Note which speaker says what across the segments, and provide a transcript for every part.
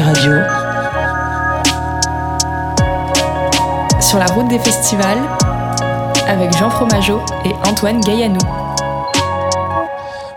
Speaker 1: Radio.
Speaker 2: Sur la route des festivals, avec Jean Fromageau et Antoine Gaillanou.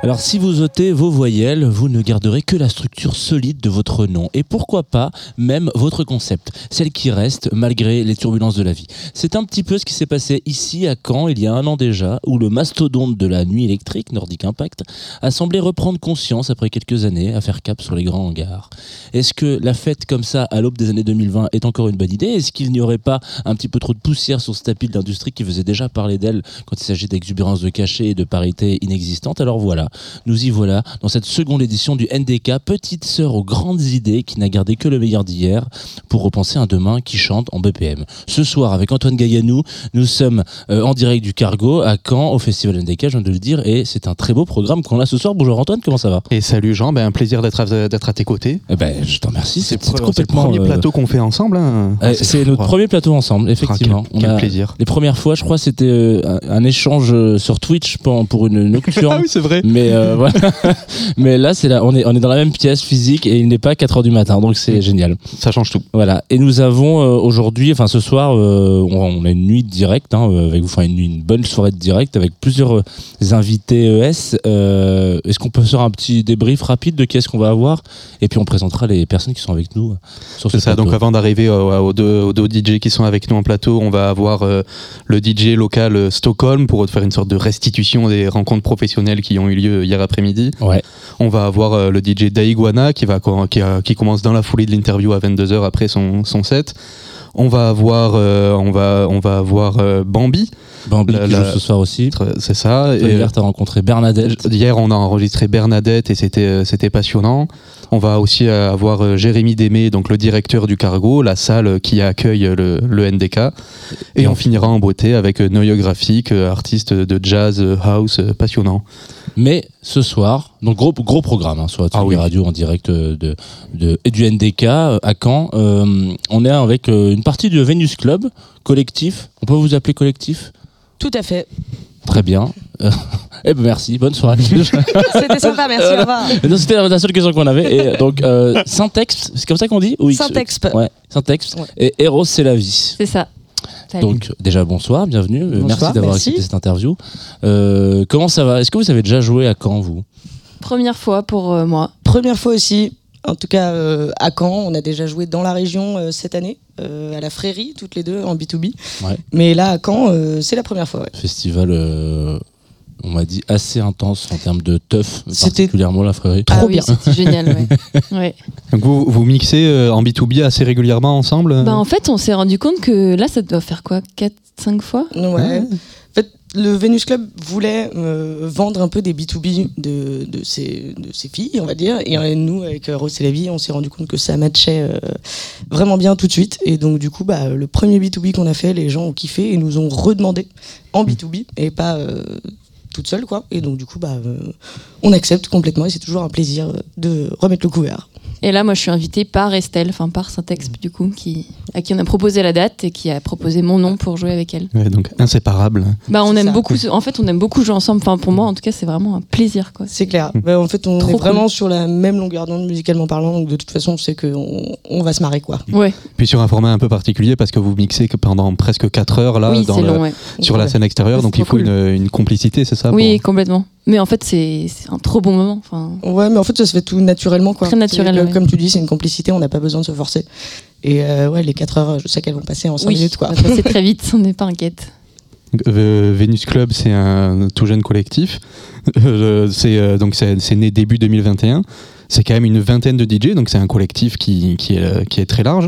Speaker 3: Alors si vous ôtez vos voyelles, vous ne garderez que la structure solide de votre nom et pourquoi pas même votre concept, celle qui reste malgré les turbulences de la vie. C'est un petit peu ce qui s'est passé ici à Caen il y a un an déjà où le mastodonte de la nuit électrique, Nordic Impact, a semblé reprendre conscience après quelques années à faire cap sur les grands hangars. Est-ce que la fête comme ça à l'aube des années 2020 est encore une bonne idée? Est-ce qu'il n'y aurait pas un petit peu trop de poussière sur ce tapis de l'industrie qui faisait déjà parler d'elle quand il s'agit d'exubérance de cachet et de parité inexistante? Alors voilà, nous y voilà dans cette seconde édition du NDK, petite sœur aux grandes idées qui n'a gardé que le meilleur d'hier pour repenser un demain qui chante en BPM. Ce soir, avec Antoine Gaillanou, nous sommes euh, en direct du Cargo à Caen au Festival NDK, je viens de le dire, et c'est un très beau programme qu'on a ce soir. Bonjour Antoine, comment ça va?
Speaker 4: Et salut Jean, ben, un plaisir d'être à, d'être à tes côtés.
Speaker 3: eh ben, Je t'en remercie, c'est
Speaker 4: C'est
Speaker 3: complètement...
Speaker 4: le premier
Speaker 3: euh,
Speaker 4: plateau qu'on fait ensemble. hein.
Speaker 3: euh,
Speaker 4: Ouais,
Speaker 3: c'est notre premier plateau ensemble, effectivement.
Speaker 4: Ah, quel- quel
Speaker 3: a-
Speaker 4: plaisir.
Speaker 3: Les premières fois, je crois, c'était euh, un, échange sur Twitch pour, pour une nocturne.
Speaker 4: Ah oui, c'est vrai.
Speaker 3: Mais euh, voilà. Mais là, c'est là, on est on est dans la même pièce physique et il n'est pas 4 heures du matin, donc c'est génial.
Speaker 4: Ça change tout.
Speaker 3: Voilà. Et nous avons euh, aujourd'hui, enfin ce soir, euh, on, on a une nuit de direct hein, avec vous, enfin une, une bonne soirée de direct avec plusieurs invités ES. Est-ce qu'on peut faire un petit débrief rapide de qu'est-ce qu'on va avoir? Et puis on présentera les personnes qui sont avec nous sur ce
Speaker 4: C'est ça.
Speaker 3: plateau.
Speaker 4: Donc avant d'arriver aux, deux, aux deux DJ qui sont avec nous en plateau, on va avoir le DJ local Stockholm pour faire une sorte de restitution des rencontres professionnelles qui ont eu lieu hier après-midi.
Speaker 3: Ouais.
Speaker 4: On va avoir euh, le DJ Daiguana qui, va, qui, a- qui commence dans la foulée de l'interview à 22h après son, son set. On va avoir, euh, on va, on va avoir euh, Bambi,
Speaker 3: Bambi
Speaker 4: La-
Speaker 3: qui
Speaker 4: la-
Speaker 3: joue ce soir aussi.
Speaker 4: c'est ça. Et-
Speaker 3: hier, t'as rencontré Bernadette.
Speaker 4: Hier, on a enregistré Bernadette et c'était euh, c'était passionnant. On va aussi euh, avoir euh, Jérémy Démé, donc le directeur du Cargo, la salle euh, qui accueille euh, le, le NDK. Et,
Speaker 3: Et
Speaker 4: on
Speaker 3: on-
Speaker 4: finira en beauté avec euh, Noyo Graphique, euh, artiste de jazz, euh, house, euh, passionnant.
Speaker 3: Mais ce soir, donc gros, gros programme hein, sur la
Speaker 4: Ah oui.
Speaker 3: radio en direct euh, de, de, et du NDK euh, à Caen. Euh, on est avec une partie du Venus Club, collectif. On peut vous appeler collectif?
Speaker 1: Tout à fait.
Speaker 3: Très bien. Euh, eh ben merci, bonne soirée.
Speaker 1: C'était sympa, merci, au revoir.
Speaker 3: C'était la seule question qu'on avait. Et donc, euh, Syntex, c'est comme ça qu'on dit? Oui.
Speaker 1: Syntex.
Speaker 3: Ouais, Syntex.
Speaker 1: Ouais.
Speaker 3: Et Eros, c'est la vie.
Speaker 5: C'est ça. Salut.
Speaker 3: Donc déjà bonsoir, bienvenue, Euh,
Speaker 1: Bonsoir,
Speaker 3: merci d'avoir accepté cette interview. Euh, comment ça va? Est-ce que vous avez déjà joué à Caen vous?
Speaker 5: Première fois pour euh, moi.
Speaker 1: Première fois aussi, en tout cas euh, à Caen, on a déjà joué dans la région euh, cette année, euh, à la Frérie, toutes les deux en B2B.
Speaker 3: Ouais.
Speaker 1: Mais là, à Caen, euh, c'est la première fois. ouais.
Speaker 3: Festival, euh, on m'a dit assez intense en termes de teuf,
Speaker 1: C'était
Speaker 3: particulièrement la Frérie.
Speaker 5: ah
Speaker 1: Trop
Speaker 5: oui,
Speaker 1: bien.
Speaker 5: c'était génial. Ouais. Ouais.
Speaker 4: Donc vous, vous mixez euh, en B2B assez régulièrement ensemble euh
Speaker 5: Bah, en fait, on s'est rendu compte que là, ça doit faire quoi 4-5 fois?
Speaker 1: Ouais. En fait, le Venus Club voulait euh, vendre un peu des B2B de, de, ses, de ses filles, on va dire. Et nous, avec Rose et la vie, on s'est rendu compte que ça matchait euh, vraiment bien tout de suite. Et donc, du coup, bah, le premier B2B qu'on a fait, les gens ont kiffé et nous ont redemandé en B2B et pas euh, toute seule, quoi. Et donc, du coup, bah, euh, on accepte complètement et c'est toujours un plaisir euh, de remettre le couvert.
Speaker 5: Et là, moi, je suis invitée par Estelle, enfin par Syntex, du coup, qui, à qui on a proposé la date et qui a proposé mon nom pour jouer avec elle.
Speaker 4: Ouais, donc inséparable.
Speaker 5: Bah, on aime
Speaker 1: ça.
Speaker 5: beaucoup. En fait, on aime beaucoup jouer ensemble. Enfin, pour moi, en tout cas, c'est vraiment un plaisir, quoi.
Speaker 1: C'est clair. Bah, en fait, on
Speaker 5: Trop
Speaker 1: est
Speaker 5: cool.
Speaker 1: vraiment sur la même longueur d'onde musicalement parlant. Donc, de toute façon, on sait qu'on on va se marrer, quoi.
Speaker 5: Ouais.
Speaker 4: Puis sur un format un peu particulier parce que vous mixez que pendant presque 4 heures là
Speaker 5: oui,
Speaker 4: dans
Speaker 5: c'est
Speaker 4: le-
Speaker 5: long. Ouais.
Speaker 4: sur la scène extérieure, donc il faut
Speaker 5: cool.
Speaker 4: une, une complicité, c'est ça
Speaker 5: Oui,
Speaker 4: pour-
Speaker 5: complètement. Mais en fait, c'est un trop bon moment. Enfin,
Speaker 1: Ouais, mais en fait, ça se fait tout naturellement, quoi.
Speaker 5: Très naturel,
Speaker 1: C'est que,
Speaker 5: ouais.
Speaker 1: Comme tu dis, c'est une complicité, on n'a pas besoin de se forcer. Et euh, ouais, les 4 heures, je sais qu'elles vont passer en 5
Speaker 5: oui,
Speaker 1: minutes, quoi.
Speaker 5: ça va passer très vite. On n'est pas inquiète.
Speaker 4: Euh, Venus Club, c'est un tout jeune collectif. Euh, c'est euh, donc c'est né début 2021. C'est quand même une vingtaine de DJ, donc c'est un collectif qui, qui, est, euh, qui est très large,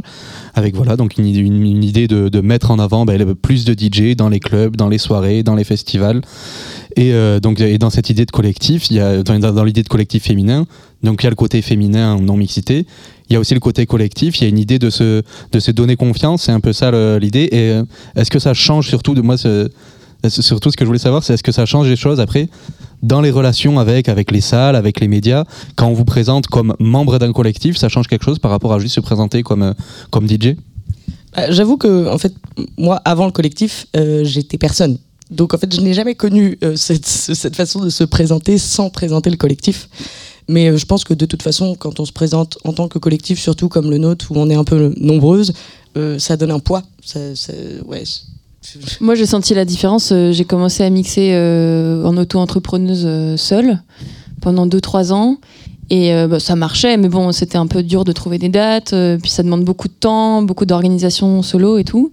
Speaker 4: avec voilà donc une, idée- de, mettre en avant ben, plus de DJ dans les clubs, dans les soirées, dans les festivals. Et euh, donc dans cette idée de collectif, y a dans, l'idée de collectif féminin, donc il y a le côté féminin non mixité. Il y a aussi le côté collectif. Il y a une idée de se donner confiance. C'est un peu ça l'idée. Et euh, est-ce que ça change surtout de moi ce- Surtout, ce que je voulais savoir, c'est est-ce que ça change les choses après dans les relations avec, avec les salles, avec les médias Quand on vous présente comme membre d'un collectif, ça change quelque chose par rapport à juste se présenter comme, euh, comme DJ
Speaker 1: Euh, J'avoue que, en fait, moi, avant le collectif, euh, j'étais personne. Donc, en fait, je n'ai jamais connu euh, cette, ce- cette façon de se présenter sans présenter le collectif. Mais euh, je pense que de toute façon, quand on se présente en tant que collectif, surtout comme le nôtre, où on est un peu nombreuses, euh, ça donne un poids. Ouais,
Speaker 5: Moi, j'ai senti la différence. Euh, J'ai commencé à mixer euh, en auto-entrepreneuse euh, seule pendant 2-3 ans. Et bah, ça marchait, mais bon, c'était un peu dur de trouver des dates. puis ça demande beaucoup de temps, beaucoup d'organisation solo et tout.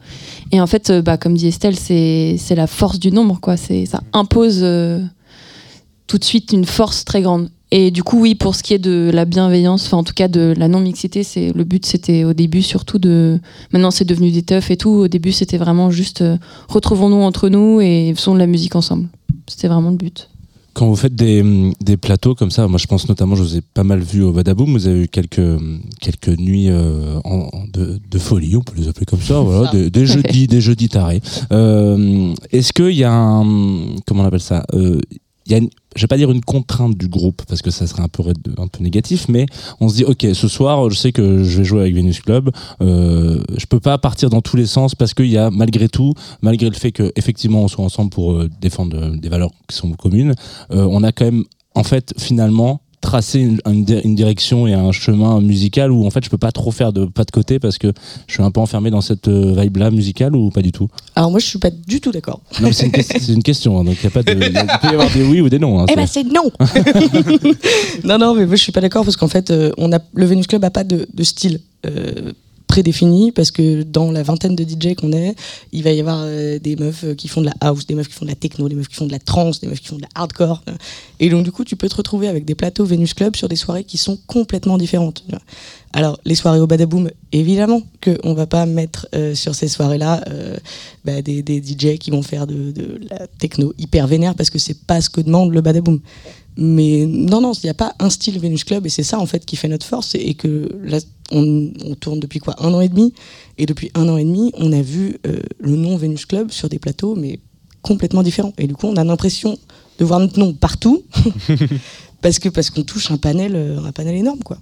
Speaker 5: Et en fait, bah, comme dit Estelle, c'est la force du nombre. Ça impose tout de suite une force très grande. Et du coup, oui, pour ce qui est de la bienveillance, enfin en tout cas de la non-mixité, c'est le but c'était au début surtout de. Maintenant c'est devenu des teufs et tout. Au début c'était vraiment juste euh, retrouvons-nous entre nous et faisons de la musique ensemble. C'était vraiment le but.
Speaker 3: Quand vous faites des, des plateaux comme ça, moi je pense notamment, je vous ai pas mal vu au Badaboom, vous avez eu quelques, quelques nuits euh, en- de, de folie, on peut les appeler comme ça, voilà, des, des jeudis, des jeudis tarés. Euh, Est-ce qu'il y a un, comment on appelle ça il y a une- je vais pas dire une contrainte du groupe parce que ça serait un peu un peu négatif mais on se dit ok ce soir je sais que je vais jouer avec Venus Club euh, je peux pas partir dans tous les sens parce qu'il y a malgré tout malgré le fait que effectivement on soit ensemble pour euh, défendre euh, des valeurs qui sont communes euh, on a quand même en fait finalement tracé une, une di- une direction et un chemin musical où en fait je peux pas trop faire de pas de côté parce que je suis un peu enfermé dans cette vibe là musicale ou pas du tout?
Speaker 1: Alors moi, je suis pas du tout d'accord.
Speaker 3: non c'est une, question hein, donc il y a pas de il peut y avoir des oui ou des non hein,
Speaker 1: Eh ben
Speaker 3: c'est-
Speaker 1: c'est non Non, non, mais moi je suis pas d'accord parce qu'en fait, euh, on a, le Venus Club a pas de, de style euh, prédéfini parce que dans la vingtaine de DJ qu'on est, il va y avoir euh, des meufs euh, qui font de la house, des meufs qui font de la techno, des meufs qui font de la trance, des meufs qui font de la hardcore. Et donc du coup, tu peux te retrouver avec des plateaux Venus Club sur des soirées qui sont complètement différentes. Alors, les soirées au Badaboom, évidemment qu'on va pas mettre euh, sur ces soirées-là bah, des, des DJ qui vont faire de, de la techno hyper vénère parce que c'est pas ce que demande le Badaboom. Mais non, non, il n'y a pas un style Venus Club et c'est ça en fait qui fait notre force et que là, on, on tourne depuis quoi Un an et demi? Et depuis un an et demi, on a vu euh, le nom Venus Club sur des plateaux mais complètement différents. Et du coup, on a l'impression de voir notre nom partout parce que parce qu'on touche un panel, euh, un panel énorme quoi.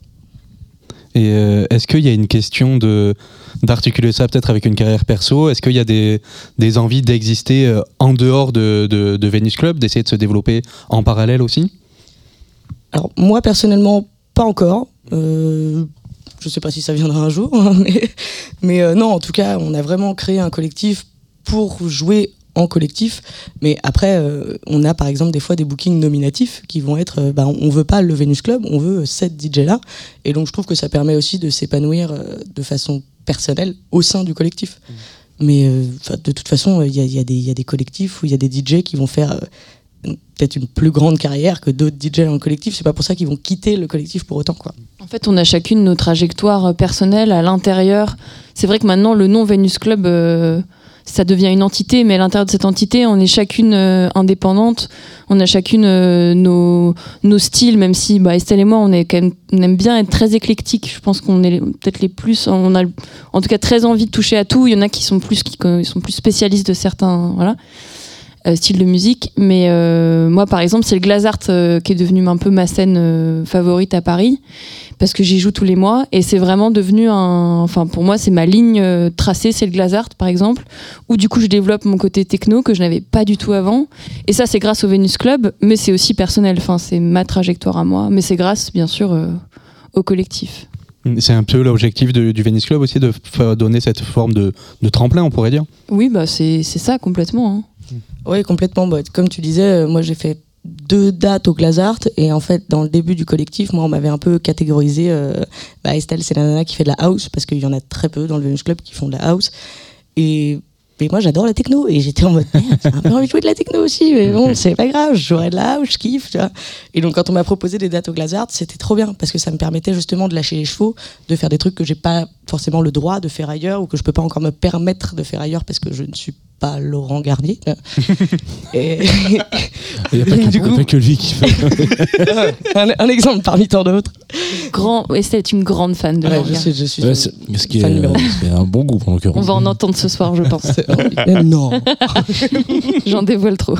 Speaker 4: Et euh, est-ce qu'il y a une question de d'articuler ça peut-être avec une carrière perso? Est-ce qu'il y a des, des envies d'exister en dehors de, de, de Venus Club, d'essayer de se développer en parallèle aussi?
Speaker 1: Alors moi personnellement, pas encore. Euh, je sais pas si ça viendra un jour, hein, mais, mais euh, non, en tout cas, on a vraiment créé un collectif pour jouer en collectif. Mais après, euh, on a par exemple des fois des bookings nominatifs qui vont être, euh, bah, on veut pas le Venus Club, on veut cette DJ là. Et donc je trouve que ça permet aussi de s'épanouir euh, de façon personnelle au sein du collectif. Mais euh, 'fin, de toute façon, il y a, y a des- il y a des collectifs où il y a des DJ qui vont faire peut-être une plus grande carrière que d'autres DJ dans le collectif. C'est pas pour ça qu'ils vont quitter le collectif pour autant, quoi.
Speaker 5: En fait, on a chacune nos trajectoires euh, personnelles à l'intérieur. C'est vrai que maintenant, le nom Venus Club, euh, ça devient une entité, mais à l'intérieur de cette entité, on est chacune euh, indépendante. On a chacune nos, styles, même si bah, Estelle et moi, on, aime bien être très éclectique. Je pense qu'on est peut-être les plus. On a en tout cas très envie de toucher à tout. Il y en a qui sont plus, qui sont plus spécialistes de certains. Voilà. Euh, styles de musique mais euh, moi par exemple c'est le Glazart euh, qui est devenu un peu ma scène favorite à Paris parce que j'y joue tous les mois et c'est vraiment devenu un enfin pour moi c'est ma ligne tracée c'est le Glazart par exemple où du coup je développe mon côté techno que je n'avais pas du tout avant et ça c'est grâce au Venus Club mais c'est aussi personnel enfin c'est ma trajectoire à moi mais c'est grâce bien sûr au collectif
Speaker 4: C'est un peu l'objectif du Venus Club aussi, de donner cette forme de, de tremplin, on pourrait dire?
Speaker 5: oui bah c'est c'est ça complètement hein.
Speaker 1: Oui, complètement. Bah, comme tu disais, euh, moi j'ai fait deux dates au Glazart et en fait dans le début du collectif, moi on m'avait un peu catégorisé. euh, bah, Estelle, c'est la nana qui fait de la house parce qu'il y en a très peu dans le Venus Club qui font de la house. Et, et moi j'adore la techno et j'étais en mode merde, j'ai un peu envie de jouer de la techno aussi, mais bon c'est pas grave, je jouerai de la house, je kiffe. Tu vois. Et donc quand on m'a proposé des dates au Glazart, c'était trop bien parce que ça me permettait justement de lâcher les chevaux, de faire des trucs que j'ai pas forcément le droit de faire ailleurs ou que je peux pas encore me permettre de faire ailleurs parce que je ne suis pas Laurent Garnier. Et-
Speaker 3: Il n'y a pas que,
Speaker 1: coup-
Speaker 3: pas que lui qui fait.
Speaker 1: un, un exemple parmi tant d'autres.
Speaker 5: grand Estelle est une grande fan de
Speaker 1: Ouais,
Speaker 5: Laurent
Speaker 1: je suis, je suis
Speaker 3: Ouais, c'est- ce qui est,
Speaker 1: fan un.
Speaker 3: c'est un bon goût en l'occurrence.
Speaker 5: on va en entendre ce soir je pense
Speaker 1: non.
Speaker 5: j'en dévoile trop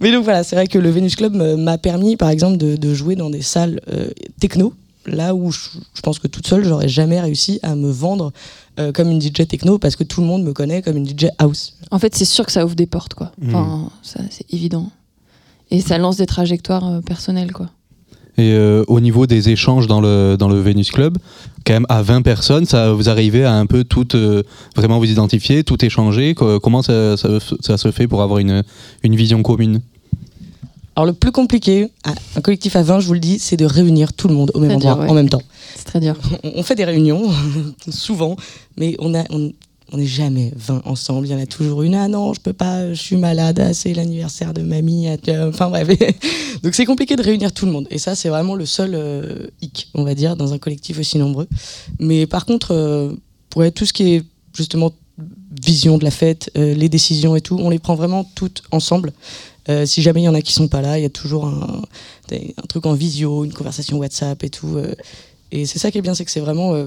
Speaker 1: Mais donc voilà, c'est vrai que le Venus Club me- m'a permis, par exemple, de, de jouer dans des salles euh, techno, là où je, je pense que toute seule, j'aurais jamais réussi à me vendre euh, comme une DJ techno parce que tout le monde me connaît comme une DJ house.
Speaker 5: En fait, c'est sûr que ça ouvre des portes, quoi. Enfin, ça, c'est évident. Et ça lance des trajectoires euh, personnelles, quoi.
Speaker 4: Et euh, au niveau des échanges dans le, dans le Venus Club, quand même à 20 personnes, ça, vous arrivez à un peu tout euh, vraiment vous identifier, tout échanger. Co- Comment ça, ça- ça se fait pour avoir une, une vision commune?
Speaker 1: Alors le plus compliqué, un collectif à 20, je vous le dis, c'est de réunir tout le monde au même
Speaker 5: dur,
Speaker 1: endroit,
Speaker 5: ouais.
Speaker 1: en même temps.
Speaker 5: C'est très dur.
Speaker 1: On, on fait des réunions, souvent, mais on a... On, on n'est jamais 20 ensemble. Il y en a toujours une. Ah non, je peux pas, je suis malade. Ah, c'est l'anniversaire de mamie. ah, Enfin bref. Donc c'est compliqué de réunir tout le monde. Et ça, c'est vraiment le seul euh, hic, on va dire, dans un collectif aussi nombreux. Mais par contre, euh, ouais, tout ce qui est justement vision de la fête, euh, les décisions et tout, on les prend vraiment toutes ensemble. Euh, si jamais il y en a qui sont pas là, il y a toujours un, truc en visio, une conversation WhatsApp et tout. euh, et c'est ça qui est bien, c'est que c'est vraiment euh,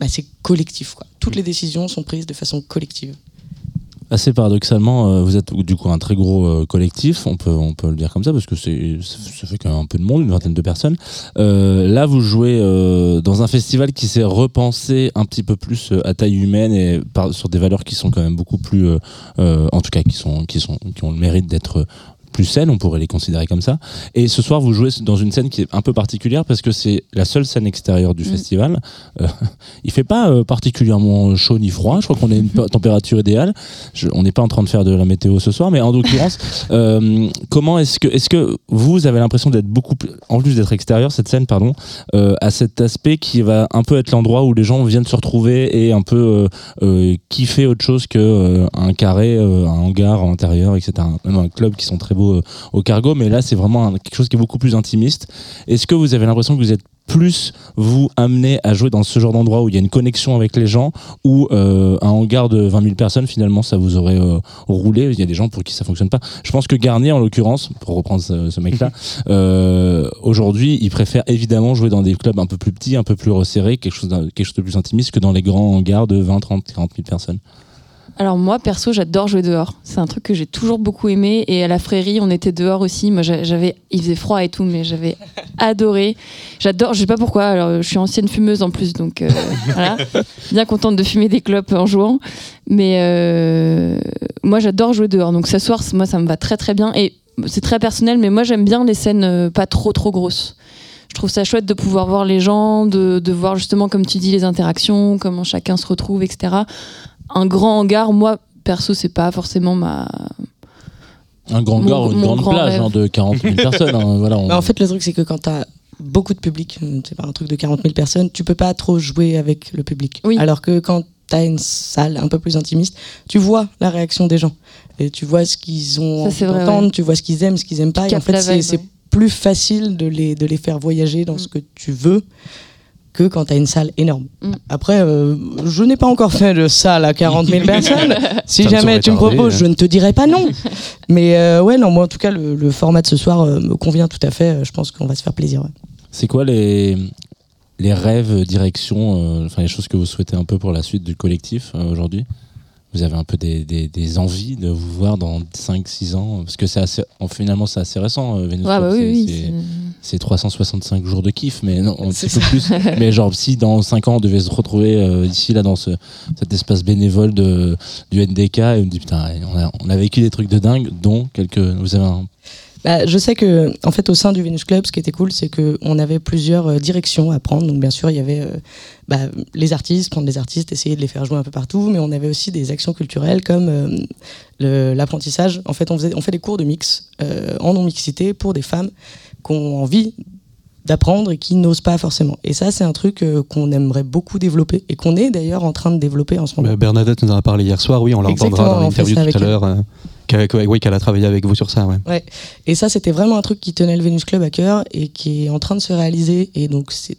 Speaker 1: bah, c'est collectif. Toutes les décisions sont prises de façon collective.
Speaker 3: Assez paradoxalement, euh, vous êtes du coup un très gros collectif, on peut, on peut le dire comme ça, parce que ça fait quand même un peu de monde, une vingtaine de personnes. Là, vous jouez dans un festival qui s'est repensé un petit peu plus à taille humaine et sur des valeurs qui sont quand même beaucoup plus, en tout cas, qui, sont, qui, sont, qui ont le mérite d'être plus saines, on pourrait les considérer comme ça. Et ce soir, vous jouez dans une scène qui est un peu particulière parce que c'est la seule scène extérieure du
Speaker 5: Mm.
Speaker 3: festival. Euh, il fait pas euh, particulièrement chaud ni froid, je crois qu'on a une température idéale. Je- on n'est pas en train de faire de la météo ce soir, mais en l'occurrence, euh, comment est-ce que, est-ce que vous avez l'impression d'être beaucoup en plus d'être extérieur, cette scène, pardon, euh, à cet aspect qui va un peu être l'endroit où les gens viennent se retrouver et un peu kiffer autre chose que un carré, un hangar à l'intérieur, etc. Même un club qui sont très beaux euh, au cargo, mais là c'est vraiment un- quelque chose qui est beaucoup plus intimiste. Est-ce que vous avez l'impression que vous êtes plus vous amené à jouer dans ce genre d'endroit où il y a une connexion avec les gens ou euh, un hangar de 20 000 personnes finalement ça vous aurait euh, roulé? Il y a des gens pour qui ça fonctionne pas. Je pense que Garnier en l'occurrence pour reprendre ce, ce mec là aujourd'hui il préfère évidemment jouer dans des clubs un peu plus petits un peu plus resserrés quelque chose, quelque chose de plus intimiste que dans les grands hangars de 20 30 40 000 personnes
Speaker 5: Alors moi, perso, j'adore jouer dehors. C'est un truc que j'ai toujours beaucoup aimé. Et à la Frérie, on était dehors aussi. Moi, j'a- j'avais, il faisait froid et tout, mais j'avais adoré. J'adore. Je sais pas pourquoi. Alors, je suis ancienne fumeuse en plus, donc euh, voilà. Bien contente de fumer des clopes en jouant. Mais euh, moi, j'adore jouer dehors. Donc s'asseoir, moi, ça me va très très bien. Et c'est très personnel, mais moi, j'aime bien les scènes euh, pas trop trop grosses. Je trouve ça chouette de pouvoir voir les gens, de, de voir justement, comme tu dis, les interactions, comment chacun se retrouve, etc un grand hangar, moi, perso, c'est pas forcément ma.
Speaker 3: un grand
Speaker 5: Mon-
Speaker 3: hangar ou une grande
Speaker 5: grand
Speaker 3: plage hein, de 40 000 personnes hein, voilà, on-
Speaker 1: Bah, en fait, le truc, c'est que quand tu as beaucoup de public, euh, c'est pas un truc de 40 000 personnes, tu peux pas trop jouer avec le public.
Speaker 5: Oui.
Speaker 1: Alors que quand tu as une salle un peu plus intimiste, tu vois la réaction des gens. Et tu vois ce qu'ils ont
Speaker 5: Ça,
Speaker 1: envie d'entendre,
Speaker 5: ouais.
Speaker 1: tu vois ce qu'ils aiment, ce qu'ils aiment pas.
Speaker 5: Tu
Speaker 1: Et en fait, c'est
Speaker 5: ouais.
Speaker 1: plus facile de les, de les faire voyager dans
Speaker 5: Mm.
Speaker 1: ce que tu veux que quand tu as une salle énorme.
Speaker 5: Mm.
Speaker 1: Après, euh, je n'ai pas encore fait de salle à 40 000 personnes. Si
Speaker 4: Ça
Speaker 1: jamais tu me proposes,
Speaker 4: hein.
Speaker 1: je ne te dirai pas non. Mais euh, ouais, non, moi en tout cas, le, le format de ce soir euh, me convient tout à fait. Je pense qu'on va se faire plaisir. ouais.
Speaker 3: C'est quoi les, les rêves, directions, euh, enfin les choses que vous souhaitez un peu pour la suite du collectif euh, aujourd'hui? Vous avez un peu des, des, des envies de vous voir dans 5-6 ans Parce que c'est assez, en- finalement c'est assez récent, euh, Venus
Speaker 5: Ouais, bah oui,
Speaker 3: c'est-
Speaker 5: oui.
Speaker 3: c'est-
Speaker 5: c'est-
Speaker 3: c'est 365 jours de kiff, mais non, un petit peu plus. mais genre, si dans 5 ans on devait se retrouver euh, ici, là, dans ce, cet espace bénévole de, du NDK, et on me dit putain, on a, on a vécu des trucs de dingue, dont quelques. Vous avez un.
Speaker 1: Bah, je sais que, en fait, au sein du Venus Club, ce qui était cool, c'est qu'on avait plusieurs euh, directions à prendre. Donc, bien sûr, il y avait euh, bah, les artistes, prendre les artistes, essayer de les faire jouer un peu partout, mais on avait aussi des actions culturelles comme euh, l'apprentissage. En fait, on, faisait, on fait des cours de mix en non-mixité pour des femmes qui ont envie d'apprendre et qui n'osent pas forcément. Et ça, c'est un truc euh, qu'on aimerait beaucoup développer et qu'on est d'ailleurs en train de développer en ce moment.
Speaker 4: Euh, Bernadette nous en a parlé hier soir, oui, on l'entendra dans l'interview tout à l'heure. Qu'elle- que- oui, qu'elle a travaillé avec vous sur ça. Ouais.
Speaker 1: Et ça, c'était vraiment un truc qui tenait le Venus Club à cœur et qui est en train de se réaliser. Et donc, c'est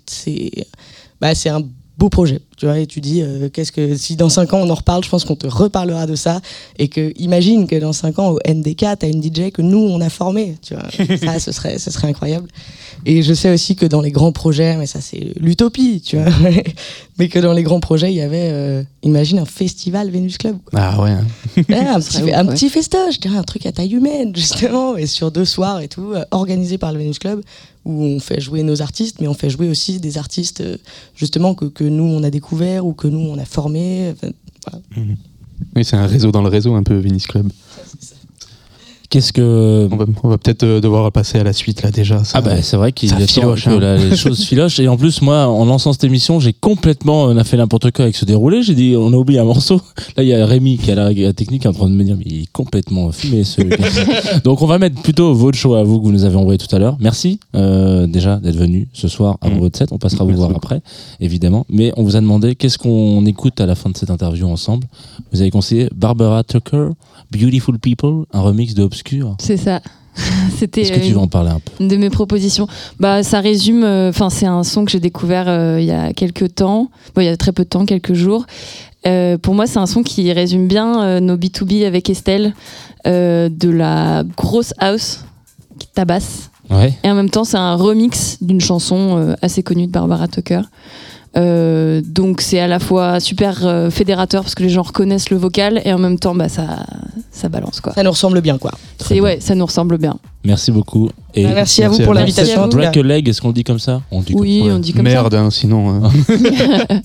Speaker 1: bah, un beau projet. Tu vois, et tu dis, euh, qu'est-ce que si dans 5 ans on en reparle, je pense qu'on te reparlera de ça. Et que imagine que dans 5 ans au NDK, tu as une DJ que nous, on a formée. Tu vois, ça, ce serait, ce serait incroyable. Et je sais aussi que dans les grands projets, mais ça, c'est l'utopie, tu vois. mais que dans les grands projets, il y avait, euh, imagine un festival Venus Club. quoi.
Speaker 4: Ah ouais.
Speaker 1: Ouais, un, petit,
Speaker 5: ouf,
Speaker 1: un
Speaker 5: ouais.
Speaker 1: petit festoche, un truc à taille humaine, justement, et sur deux soirs et tout, euh, organisé par le Venus Club, où on fait jouer nos artistes, mais on fait jouer aussi des artistes, euh, justement, que, que nous, on a découvert ou que nous, on a formés. Enfin,
Speaker 4: Oui, c'est un réseau dans le réseau, un peu Venice Club.
Speaker 3: Qu'est-ce que
Speaker 4: On va, peut-être euh, devoir passer à la suite là déjà. ça-
Speaker 3: Ah bah c'est vrai qu'il y a
Speaker 4: filoche,
Speaker 3: que
Speaker 4: hein.
Speaker 3: les choses filochent et en plus moi en lançant cette émission j'ai complètement on a fait n'importe quoi avec ce déroulé j'ai dit on a oublié un morceau là il y a Rémi qui a la, la technique en train de me dire mais il est complètement fumé ce donc on va mettre plutôt votre choix à vous que vous nous avez envoyé tout à l'heure merci euh, déjà d'être venu ce soir avant
Speaker 4: Mm.
Speaker 3: votre set on passera vous voir
Speaker 4: beaucoup.
Speaker 3: après évidemment mais on vous a demandé qu'est-ce qu'on écoute à la fin de cette interview ensemble? Vous avez conseillé Barbara Tucker Beautiful People un remix de Obscure
Speaker 5: C'est ça. C'était
Speaker 3: est-ce que tu
Speaker 5: une-
Speaker 3: veux en parler un peu?
Speaker 5: une de mes propositions. Bah, ça résume. Enfin, c'est un son que j'ai découvert euh, il y a quelques temps. Bon, il y a très peu de temps, quelques jours. Euh, pour moi, c'est un son qui résume bien euh, nos B2B avec Estelle, euh, de la grosse house qui tabasse.
Speaker 3: ouais
Speaker 5: Et en même temps, c'est un remix d'une chanson euh, assez connue de Barbara Tucker. Euh, donc c'est à la fois super euh, fédérateur parce que les gens reconnaissent le vocal et en même temps bah ça ça balance quoi.
Speaker 1: Ça nous ressemble bien, quoi.
Speaker 5: C'est ouais, ça nous ressemble bien.
Speaker 3: merci beaucoup et
Speaker 1: Bah, merci, à vous pour l'invitation.
Speaker 3: Break a leg, est-ce qu'on le dit comme ça? On dit
Speaker 5: Oui,
Speaker 3: comme ça.
Speaker 5: on dit comme
Speaker 4: Merde, hein, sinon. euh,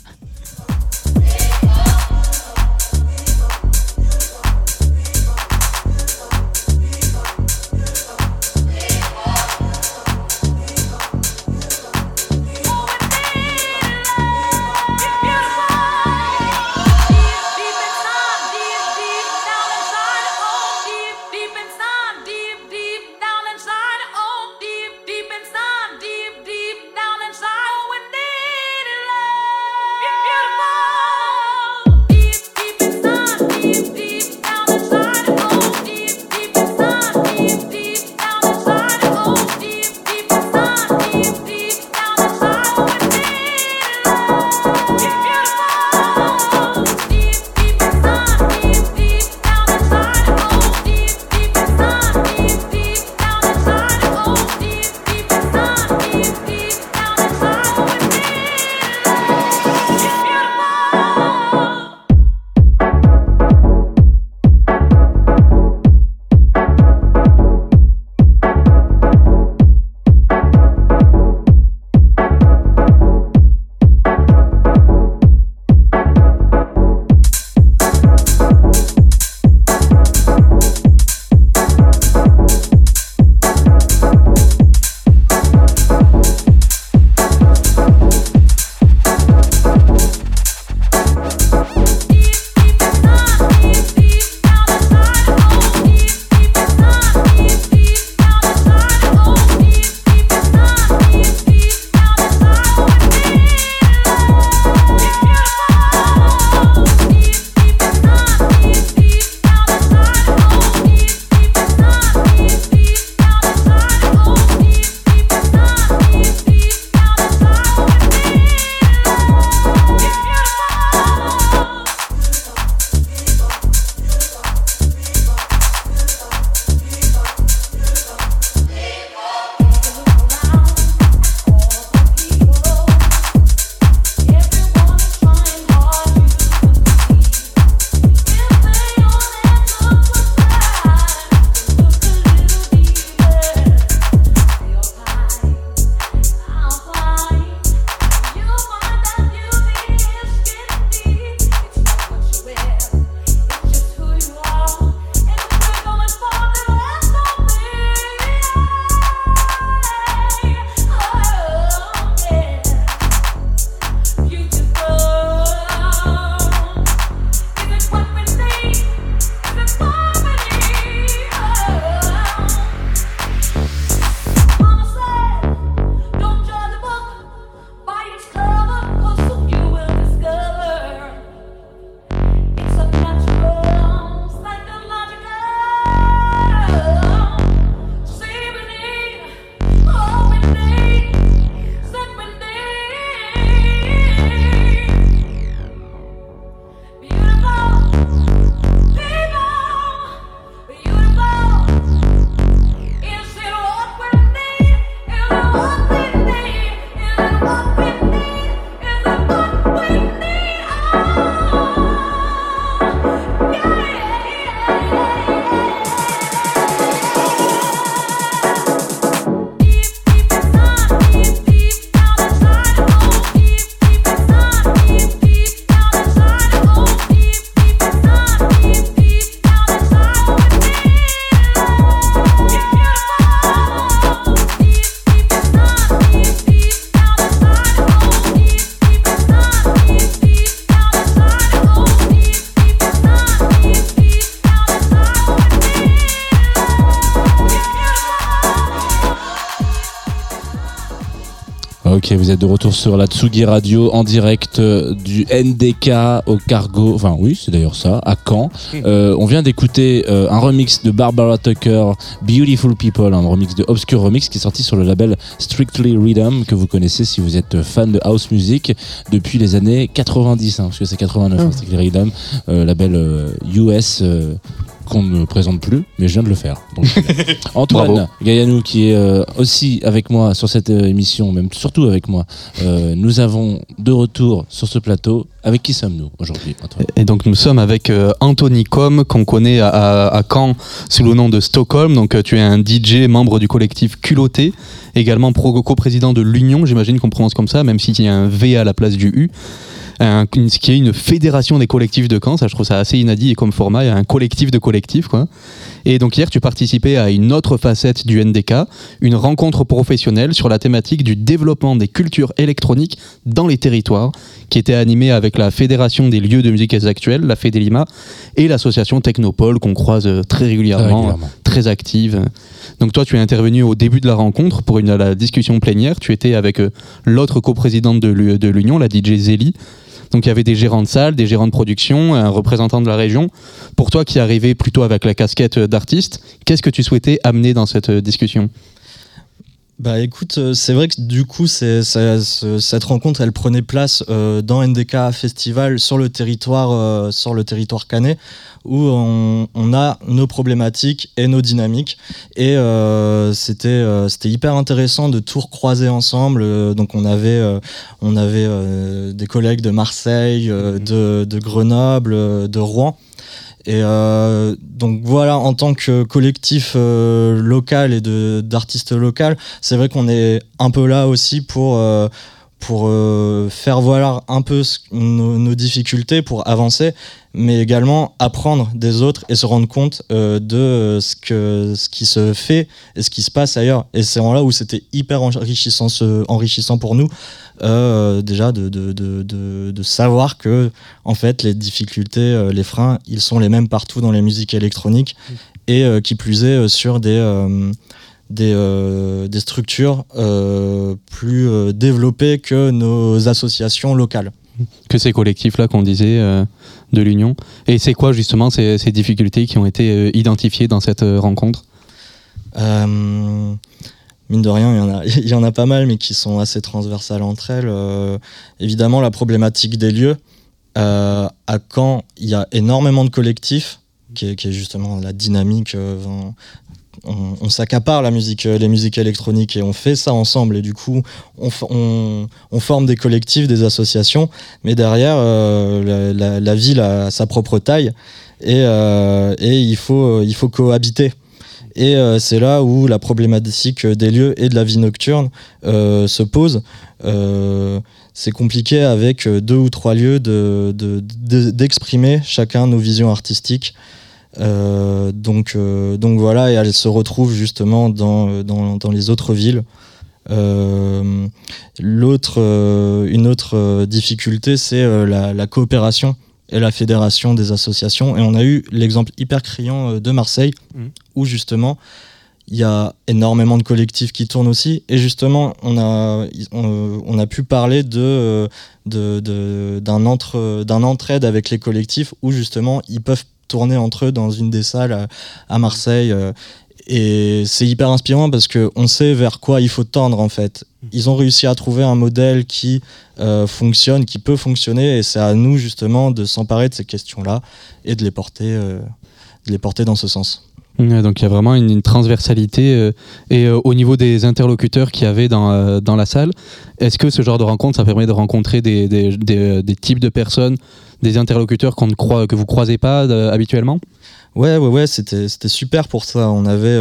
Speaker 3: sur la Tsugi Radio en direct euh, du NDK au Cargo. Enfin, oui, c'est d'ailleurs ça, à Caen. Euh, on vient d'écouter euh, un remix de Barbara Tucker, Beautiful People, un remix de Obscure Remix qui est sorti sur le label Strictly Rhythm, que vous connaissez si vous êtes fan de house music depuis les années 90, hein, parce que c'est 89, hein, Strictly Rhythm, euh, label US. Qu'on ne présente plus, mais je viens de le faire. Donc, Antoine. Gaillanou, qui est euh, aussi avec moi sur cette euh, émission, même surtout avec moi, euh, nous avons de retour sur ce plateau. Avec qui sommes-nous aujourd'hui, Antoine?
Speaker 4: Et donc nous sommes avec Anthony Com, qu'on connaît à, à- à Caen sous le nom de Stockholm. Donc tu es un DJ, membre du collectif Culotté, également co-président de l'Union, j'imagine qu'on prononce comme ça, même s'il y a un V à la place du U. Un- une- ce qui est une fédération des collectifs de Caen, ça je trouve ça assez inédit et comme format, il y a un collectif de collectifs quoi. Et donc hier tu participais à une autre facette du NDK, une rencontre professionnelle sur la thématique du développement des cultures électroniques dans les territoires, qui était animée avec la Fédération des lieux de musique actuelle, la Fédélima, et l'association Technopole qu'on croise euh, très régulièrement,
Speaker 3: Régulièrement.
Speaker 4: très active. Donc toi tu es intervenu au début de la rencontre pour une, la discussion plénière, tu étais avec euh, l'autre coprésidente de l'U- de l'Union, la DJ Zélie. Donc il y avait des gérants de salle, des gérants de production, un représentant de la région. Pour toi qui arrivais plutôt avec la casquette euh, d'artiste, qu'est-ce que tu souhaitais amener dans cette euh, discussion?
Speaker 6: Bah écoute, euh, c'est vrai que du coup, ça- cette rencontre, elle prenait place euh, dans NDK Festival sur le territoire, euh, sur le territoire canet, où on, on a nos problématiques et nos dynamiques. Et euh, c'était, c'était hyper intéressant de tout recroiser ensemble. Donc on avait, on avait des collègues de Marseille, euh, de, de Grenoble, de Rouen. Et euh, donc voilà, en tant que collectif euh, local et d'artistes locaux, c'est vrai qu'on est un peu là aussi pour, euh, pour euh, faire voir un peu ce- nos, nos difficultés, pour avancer, mais également apprendre des autres et se rendre compte euh, de euh, ce, que, ce qui se fait et ce qui se passe ailleurs. Et c'est en là où c'était hyper enrichissant, ce- enrichissant pour nous, euh, déjà de, de, de, de, de savoir que en fait les difficultés, les freins, ils sont les mêmes partout dans les musiques électroniques et qui plus est sur des, des, euh, des structures euh, plus euh, développées que nos associations locales.
Speaker 4: que ces collectifs-là qu'on disait de l'Union. Et c'est quoi justement ces, ces difficultés qui ont été identifiées dans cette rencontre?
Speaker 6: Mine de rien, il y, en a, il y en a pas mal, mais qui sont assez transversales entre elles. Euh, évidemment, la problématique des lieux. Euh, à Caen, il y a énormément de collectifs, qui est, qui est justement la dynamique. euh, on, s'accapare la musique, euh, les musiques électroniques et on fait ça ensemble. Et du coup, on, forme des collectifs, des associations, mais derrière, euh, la, ville a sa propre taille et, euh, il, faut, cohabiter. Et c'est là où la problématique des lieux et de la vie nocturne se pose. C'est compliqué avec deux ou trois lieux de- de- de- d'exprimer chacun nos visions artistiques. Euh, donc, euh, donc voilà, et elle se retrouve justement dans, euh, dans, dans les autres villes. Euh, l'autre, euh, une autre euh, difficulté, c'est la, la coopération et la fédération des associations. Et on a eu l'exemple hyper criant de Marseille,
Speaker 4: Mhm.
Speaker 6: où justement, il y a énormément de collectifs qui tournent aussi. Et justement, on a, on, on a pu parler de, de, de- d'un, entre, d'un entraide avec les collectifs, où justement, ils peuvent tourner entre eux dans une des salles à, à Marseille. euh, et c'est hyper inspirant parce qu'on sait vers quoi il faut tendre en fait. Ils ont réussi à trouver un modèle qui euh, fonctionne, qui peut fonctionner, et c'est à nous justement de s'emparer de ces questions-là et de les porter, euh, de les porter dans ce sens.
Speaker 4: Donc il y a vraiment une, transversalité. euh, et euh, au niveau des interlocuteurs qu'il y avait dans, euh, dans la salle, est-ce que ce genre de rencontre, ça permet de rencontrer des, des, des- types de personnes, des interlocuteurs qu'on ne croit, que vous croisez pas habituellement?
Speaker 6: Ouais, ouais, ouais, c'était super pour ça. On avait,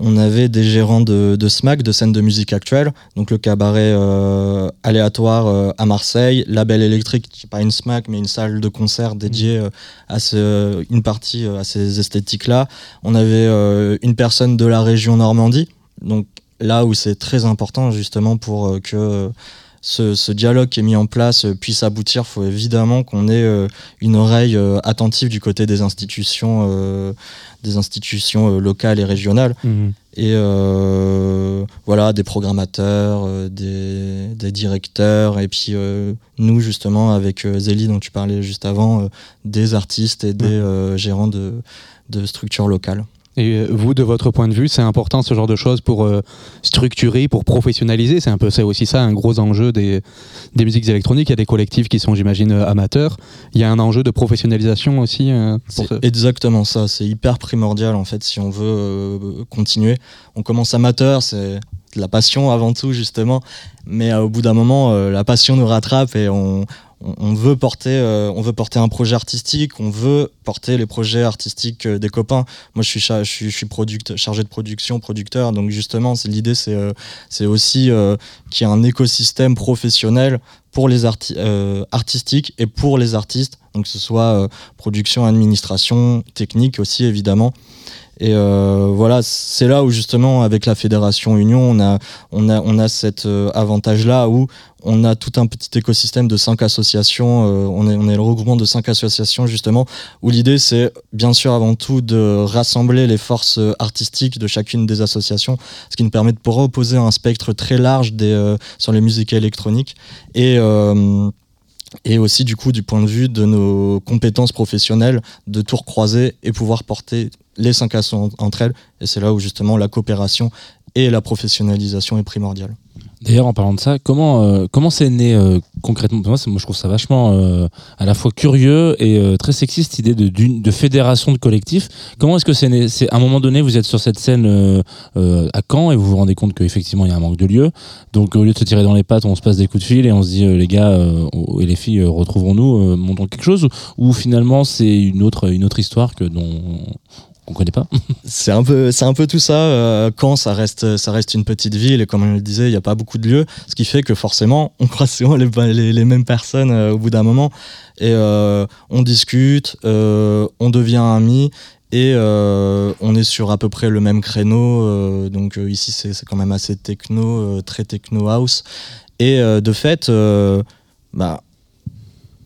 Speaker 6: on avait des gérants de, de SMAC, de scène de musique actuelle, donc le cabaret euh, aléatoire euh, à Marseille, Label électrique, qui n'est pas une SMAC, mais une salle de concert dédiée euh, à ce, une partie euh, à ces esthétiques-là. On avait euh, une personne de la région Normandie, donc là où c'est très important justement pour euh, que ce, ce dialogue qui est mis en place euh, puisse aboutir, il faut évidemment qu'on ait euh, une oreille euh, attentive du côté des institutions, des institutions locales et régionales. Et euh, voilà, des programmateurs, des, des, directeurs, et puis nous justement avec Zélie dont tu parlais juste avant, des artistes et des gérants de, de structures locales.
Speaker 4: Et euh, vous, de votre point de vue, c'est important ce genre de choses pour euh, structurer, pour professionnaliser. C'est un peu aussi ça, un gros enjeu des, des musiques électroniques. Il y a des collectifs qui sont, j'imagine, euh, amateurs. Il y a un enjeu de professionnalisation aussi.
Speaker 6: c'est exactement ça. C'est hyper primordial en fait si on veut continuer. On commence amateur, c'est de la passion avant tout justement, mais au bout d'un moment, la passion nous rattrape et on on, veut porter, euh, on veut porter un projet artistique, on veut porter les projets artistiques euh, des copains. Moi, je suis, je chargé de production, producteur, donc justement, l'idée, c'est euh, c'est aussi qu'il y ait un écosystème professionnel pour les artistiques et pour les artistes, donc que ce soit production, administration, technique aussi évidemment. Et voilà, c'est là où justement avec la fédération Union, on a on a on a cet avantage là où on a tout un petit écosystème de cinq associations. Euh, on, est, on est le regroupement de cinq associations justement, où l'idée c'est bien sûr avant tout de rassembler les forces euh, artistiques de chacune des associations, ce qui nous permet de proposer un spectre très large des, euh, sur les musiques électroniques et et aussi du coup du point de vue de nos compétences professionnelles de tout recroiser et pouvoir porter les cinq associations entre elles. Et c'est là où justement la coopération et la professionnalisation est primordiale.
Speaker 3: D'ailleurs, en parlant de ça, comment euh, comment c'est né euh, concrètement? Moi, moi, je trouve ça vachement euh, à la fois curieux et très sexiste idée de, de fédération de collectifs. Comment est-ce que c'est né? C'est à un moment donné, vous êtes sur cette scène à Caen et vous vous rendez compte qu'effectivement il y a un manque de lieu. Donc au lieu de se tirer dans les pattes, on se passe des coups de fil et on se dit les gars et les filles retrouvons-nous, montons quelque chose? Ou, finalement c'est une autre une autre histoire que dont on connaît pas.
Speaker 6: c'est un peu, c'est un peu tout ça. Euh, quand ça reste, ça reste une petite ville et comme on le disait, il n'y a pas beaucoup de lieux, ce qui fait que forcément, on croise souvent les, mêmes personnes euh, au bout d'un moment et euh, on discute, on devient amis et on est sur à peu près le même créneau. donc ici, c'est quand même assez techno, très techno house. Et de fait, bah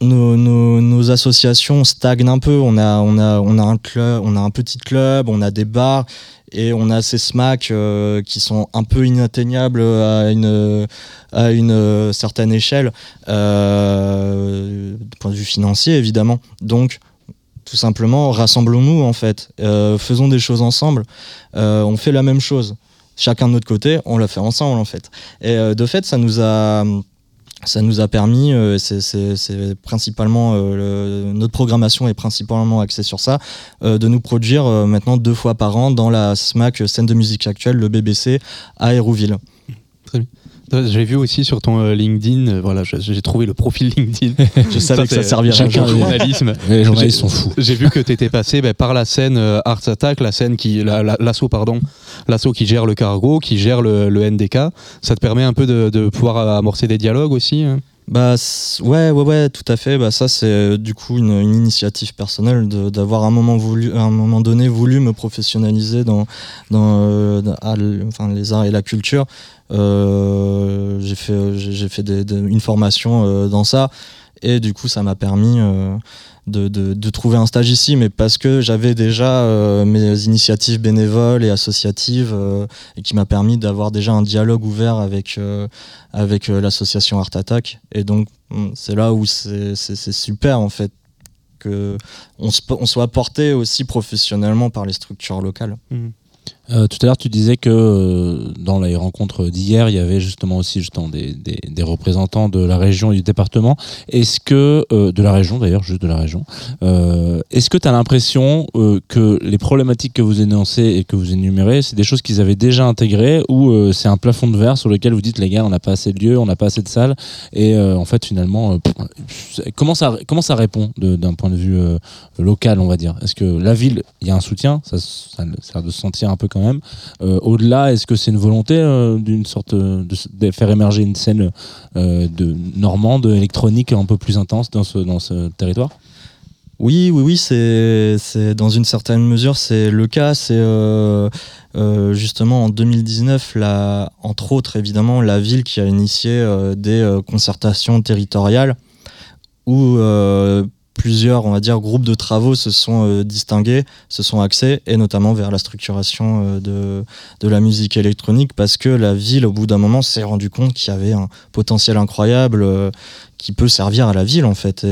Speaker 6: nos, associations stagnent un peu. On a, on, a, on, a un club, on a un petit club, on a des bars et on a ces SMAC euh, qui sont un peu inatteignables à une, à une certaine échelle, euh, du point de vue financier évidemment. Donc, tout simplement, rassemblons-nous en fait, euh, faisons des choses ensemble. on fait la même chose, chacun de notre côté, on la fait ensemble en fait. Et de fait, ça nous a ça nous a permis, euh, c'est principalement euh, notre programmation est principalement axée sur ça, euh, de nous produire maintenant deux fois par an dans la SMAC scène de musique actuelle, le BBC à Hérouville.
Speaker 4: Très bien. J'ai vu aussi sur ton LinkedIn, voilà, j'ai trouvé le profil LinkedIn.
Speaker 6: je savais que ça servirait
Speaker 3: Chacun journalisme. Les journalistes sont fous.
Speaker 4: J'ai vu que tu étais passé ben, par la scène Arts Attack, la scène qui, l'assaut pardon, l'assaut qui gère le cargo, qui gère le, NDK. Ça te permet un peu de, pouvoir amorcer des dialogues aussi. Hein?
Speaker 6: Bah ouais ouais ouais tout à fait. Bah ça c'est euh, du coup une, initiative personnelle d'avoir un moment voulu un moment donné voulu me professionnaliser dans dans, euh, enfin, les arts et la culture. Euh, j'ai fait j'ai fait une formation dans ça. Et du coup ça m'a permis de, de, trouver un stage ici, mais parce que j'avais déjà euh, mes initiatives bénévoles et associatives euh, et qui m'a permis d'avoir déjà un dialogue ouvert avec, euh, avec l'association Art Attack. Et donc, hmm, c'est là où c'est super en fait que on, on, soit porté aussi professionnellement par les structures locales.
Speaker 3: Mmh. Euh, tout à l'heure, tu disais que euh, dans les rencontres d'hier, il y avait justement aussi justement des, représentants de la région et du département. Est-ce que, euh, de la région d'ailleurs, juste de la région, est-ce que tu as l'impression que les problématiques que vous énoncez et que vous énumérez, c'est des choses qu'ils avaient déjà intégrées ou c'est un plafond de verre sur lequel vous dites, les gars, on n'a pas assez de lieux, on n'a pas assez de salles et en fait, finalement, comment, ça, comment ça répond d'un point de vue local, on va dire? Est-ce que la ville, il y a un soutien? Ça, ça, ça a de se sentir un peu même. Euh, au-delà, est-ce que c'est une volonté euh, d'une sorte de, faire émerger une scène euh, de normande, électronique un peu plus intense dans ce, dans ce territoire?
Speaker 6: Oui, oui, oui, c'est, dans une certaine mesure, c'est le cas. C'est justement en 2019, la, entre autres, évidemment, la ville qui a initié des concertations territoriales où plusieurs, on va dire, groupes de travaux se sont euh, distingués, se sont axés, et notamment vers la structuration euh, de, de la musique électronique, parce que la ville, au bout d'un moment, s'est rendu compte qu'il y avait un potentiel incroyable euh, qui peut servir à la ville, en fait.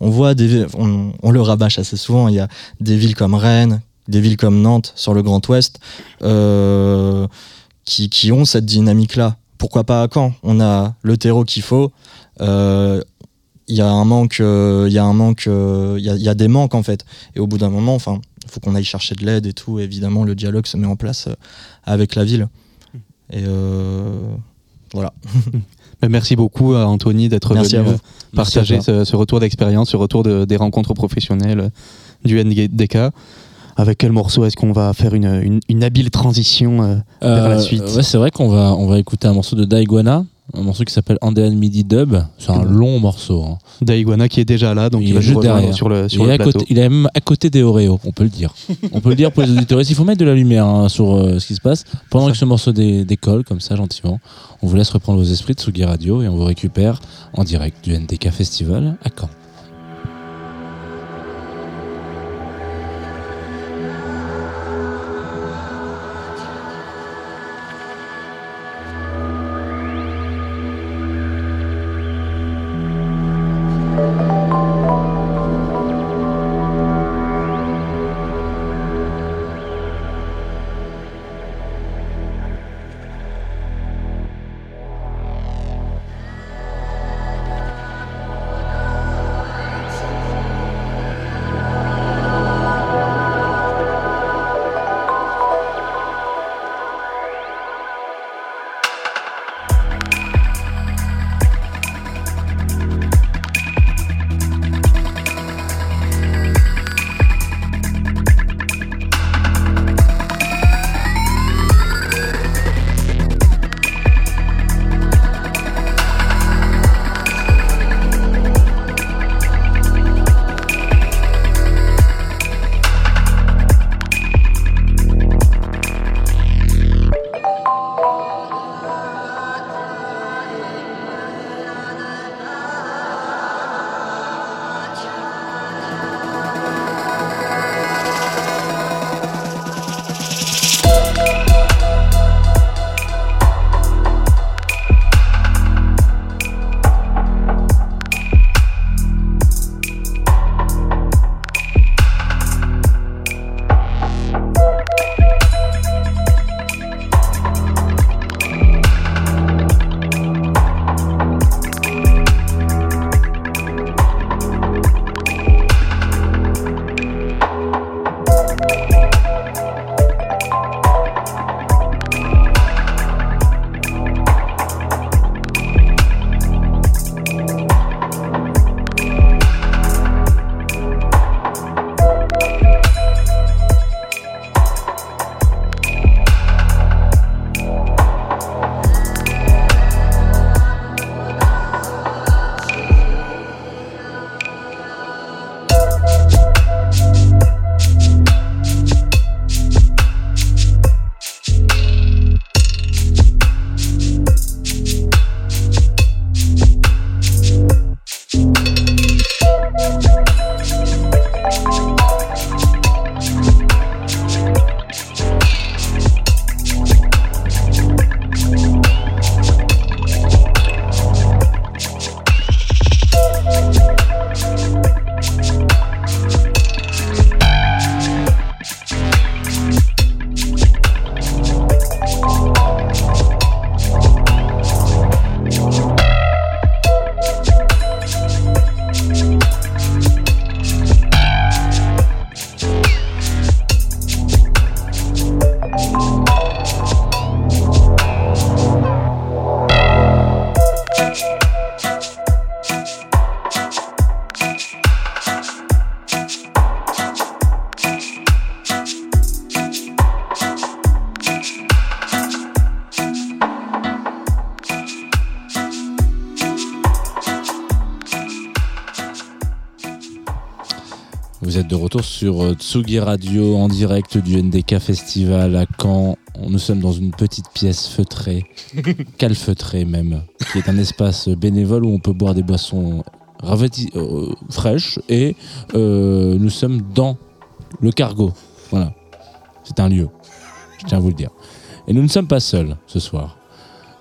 Speaker 6: On voit on, le rabâche assez souvent. Il y a des villes comme Rennes, des villes comme Nantes sur le Grand Ouest, qui, qui ont cette dynamique-là. Pourquoi pas à Caen? On a le terreau qu'il faut. Il y a un manque, euh, il y a un manque, euh, il y, a, il y a des manques en fait. Et au bout d'un moment, enfin, il faut qu'on aille chercher de l'aide et tout. Évidemment, le dialogue se met en place euh, avec la ville. Et euh, voilà.
Speaker 4: Merci beaucoup à Anthony d'être venu
Speaker 6: à vous.
Speaker 4: partager ce, ce retour d'expérience, ce retour de- des rencontres professionnelles du NDK. Avec quel morceau est-ce qu'on va faire une, une, une habile transition euh, vers la suite?
Speaker 3: Ouais, c'est vrai qu'on va, on va écouter un morceau de Daiguana, un morceau qui s'appelle Andean Midi Dub. C'est un long morceau. hein.
Speaker 4: Daiguana qui est déjà là, donc
Speaker 3: Il
Speaker 4: va
Speaker 3: juste derrière.
Speaker 4: sur le, sur
Speaker 3: il, est
Speaker 4: le
Speaker 3: à
Speaker 4: plateau.
Speaker 3: côté, il est même à côté des Oreos, on peut le dire. on peut le dire pour les auditeurs. Il faut mettre de la lumière hein, sur euh, ce qui se passe. Pendant que ce morceau dé- décolle, comme ça, gentiment, on vous laisse reprendre vos esprits de Sugi Radio et on vous récupère en direct du NDK Festival à Caen. Sur euh, Tsugi Radio en direct du NDK Festival à Caen. Nous sommes dans une petite pièce feutrée, calfeutrée même, qui est un espace bénévole où on peut boire des boissons euh, fraîche et euh, nous sommes dans le cargo. Voilà. C'est un lieu. Je tiens à vous le dire. Et nous ne sommes pas seuls ce soir.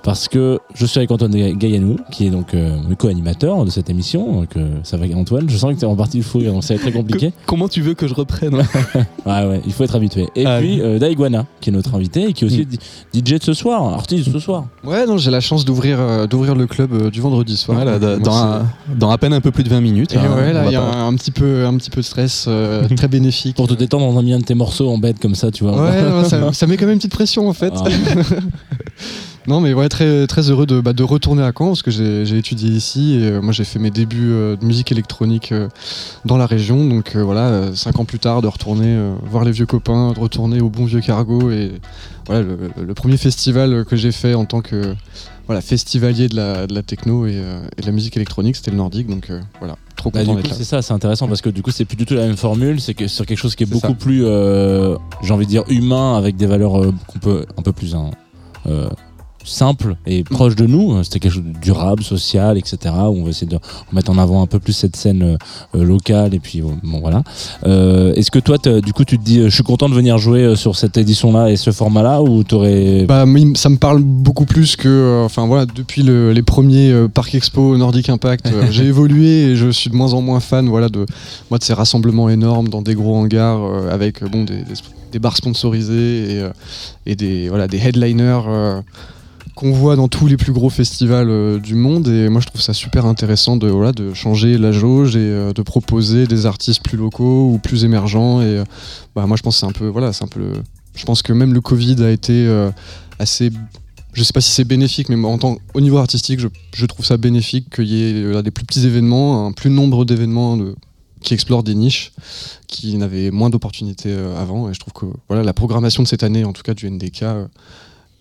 Speaker 3: Parce que je suis avec Antoine Ga- Gaillanou, qui est donc euh, le co-animateur de cette émission. Donc, euh, ça va, Antoine. Je sens que tu es en partie le fou, donc ça va être très compliqué.
Speaker 4: Comment tu veux que je reprenne
Speaker 3: Ouais, ouais, il faut être habitué. Et
Speaker 4: Ah,
Speaker 3: puis, euh, Daiguana, qui est notre invité et qui est aussi
Speaker 4: Mm.
Speaker 3: DJ de ce soir, artiste de ce soir.
Speaker 7: Ouais, non, j'ai la chance d'ouvrir euh, d'ouvrir le club euh, du vendredi soir.
Speaker 4: Dans, un- à peine un peu plus de 20 minutes.
Speaker 7: Et
Speaker 4: hein,
Speaker 7: ouais, là, il y a un, un petit peu un petit peu de stress euh, très bénéfique.
Speaker 3: Pour te détendre, on a mis un de tes morceaux en bête comme ça, tu vois.
Speaker 7: Ouais, non, ça, ça met quand même une petite pression en fait.
Speaker 3: Ah.
Speaker 7: Non, mais ouais, très, très heureux de, bah, de retourner à Caen parce que j'ai étudié ici et euh, moi j'ai fait mes débuts euh, de musique électronique euh, dans la région. Donc voilà, cinq ans plus tard, de retourner voir les vieux copains, de retourner au bon vieux cargo et voilà le, le premier festival que j'ai fait en tant que voilà festivalier de la, de la techno et, et de la musique électronique, c'était le Nordique. Donc voilà, trop
Speaker 3: Bah,
Speaker 7: content
Speaker 3: du
Speaker 7: d'être
Speaker 3: coup,
Speaker 7: là.
Speaker 3: c'est ça, c'est intéressant parce que du coup, c'est plus du tout la même formule. C'est que sur quelque chose qui est beaucoup
Speaker 7: ça.
Speaker 3: plus, j'ai envie de dire, humain, avec des valeurs qu'on peut un peu plus hein, simples et proches de nous. C'était quelque chose de durable, social, etc. Où on va essayer de mettre en avant un peu plus cette scène euh, euh, locale. Et puis, bon, voilà. Euh, Est-ce que toi, du coup, tu te dis, je suis content de venir jouer sur cette édition-là et ce format-là ou t'aurais.
Speaker 7: Bah, ça me parle beaucoup plus que, enfin voilà, depuis le- les premiers Parc Expo Nordic Impact, j'ai évolué et je suis de moins en moins fan, voilà, de moi de ces rassemblements énormes dans des gros hangars avec bon des, des, des bars sponsorisés et, et des voilà des headliners. euh, qu'on voit dans tous les plus gros festivals euh, du monde. Et moi je trouve ça super intéressant de voilà de changer la jauge et euh, de proposer des artistes plus locaux ou plus émergents. Et euh, bah moi je pense c'est un peu voilà c'est un peu je pense que même le Covid a été assez je sais pas si c'est bénéfique mais en tant au niveau artistique je, je trouve ça bénéfique qu'il y ait des plus petits événements un plus nombre d'événements de- qui explorent des niches qui n'avaient moins d'opportunités avant. Et je trouve que voilà la programmation de cette année en tout cas du NDK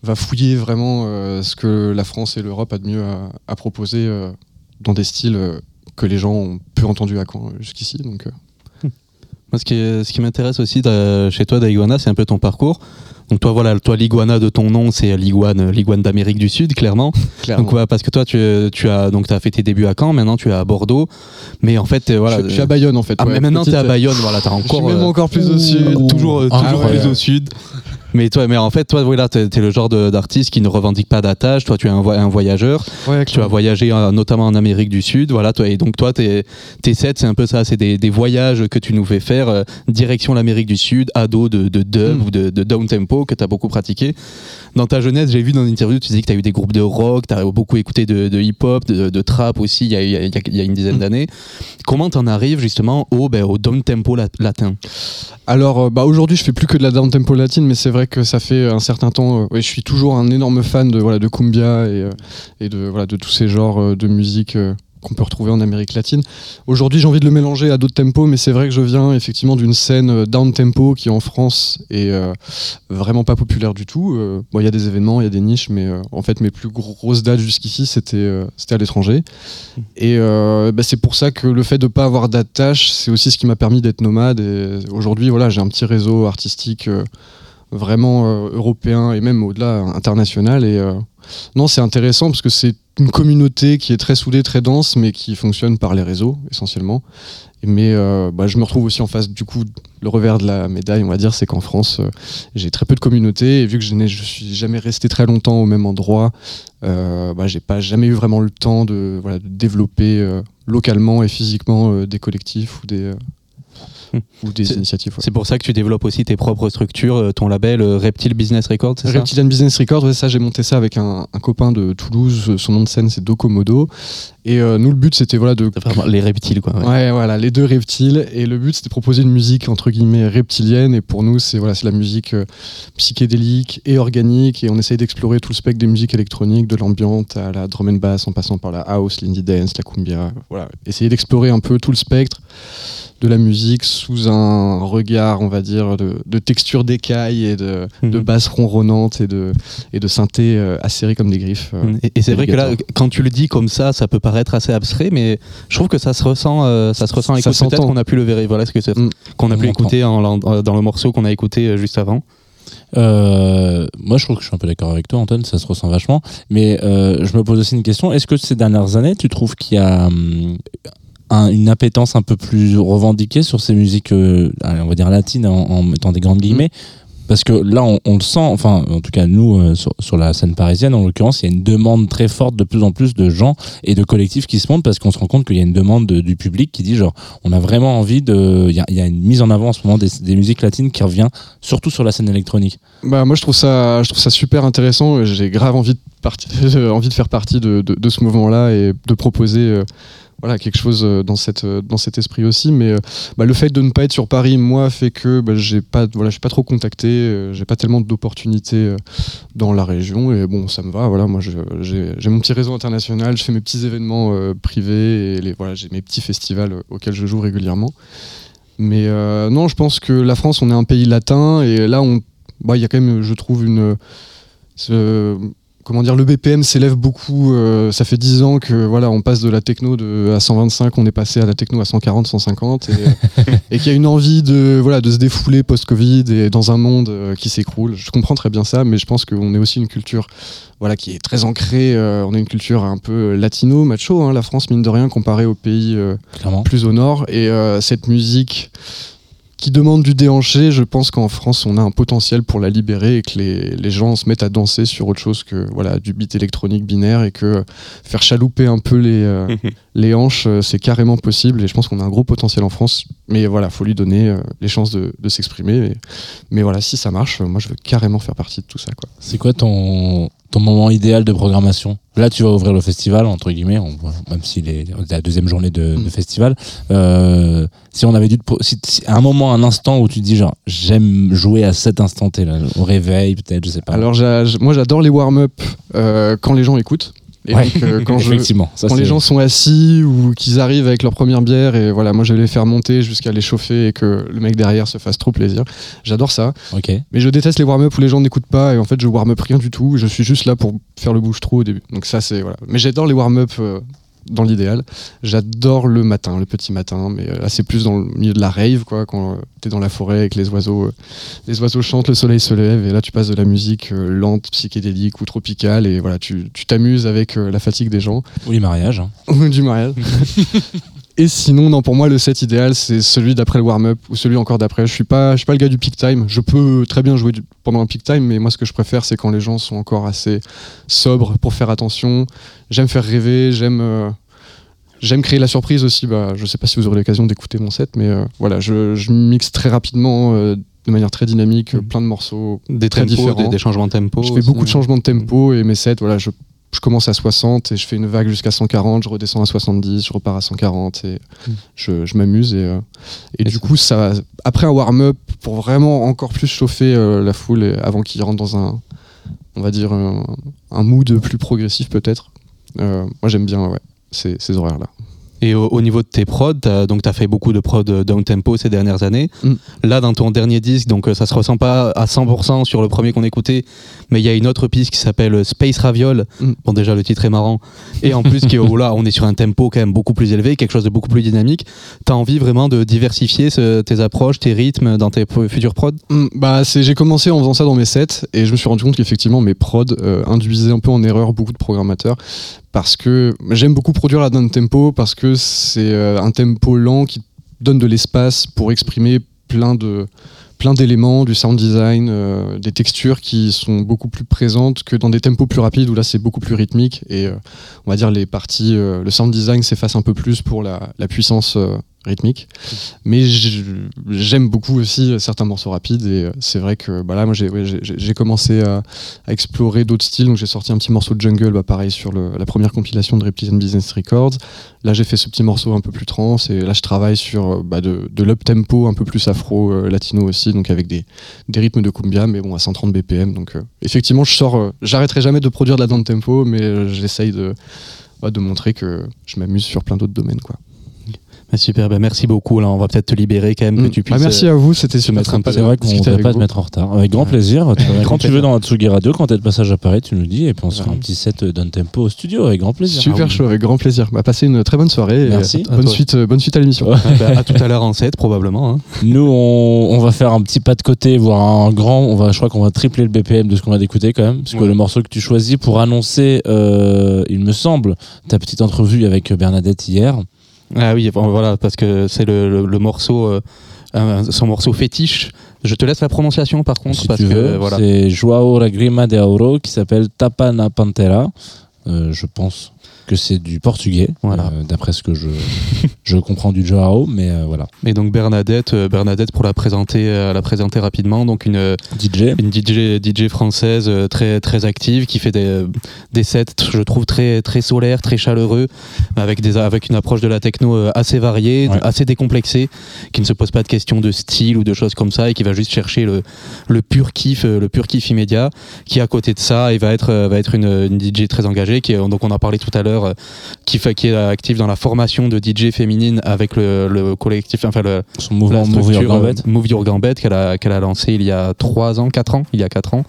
Speaker 7: va fouiller vraiment euh, ce que la France et l'Europe a de mieux à, à proposer euh, dans des styles euh, que les gens ont peu entendus à Caen jusqu'ici donc
Speaker 4: Moi, ce qui, est- ce qui m'intéresse aussi chez toi, d'Iguana, c'est un peu ton parcours. Donc, toi, voilà, toi, l'iguana de ton nom, c'est l'iguane, l'iguane d'Amérique du Sud, clairement.
Speaker 7: clairement
Speaker 4: Donc, ouais, parce que toi, tu, tu as, donc, as fait tes débuts à Caen, maintenant, tu es à Bordeaux. Mais en fait, voilà.
Speaker 7: je, je suis à Bayonne en fait
Speaker 4: Ah,
Speaker 7: ouais,
Speaker 4: mais maintenant, tu es à Bayonne, voilà, t'as
Speaker 7: je suis
Speaker 4: encore.
Speaker 7: même encore plus au sud
Speaker 4: toujours
Speaker 3: Ah,
Speaker 4: toujours
Speaker 3: ouais.
Speaker 4: plus au sud. Mais toi, mais en fait, toi, voilà, t'es es le genre d'artiste qui ne revendique pas d'attache. Toi, tu es un, vo- un voyageur.
Speaker 7: Ouais,
Speaker 4: Tu as voyagé euh, notamment en Amérique du Sud, voilà. Toi, et donc toi, tes, sets, c'est un peu ça, c'est des, des voyages que tu nous fais faire euh, direction l'Amérique du Sud, ado de, de dub
Speaker 7: Mm.
Speaker 4: ou de, de down tempo que tu as beaucoup pratiqué. Dans ta jeunesse, j'ai vu dans une interview, tu disais que tu as eu des groupes de rock, tu as beaucoup écouté de, de hip-hop, de, trap aussi, il y a, y a- y a une dizaine
Speaker 7: Mm.
Speaker 4: d'années. Comment t'en arrives justement au, ben, au down tempo lat- latin?
Speaker 7: Alors, euh, bah, aujourd'hui, je fais plus que de la down tempo latine, mais c'est vrai que ça fait un certain temps. euh, ouais, je suis toujours un énorme fan de voilà de cumbia et, euh, et de voilà de tous ces genres euh, de musique qu'on peut retrouver en Amérique latine. Aujourd'hui, j'ai envie de le mélanger à d'autres tempos, mais c'est vrai que je viens effectivement d'une scène down tempo qui en France est euh, vraiment pas populaire du tout. Euh, bon, il y a des événements, il y a des niches, mais euh, en fait, mes plus grosses dates jusqu'ici, c'était c'était à l'étranger. Et euh, bah, c'est pour ça que le fait de pas avoir d'attache, c'est aussi ce qui m'a permis d'être nomade. Et aujourd'hui, voilà, j'ai un petit réseau artistique vraiment euh, européen et même au-delà international. Et euh, non, c'est intéressant parce que c'est une communauté qui est très soudée, très dense, mais qui fonctionne par les réseaux essentiellement. Mais euh, bah, je me retrouve aussi en face, du coup, le revers de la médaille, on va dire, c'est qu'en France, j'ai très peu de communauté et vu que je je suis jamais resté très longtemps au même endroit, euh, bah, j'ai pas jamais eu vraiment le temps de, voilà, de développer localement et physiquement des collectifs ou des, ou des
Speaker 4: C'est-
Speaker 7: initiatives. ouais.
Speaker 4: C'est pour ça que tu développes aussi tes propres structures, euh, ton label euh, Reptile Business Records, c'est ça
Speaker 7: Reptilian Business Record, ouais, ça j'ai monté ça avec un, un copain de Toulouse, euh, son nom de scène c'est Docomodo. Et euh, nous le but c'était voilà de
Speaker 4: les reptiles, quoi. ouais.
Speaker 7: Ouais, voilà, les deux reptiles. Et le but, c'était de proposer une musique entre guillemets reptilienne. Et pour nous, c'est voilà, la musique euh, psychédélique et organique. Et on essaye d'explorer tout le spectre des musiques électroniques, de l'ambiante à la drum and bass, en passant par la house, l'indie dance, la cumbia. Voilà, essayer d'explorer un peu tout le spectre de la musique sous un regard, on va dire, de, de texture d'écaille et de, de
Speaker 4: Mhm.
Speaker 7: basse ronronnante et de, et de synthé euh, acérées comme des griffes. euh.
Speaker 4: Et, et c'est vrai que là, quand tu le dis comme ça, ça peut paraître assez abstrait, mais je trouve que ça se ressent, euh, ça se ressent.
Speaker 7: Ça
Speaker 4: Écoute, peut-être qu'on a pu le vérifier. Voilà ce que c'est,
Speaker 7: Mm.
Speaker 4: qu'on a
Speaker 3: On
Speaker 4: pu écouter en- en- dans le morceau qu'on a écouté euh, juste avant.
Speaker 3: Euh, moi, je trouve que je suis un peu d'accord avec toi, Antoine, ça se ressent vachement. Mais euh, je me pose aussi une question. Est-ce que ces dernières années, tu trouves qu'il y a hum, un- une appétence un peu plus revendiquée sur ces musiques, euh, on va dire latines, en, en mettant des grandes guillemets. Parce que là, on, on le sent, enfin, en tout cas, nous, euh, sur, sur la scène parisienne, en l'occurrence, il y a une demande très forte de plus en plus de gens et de collectifs qui se montent parce qu'on se rend compte qu'il y a une demande de- du public qui dit, genre, on a vraiment envie de. Il y a, il y a une mise en avant en ce moment des, des musiques latines qui revient surtout sur la scène électronique.
Speaker 7: Bah moi je trouve ça, je trouve ça super intéressant. J'ai grave envie de, envie de faire partie de, de- de ce mouvement-là et de proposer euh, voilà, quelque chose euh, euh, dans cet esprit aussi. Mais euh, bah, le fait de ne pas être sur Paris, moi, fait que bah, j'ai suis pas trop contacté, j'ai pas tellement d'opportunités dans la région. Et bon, ça me va. Voilà, moi j'ai mon petit réseau international, je fais mes petits événements privés voilà, j'ai mes petits festivals auxquels je joue régulièrement. Mais non, je pense que la France, on est un pays latin et là, on bah, il y a quand même, je trouve, une. Comment dire, le BPM s'élève beaucoup. euh, ça fait 10 ans que voilà, on passe de la techno de, à 125, on est passé à la techno à 140, 150, et, et qu'il y a une envie de voilà de se défouler post-Covid et dans un monde euh, qui s'écroule. Je comprends très bien ça, mais je pense qu'on est aussi une culture voilà qui est très ancrée. euh, on a une culture un peu latino, macho, hein, la France mine de rien comparée aux pays. plus au nord. Et cette musique qui demande du déhanché, je pense qu'en France, on a un potentiel pour la libérer et que les, les gens se mettent à danser sur autre chose que voilà, du beat électronique binaire et que faire chalouper un peu les, euh, les hanches, euh, c'est carrément possible. Et je pense qu'on a un gros potentiel en France. Mais voilà, faut lui donner euh, les chances de, de s'exprimer. Et- Mais voilà, si ça marche, moi, je veux carrément faire partie de tout ça. Quoi.
Speaker 3: C'est quoi ton, ton moment idéal de programmation Là, tu vas ouvrir le festival, entre guillemets, on- même s'il est la deuxième journée de, de
Speaker 7: Mm.
Speaker 3: festival. Euh, si on avait dû si, si- à un moment, un instant où tu te dis, genre, j'aime jouer à cet instant T, là, au réveil, peut-être, je sais pas.
Speaker 7: Alors, moi, j'adore les warm-up euh, quand les gens écoutent. Et
Speaker 3: Ouais,
Speaker 7: donc, euh, quand je,
Speaker 3: effectivement. Ça,
Speaker 7: quand les gens sont assis ou qu'ils arrivent avec leur première bière et voilà, moi je vais les faire monter jusqu'à les chauffer et que le mec derrière se fasse trop plaisir. J'adore ça. Mais je déteste les warm-up où les gens n'écoutent pas et en fait je warm-up rien du tout. Je suis juste là pour faire le bouche-trou au début. Donc ça c'est voilà. Mais j'adore les warm-up euh, dans l'idéal. J'adore le matin, le petit matin. Mais euh, là c'est plus dans le milieu de la rave quoi, quand euh, t'es dans la forêt avec les oiseaux. euh, les oiseaux chantent, le soleil se lève et là tu passes de la musique lente, psychédélique ou tropicale et voilà tu tu t'amuses avec la fatigue des gens.
Speaker 3: Ou les mariages. hein.
Speaker 7: Ou du mariage. Et sinon, non, pour moi, le set idéal, c'est celui d'après le warm-up ou celui encore d'après. Je suis pas, je suis pas le gars du peak time. Je peux très bien jouer du- pendant un peak time, mais moi, ce que je préfère, c'est quand les gens sont encore assez sobres pour faire attention. J'aime faire rêver, j'aime, euh, j'aime créer la surprise aussi. Bah, je sais pas si vous aurez l'occasion d'écouter mon set, mais euh, voilà, je, je mixe très rapidement, euh, de manière très dynamique,
Speaker 4: Mhm.
Speaker 7: plein de morceaux.
Speaker 4: Des
Speaker 7: Très
Speaker 4: tempos,
Speaker 7: différents.
Speaker 4: des, des changements de tempo.
Speaker 7: Je fais
Speaker 4: aussi,
Speaker 7: beaucoup de changements de tempo et mes sets, voilà, je, je commence à 60 et je fais une vague jusqu'à 140, je redescends à 70, je repars à 140 et
Speaker 4: Mm.
Speaker 7: je, je m'amuse. Et, euh, et
Speaker 4: Et
Speaker 7: du coup, ça, après un warm-up, pour vraiment encore plus chauffer la foule et avant qu'ils rentrent dans un, on va dire, un, un mood plus progressif peut-être, moi j'aime bien ouais, ces, ces horaires-là.
Speaker 4: Et au, au niveau de tes prods, t'as- donc tu as fait beaucoup de prods down tempo ces dernières années.
Speaker 7: Mm.
Speaker 4: Là, dans ton dernier disque, donc euh, ça se ressent pas à 100% sur le premier qu'on écoutait, mais il y a une autre piste qui s'appelle Space Raviol.
Speaker 7: Mm.
Speaker 4: Bon, déjà le titre est marrant. Et en plus, qui, oh là, on est sur un tempo quand même beaucoup plus élevé, quelque chose de beaucoup plus dynamique. Tu as envie vraiment de diversifier ce- tes approches, tes rythmes dans tes futurs prods?
Speaker 7: Mm, bah, c'est, j'ai commencé en faisant ça dans mes sets et je me suis rendu compte qu'effectivement mes prods euh, induisaient un peu en erreur beaucoup de programmateurs parce que j'aime beaucoup produire la down tempo parce que c'est euh, un tempo lent qui donne de l'espace pour exprimer plein de plein d'éléments du sound design, euh, des textures qui sont beaucoup plus présentes que dans des tempos plus rapides où là c'est beaucoup plus rythmique et euh, on va dire les parties, le sound design s'efface un peu plus pour la, la puissance rythmique. Mais j'aime beaucoup aussi certains morceaux rapides et euh, c'est vrai que bah là moi j'ai commencé à, explorer d'autres styles donc j'ai sorti un petit morceau de jungle bah pareil sur la première compilation de Reptilian Business Records. Là j'ai fait ce petit morceau un peu plus trance et là je travaille sur euh, bah, de, l'up tempo un peu plus afro euh, latino aussi donc avec des, rythmes de cumbia mais bon à 130 BPM donc euh, effectivement je sors euh, j'arrêterai jamais de produire de la down tempo mais euh, j'essaye de bah, de montrer que je m'amuse sur plein d'autres domaines quoi.
Speaker 4: Ah, Super, ben merci beaucoup. Là, on va peut-être te libérer quand même, que
Speaker 7: Mm.
Speaker 4: tu
Speaker 7: Bah,
Speaker 4: puisses.
Speaker 7: merci à vous c'était
Speaker 4: se
Speaker 7: super
Speaker 4: mettre un
Speaker 7: sympa
Speaker 4: peu-
Speaker 3: C'est vrai qu'on ne pas te
Speaker 7: vous.
Speaker 3: mettre en retard. Avec grand
Speaker 7: Ouais.
Speaker 3: plaisir. Quand tu veux dans la Tsugi Radio, quand t'es de passage à Paris, tu nous dis et puis on se fera
Speaker 4: Ouais.
Speaker 3: un petit set d'un tempo au studio avec grand plaisir.
Speaker 7: Super
Speaker 3: Ah oui.
Speaker 7: chaud, avec grand plaisir. Bah, passez une très bonne soirée.
Speaker 3: Merci.
Speaker 7: euh, bonne, suite, euh, bonne suite à l'émission.
Speaker 3: Ouais.
Speaker 4: Ben, à tout à l'heure en 7, probablement. hein.
Speaker 3: Nous, on, on va faire un petit pas de côté, voire un grand. On va, je crois qu'on va tripler le BPM de ce qu'on va d'écouter quand même, parce que le morceau que tu choisis pour annoncer, euh, il me semble, ta petite entrevue avec Bernadette hier.
Speaker 4: Ah oui, bon, voilà, parce que c'est le, le- le morceau, euh, son morceau fétiche. Je te laisse la prononciation par contre,
Speaker 3: si
Speaker 4: parce
Speaker 3: tu
Speaker 4: que
Speaker 3: veux,
Speaker 4: voilà.
Speaker 3: c'est Joao Lagrima de Auro qui s'appelle Tapa na Pantera. Euh, je pense que c'est du portugais,
Speaker 4: Voilà.
Speaker 3: euh, d'après ce que je, je comprends du Joao, mais euh, voilà.
Speaker 4: Et donc Bernadette, euh, Bernadette pour la présenter, la présenter rapidement, donc une,
Speaker 3: DJ.
Speaker 4: une DJ, DJ française très, très active qui fait des, des sets, je trouve, très, très solaires, très chaleureux, avec, des, avec une approche de la techno assez variée,
Speaker 3: Ouais.
Speaker 4: assez décomplexée, qui ne se pose pas de questions de style ou de choses comme ça et qui va juste chercher le, le pur kiff, le pur kiff immédiat, qui à côté de ça, il va être, va être une, une DJ très engagée, qui donc on a parlé tout à l'heure, euh, qui, fait, qui est active dans la formation de DJ féminine avec le, le collectif, enfin le,
Speaker 3: Son mouvement
Speaker 4: la
Speaker 3: Move Your
Speaker 4: structure,
Speaker 3: Gambit.
Speaker 4: euh, Move Your Gambit qu'elle a, qu'elle a lancé il y a 3 ans, 4 ans, il y a 4 ans.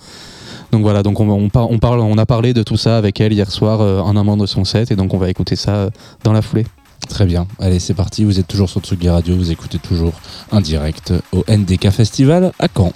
Speaker 4: Donc voilà, donc on, on, par- on parle, on a parlé de tout ça avec elle hier soir euh, en amont de son set et donc on va écouter ça euh, dans la foulée.
Speaker 3: Très bien. Allez, c'est parti. Vous êtes toujours sur Tsugi Radio. Vous écoutez toujours en direct au NDK Festival à Caen.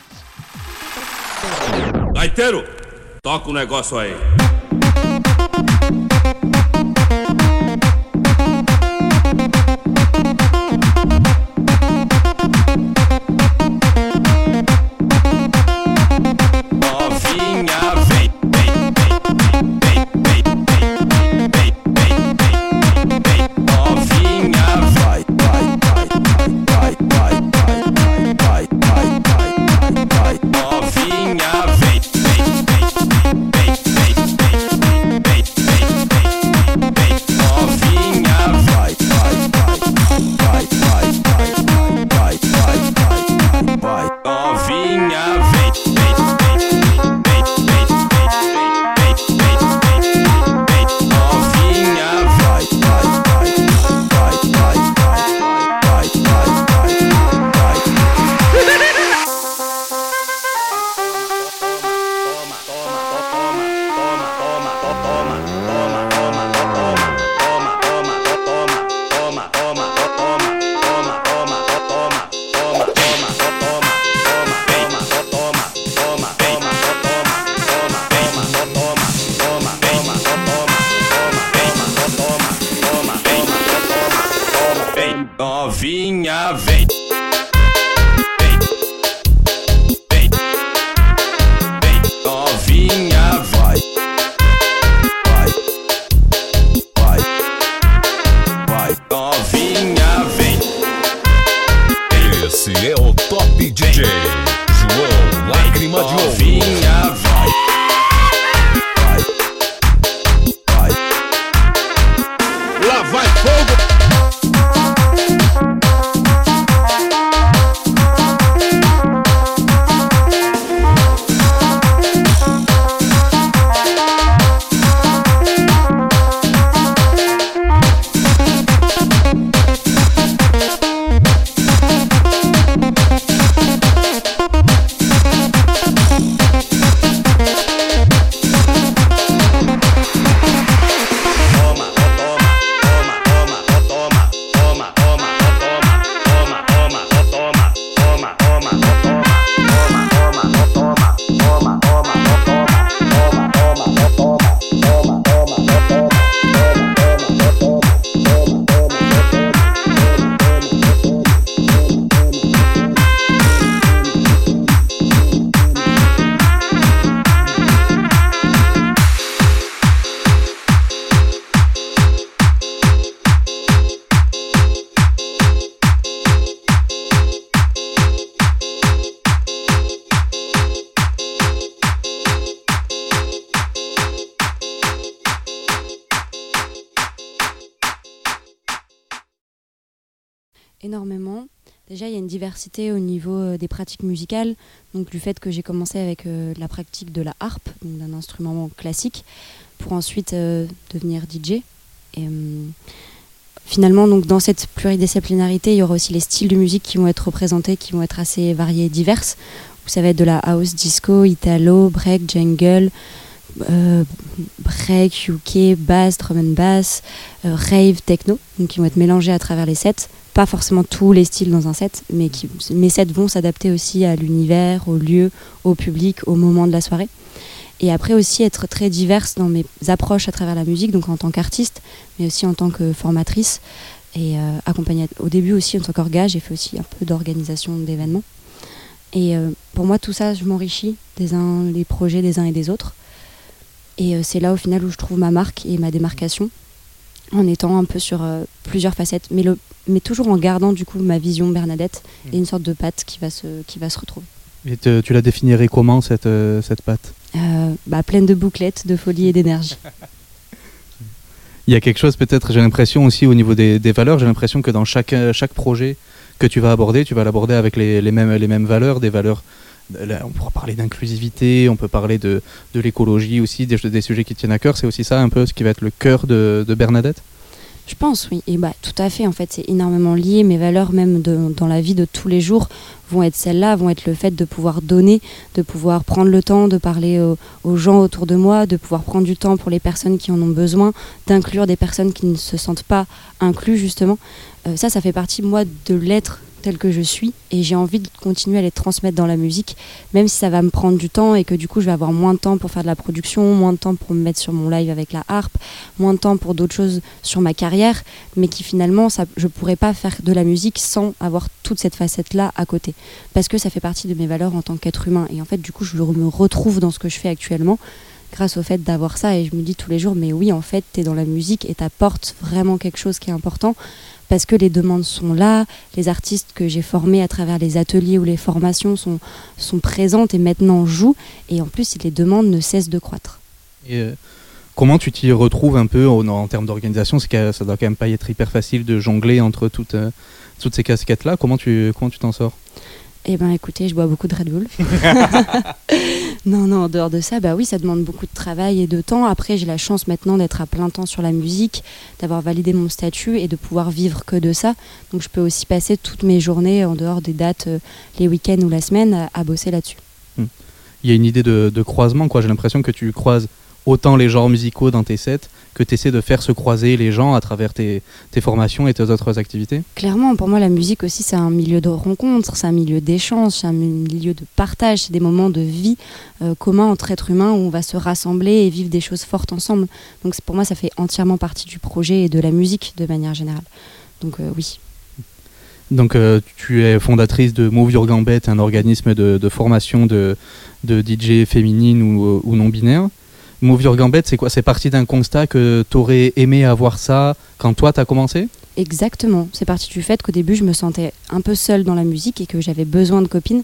Speaker 8: Pratiques musicales. Donc, du fait que j'ai commencé avec euh, la pratique de la harpe, d'un instrument classique, pour ensuite euh, devenir DJ. Et, euh, finalement, donc, dans cette pluridisciplinarité, il y aura aussi les styles de musique qui vont être représentés, qui vont être assez variés et diverses. Ça va être de la house, disco, italo, break, jungle, euh, break, UK, bass, drum and bass, rave, techno, donc qui vont être mélangés à travers les sets. Pas forcément tous les styles dans un set, mais qui, mes sets vont s'adapter aussi à l'univers, au lieu, au public, au moment de la soirée. Et après aussi être très diverse dans mes approches à travers la musique, donc en tant qu'artiste, mais aussi en tant que formatrice. et euh, accompagner. Au début aussi, en tant qu'orga, j'ai fait aussi un peu d'organisation d'événements. Et euh, pour moi, tout ça, je m'enrichis des uns, les projets des uns et des autres. Et euh, c'est là au final où je trouve ma marque et ma démarcation, en étant un peu sur euh, plusieurs facettes, mais, le, mais toujours en gardant du coup ma vision Bernadette et une sorte de patte qui va se, qui va se retrouver.
Speaker 4: Et te- tu la définirais comment cette, euh, cette patte?
Speaker 8: Euh, bah, pleine de bouclettes, de folie et d'énergie.
Speaker 4: Il y a quelque chose peut-être, j'ai l'impression aussi au niveau des, des valeurs, j'ai l'impression que dans chaque, chaque projet que tu vas aborder, tu vas l'aborder avec les, les mêmes, les mêmes valeurs, des valeurs, euh, on pourra parler d'inclusivité, on peut parler de, de l'écologie aussi, des, des sujets qui tiennent à cœur, c'est aussi ça un peu ce qui va être le cœur de, de Bernadette?
Speaker 8: Je pense, oui. Et bah, tout à fait, en fait, c'est énormément lié. Mes valeurs, même dans la vie de tous les jours, vont être celles-là, vont être le fait de pouvoir donner, de pouvoir prendre le temps de parler aux, gens autour de moi, de pouvoir prendre du temps pour les personnes qui en ont besoin, d'inclure des personnes qui ne se sentent pas inclus, justement. Euh, ça, ça fait partie, moi, de l'être tel que je suis. Et j'ai envie de continuer à les transmettre dans la musique, même si ça va me prendre du temps et que du coup, je vais avoir moins de temps pour faire de la production, moins de temps pour me mettre sur mon live avec la harpe, moins de temps pour d'autres choses sur ma carrière, mais qui finalement, ça, je pourrais pas faire de la musique sans avoir toute cette facette-là à côté. Parce que ça fait partie de mes valeurs en tant qu'être humain. Et en fait, du coup, je me retrouve dans ce que je fais actuellement grâce au fait d'avoir ça. Et je me dis tous les jours, mais oui, en fait, tu es dans la musique et t'apportes vraiment quelque chose qui est important. Parce que les demandes sont là, les artistes que j'ai formés à travers les ateliers ou les formations sont, sont présentes et maintenant jouent. Et en plus, les demandes ne cessent de croître.
Speaker 4: Et, euh, Comment tu t'y retrouves un peu en, en termes d'organisation? Ça doit quand même pas être hyper facile de jongler entre toutes, euh, toutes ces casquettes-là. Comment tu comment tu t'en sors?
Speaker 8: Eh ben écoutez, je bois beaucoup de Red Bull. non, non, en dehors de ça, bah oui, ça demande beaucoup de travail et de temps. Après, j'ai la chance maintenant d'être à plein temps sur la musique, d'avoir validé mon statut et de pouvoir vivre que de ça. Donc je peux aussi passer toutes mes journées en dehors des dates, euh, les week-ends ou la semaine, à, bosser là-dessus.
Speaker 4: Il y a une idée de, de croisement. quoi. J'ai l'impression que tu croises autant les genres musicaux dans tes sets que tu essaies de faire se croiser les gens à travers tes, tes formations et tes autres activités.
Speaker 8: Clairement, pour moi, la musique aussi, c'est un milieu de rencontre, c'est un milieu d'échange, c'est un milieu de partage, c'est des moments de vie euh, communs entre êtres humains où on va se rassembler et vivre des choses fortes ensemble. Donc pour moi, ça fait entièrement partie du projet et de la musique de manière générale. Donc euh, oui.
Speaker 4: Donc euh, tu es fondatrice de Move Your Gambette, un organisme de, de formation de, de DJ féminine ou, ou non binaire. Move Your c'est quoi? C'est parti d'un constat que tu aurais aimé avoir ça quand toi tu as commencé?
Speaker 8: Exactement. C'est parti du fait qu'au début, je me sentais un peu seule dans la musique et que j'avais besoin de copines.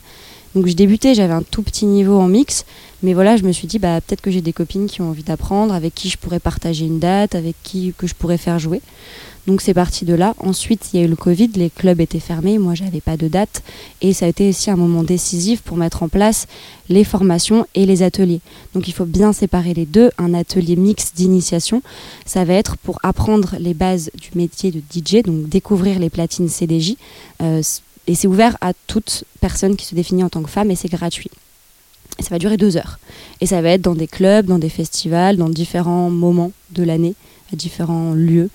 Speaker 8: Donc je débutais, j'avais un tout petit niveau en mix, mais voilà, je me suis dit bah peut-être que j'ai des copines qui ont envie d'apprendre, avec qui je pourrais partager une date, avec qui que je pourrais faire jouer. Donc c'est parti de là. Ensuite, il y a eu le Covid, les clubs étaient fermés, moi j'avais pas de date et ça a été aussi un moment décisif pour mettre en place les formations et les ateliers. Donc il faut bien séparer les deux. Un atelier mix d'initiation, ça va être pour apprendre les bases du métier de DJ, donc découvrir les platines CDJ. euh, et c'est ouvert à toute personne qui se définit en tant que femme et c'est gratuit. Ça va durer deux heures. Et ça va être dans des clubs, dans des festivals, dans différents moments de l'année, à différents lieux.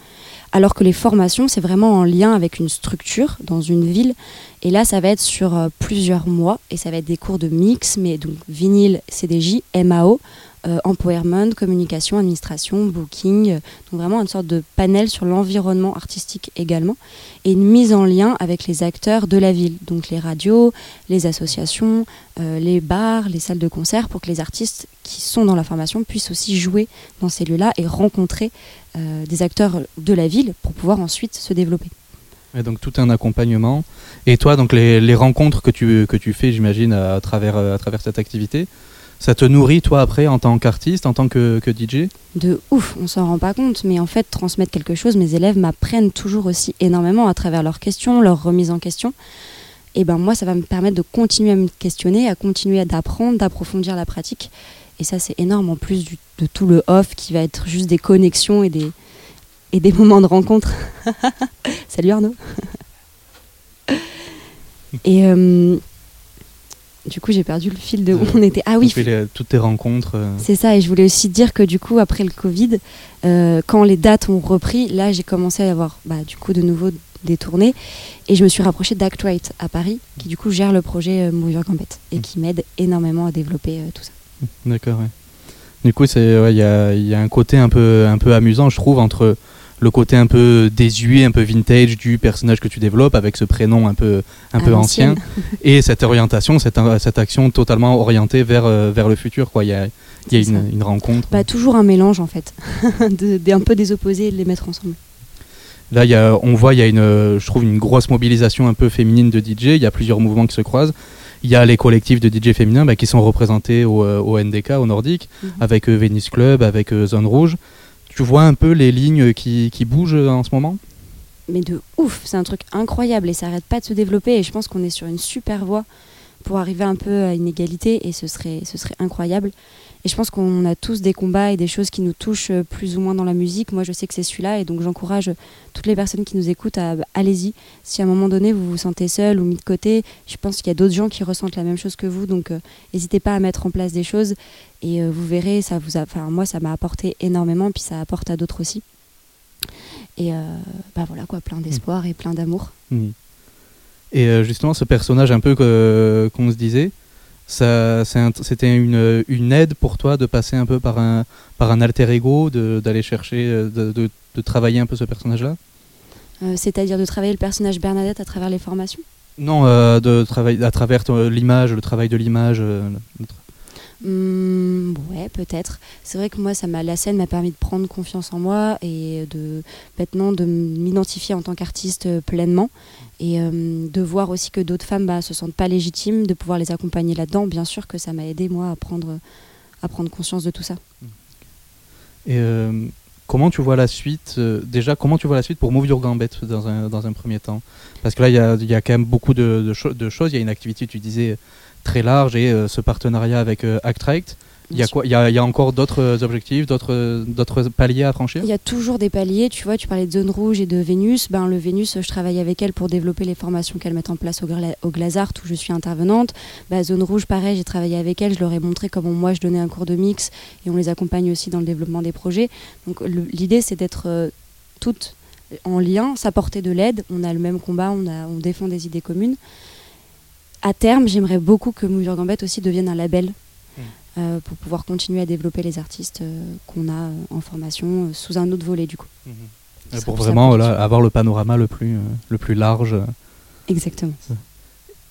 Speaker 8: Alors que les formations, c'est vraiment en lien avec une structure dans une ville. Et là, ça va être sur euh, plusieurs mois. Et ça va être des cours de mix, mais donc vinyle, CDJ, MAO, euh, empowerment, communication, administration, booking. euh, donc vraiment une sorte de panel sur l'environnement artistique également. Et une mise en lien avec les acteurs de la ville. Donc les radios, les associations, euh, les bars, les salles de concert, pour que les artistes qui sont dans la formation puissent aussi jouer dans ces lieux-là et rencontrer euh, des acteurs de la ville pour pouvoir ensuite se développer.
Speaker 4: Et donc tout un accompagnement. Et toi, donc les, les rencontres que tu, que tu fais, j'imagine, à travers, euh, à travers cette activité, ça te nourrit toi après en tant qu'artiste, en tant que, que DJ
Speaker 8: de ouf, on s'en rend pas compte, mais en fait, transmettre quelque chose, mes élèves m'apprennent toujours aussi énormément à travers leurs questions, leurs remises en question. Et ben moi, ça va me permettre de continuer à me questionner, à continuer d'apprendre, d'approfondir la pratique. Et ça, c'est énorme en plus du- de tout le off qui va être juste des connexions et des, et des moments de rencontre. Salut Arnaud. et euh, du coup, j'ai perdu le fil de où on était. Ah oui,
Speaker 4: les- toutes tes rencontres. euh,
Speaker 8: c'est ça, et je voulais aussi dire que du coup, après le Covid, euh, quand les dates ont repris, là, j'ai commencé à avoir bah, du coup de nouveau des tournées, et je me suis rapprochée d'Act Right à Paris, qui du coup gère le projet euh, Your Gambette, et qui m'aide énormément à développer euh, tout ça.
Speaker 4: D'accord, ouais. Du coup, ouais, il y, a, y a un côté un peu, un peu amusant, je trouve, entre le côté un peu désuet, un peu vintage du personnage que tu développes avec ce prénom un peu, un
Speaker 8: À
Speaker 4: peu ancien et cette orientation, cette, cette action totalement orientée vers, euh, vers le futur. Quoi. Il y a, il y a une, une rencontre.
Speaker 8: Bah, toujours un mélange en fait, de, un peu des opposés et de les mettre ensemble.
Speaker 4: Là, y a, on voit, il y a une, je trouve une grosse mobilisation un peu féminine de DJ. Il y a plusieurs mouvements qui se croisent. Il y a les collectifs de DJ féminins bah, qui sont représentés au, euh, au NDK, au Nordique,
Speaker 8: Mhm.
Speaker 4: avec euh, Venice Club, avec euh, Zone Rouge. Tu vois un peu les lignes qui, qui bougent en ce moment?
Speaker 8: Mais de ouf, c'est un truc incroyable et ça arrête pas de se développer et je pense qu'on est sur une super voie pour arriver un peu à une égalité et ce serait, ce serait incroyable. Et je pense qu'on a tous des combats et des choses qui nous touchent euh, plus ou moins dans la musique. Moi, je sais que c'est celui-là et donc j'encourage toutes les personnes qui nous écoutent à bah, allez-y. Si à un moment donné vous vous sentez seul ou mis de côté, je pense qu'il y a d'autres gens qui ressentent la même chose que vous. Donc euh, n'hésitez pas à mettre en place des choses et euh, vous verrez, ça vous enfin moi ça m'a apporté énormément puis ça apporte à d'autres aussi. Et euh, bah voilà quoi, plein d'espoir et plein d'amour.
Speaker 4: Mhm. Et euh, justement, ce personnage un peu qu'on se disait, c'était une, une aide pour toi de passer un peu par un, par un alter ego, d'aller chercher, euh, de, de- de travailler un peu ce personnage-là?
Speaker 8: Euh, C'est-à-dire de travailler le personnage Bernadette à travers les formations?
Speaker 4: Non, euh, de travailler à travers l'image, le travail de l'image.
Speaker 8: Hmm, ouais, peut-être. C'est vrai que moi, ça m'a, la scène m'a permis de prendre confiance en moi et de maintenant de m'identifier en tant qu'artiste pleinement et euh, de voir aussi que d'autres femmes bah, se sentent pas légitimes, de pouvoir les accompagner là-dedans. Bien sûr que ça m'a aidé moi à prendre, à prendre conscience de tout ça.
Speaker 4: Et euh, comment tu vois la suite euh, Déjà, comment tu vois la suite pour Move Your Gambit dans un, dans un premier temps? Parce que là, il y a, quand même beaucoup de, de cho- de choses. Il y a une activité, tu disais, très large et ce partenariat avec Actract. Il y a quoi Il y a, encore d'autres euh, objectifs, d'autres paliers à franchir?
Speaker 8: Il y a toujours des paliers, tu vois, tu parlais de zone rouge et de Vénus. Ben, le Vénus, je travaille avec elle pour développer les formations qu'elle met en place au, Gla- Glazart où je suis intervenante. Ben, zone rouge, pareil, j'ai travaillé avec elle, je leur ai montré comment moi je donnais un cours de mix et on les accompagne aussi dans le développement des projets. Donc l'idée c'est d'être euh, toutes en lien, s'apporter de l'aide. On a le même combat, on, on défend des idées communes. À terme, j'aimerais beaucoup que Your Gambette aussi devienne un label. Euh, pour pouvoir continuer à développer les artistes euh, qu'on a euh, en formation euh, sous un autre volet du coup. Ce
Speaker 4: Pour vraiment voilà, avoir le panorama le plus, euh, le plus large.
Speaker 8: Exactement.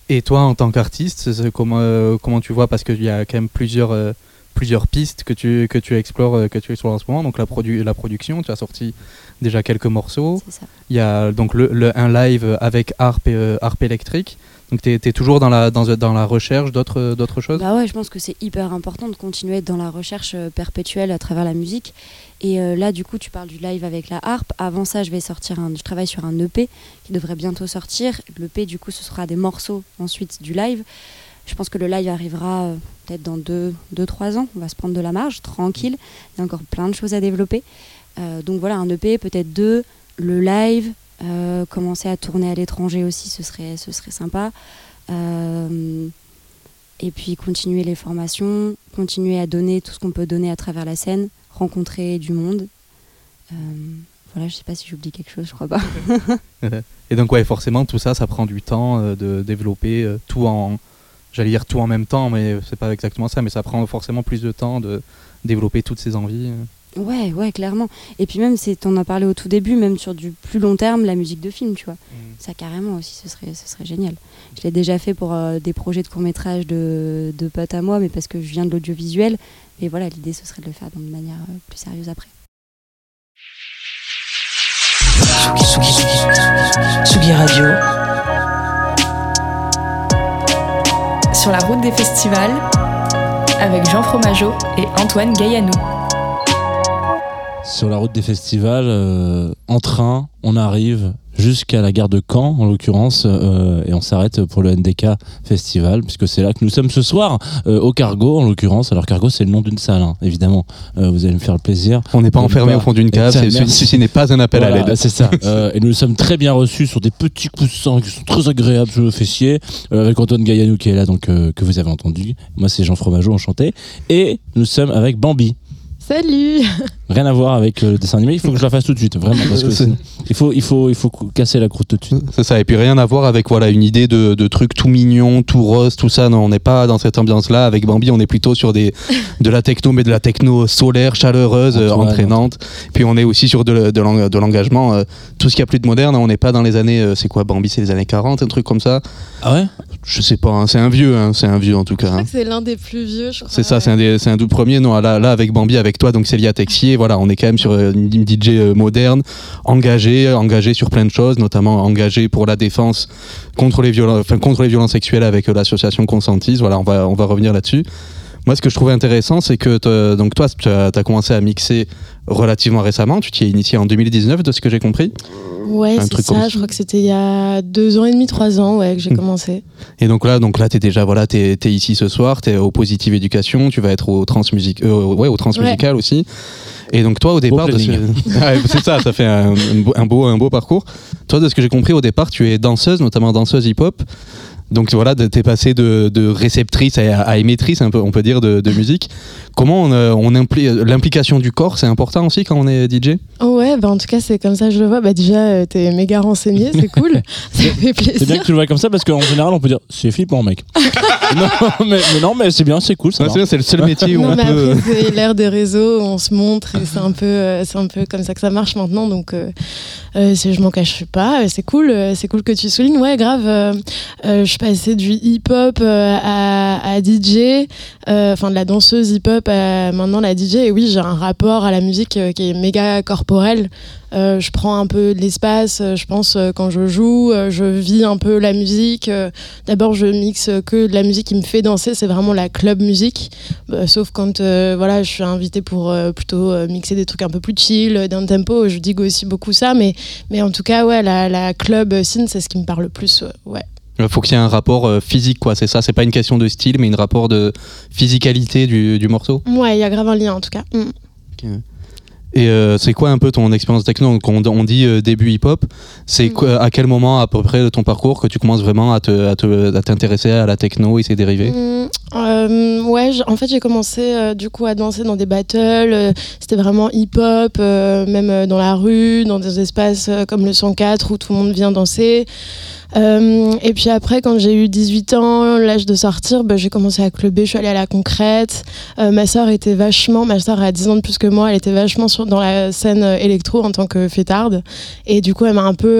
Speaker 4: Et toi, en tant qu'artiste, comment, euh, comment tu vois? Parce qu'il y a quand même plusieurs, euh, plusieurs pistes que tu, que tu explores, euh, que tu explores en ce moment. Donc la, produ la production, tu as sorti déjà quelques morceaux. Il y a donc le, le- un live avec harpe, euh, harpe électrique. Donc tu es, toujours dans la, recherche d'autres choses?
Speaker 8: Bah ouais, je pense que c'est hyper important de continuer dans la recherche euh, perpétuelle à travers la musique. Et euh, là, du coup, tu parles du live avec la harpe. Avant ça, je vais sortir un, je travaille sur un EP qui devrait bientôt sortir. L'EP, du coup, ce sera des morceaux ensuite du live. Je pense que le live arrivera euh, peut-être dans 2-3 deux, deux, ans. On va se prendre de la marge, tranquille. Il y a encore plein de choses à développer. Donc voilà, un EP, peut-être deux. Le live, euh, commencer à tourner à l'étranger aussi, ce serait, ce serait sympa. Euh, et puis continuer les formations, continuer à donner tout ce qu'on peut donner à travers la scène, rencontrer du monde. Euh, voilà, je sais pas si j'oublie quelque chose, je crois pas.
Speaker 4: Et donc ouais, forcément, tout ça, ça prend du temps de développer tout en... J'allais dire tout en même temps, mais c'est pas exactement ça, mais ça prend forcément plus de temps de développer toutes ces envies.
Speaker 8: Ouais, ouais, clairement. Et puis même, c'est, on a parlé au tout début, même sur du plus long terme, la musique de film, tu vois. Ça carrément aussi, ce serait, ce serait génial. Je l'ai déjà fait pour euh, des projets de court métrage de, de potes à moi, mais parce que je viens de l'audiovisuel. Et voilà, l'idée, ce serait de le faire d'une manière euh, plus sérieuse après.
Speaker 1: Radio.
Speaker 2: Sur la route des festivals, avec Jean Fromageau et Antoine Gaillanou.
Speaker 3: Sur la route des festivals, euh, en train, on arrive jusqu'à la gare de Caen, en l'occurrence, euh, et on s'arrête pour le NDK Festival, puisque c'est là que nous sommes ce soir, euh, au Cargo, en l'occurrence. Alors, Cargo, c'est le nom d'une salle, hein, évidemment. Euh, vous allez me faire le plaisir.
Speaker 4: On n'est pas enfermé
Speaker 3: pas-
Speaker 4: au fond d'une cave, ceci n'est pas un appel à l'aide.
Speaker 3: C'est ça. Euh, et nous sommes très bien reçus sur des petits coussins qui sont très agréables sur le fessier, euh, avec Antoine Gaillanou qui est là, donc euh, que vous avez entendu. Moi, c'est Jean Fromageau, enchanté. Et nous sommes avec Bambi.
Speaker 9: Salut
Speaker 3: Rien à voir avec euh, le dessin animé. Il faut que je la fasse tout de suite, vraiment, parce que sinon, il faut, il faut, il faut casser la croûte tout de suite.
Speaker 4: C'est ça, et puis rien à voir avec voilà une idée de, de trucs tout mignons, tout rose, tout ça. Non, on n'est pas dans cette ambiance-là. Avec Bambi, on est plutôt sur des de la techno, mais de la techno solaire, chaleureuse, euh,
Speaker 3: Antoine.
Speaker 4: entraînante. Puis on est aussi sur de, de l'eng- de l'engagement. euh, tout ce qu'il y a plus de moderne. On n'est pas dans les années. euh, c'est quoi Bambi C'est les années 40, un truc comme ça.
Speaker 3: Ah ouais?
Speaker 4: Je sais pas. hein, c'est un vieux. hein, c'est un vieux en tout cas.
Speaker 9: Je
Speaker 4: hein.
Speaker 9: crois que c'est l'un des plus vieux, je crois.
Speaker 4: C'est ça, c'est un, des- c'est un doux premier. Non, là, là, avec Bambi, avec toi, donc Célia Texier, voilà, on est quand même sur euh, une DJ euh, moderne, engagée, engagée sur plein de choses, notamment engagée pour la défense contre les violences, contre les violences sexuelles avec euh, l'association Consentis. Voilà, on va, revenir là-dessus. Moi, ce que je trouvais intéressant, c'est que donc toi, tu as, commencé à mixer relativement récemment. Tu t'y es initié en 2019, de ce que j'ai compris.
Speaker 9: Ouais,
Speaker 4: Un
Speaker 9: c'est
Speaker 4: comme
Speaker 9: ça. Je crois que c'était il y a deux ans et demi, trois ans, ouais, que j'ai
Speaker 4: Mm.
Speaker 9: commencé.
Speaker 4: Et donc là, donc là, t'es déjà voilà, t'es es ici ce soir, t'es au Positive Éducation, tu vas être au Transmusic, euh, ouais, au Transmusical aussi. Et donc toi, au départ, ce- c'est ça, ça fait un, un beau- un beau, un beau parcours. Toi, de ce que j'ai compris au départ, tu es danseuse, notamment danseuse hip-hop. Donc voilà, t'es passé de, réceptrice à, émettrice, un peu, on peut dire, de, musique. Comment on, euh, on impli- l'implication du corps, c'est important aussi quand on est DJ
Speaker 9: Oh ouais, bah en tout cas, c'est comme ça que je le vois. Bah déjà, euh, t'es méga renseigné, c'est cool. ça fait
Speaker 3: C'est bien que tu le vois comme ça parce qu'en général, on peut dire c'est flippant, mec. non, mais, mais non, mais c'est bien, c'est cool. Ça
Speaker 4: Ouais,
Speaker 3: marche.
Speaker 4: c'est le seul métier où
Speaker 9: Non,
Speaker 4: on
Speaker 9: mais
Speaker 4: peut.
Speaker 9: après, c'est l'ère des réseaux, on se montre et c'est un peu, euh, c'est un peu comme ça que ça marche maintenant. Donc, euh, euh, je m'en cache pas. euh, C'est cool, euh, c'est cool que tu soulignes. Ouais, grave. euh, euh, je suis passée du hip-hop euh, à, à DJ, euh, enfin de la danseuse hip-hop à maintenant la DJ. Et oui, j'ai un rapport à la musique euh, qui est méga corporel. Euh, je prends un peu de l'espace, euh, je pense, euh, quand je joue, je vis un peu la musique. D'abord, je mixe que de la musique qui me fait danser, c'est vraiment la club musique. Sauf quand euh, voilà, je suis invitée pour euh, plutôt mixer des trucs un peu plus chill, d'un tempo. Je digue aussi beaucoup ça, mais, mais en tout cas, ouais, la, la club scene, c'est ce qui me parle le plus. Ouais.
Speaker 4: Il faut qu'il y ait un rapport physique, quoi. C'est ça. C'est pas une question de style, mais un rapport de physicalité du, du morceau.
Speaker 9: Ouais, il y a grave un lien en tout cas. Mm.
Speaker 4: Et euh, c'est quoi un peu ton expérience techno? Donc, on, on dit euh, début hip-hop. C'est
Speaker 9: Mm.
Speaker 4: à quel moment à peu près de ton parcours que tu commences vraiment à te- à te- à t'intéresser à, la techno et ses dérivés?
Speaker 9: Mm, euh, ouais, en fait, j'ai commencé euh, du coup à danser dans des battles. euh, C'était vraiment hip-hop, même dans la rue, dans des espaces comme le 104 où tout le monde vient danser. Et puis après, quand j'ai eu 18 ans, l'âge de sortir, bah, j'ai commencé à clubber, je suis allée à la concrète. Ma soeur était vachement, ma soeur a 10 ans de plus que moi, elle était vachement sur, dans la scène électro en tant que fêtarde. Et du coup, elle m'a un peu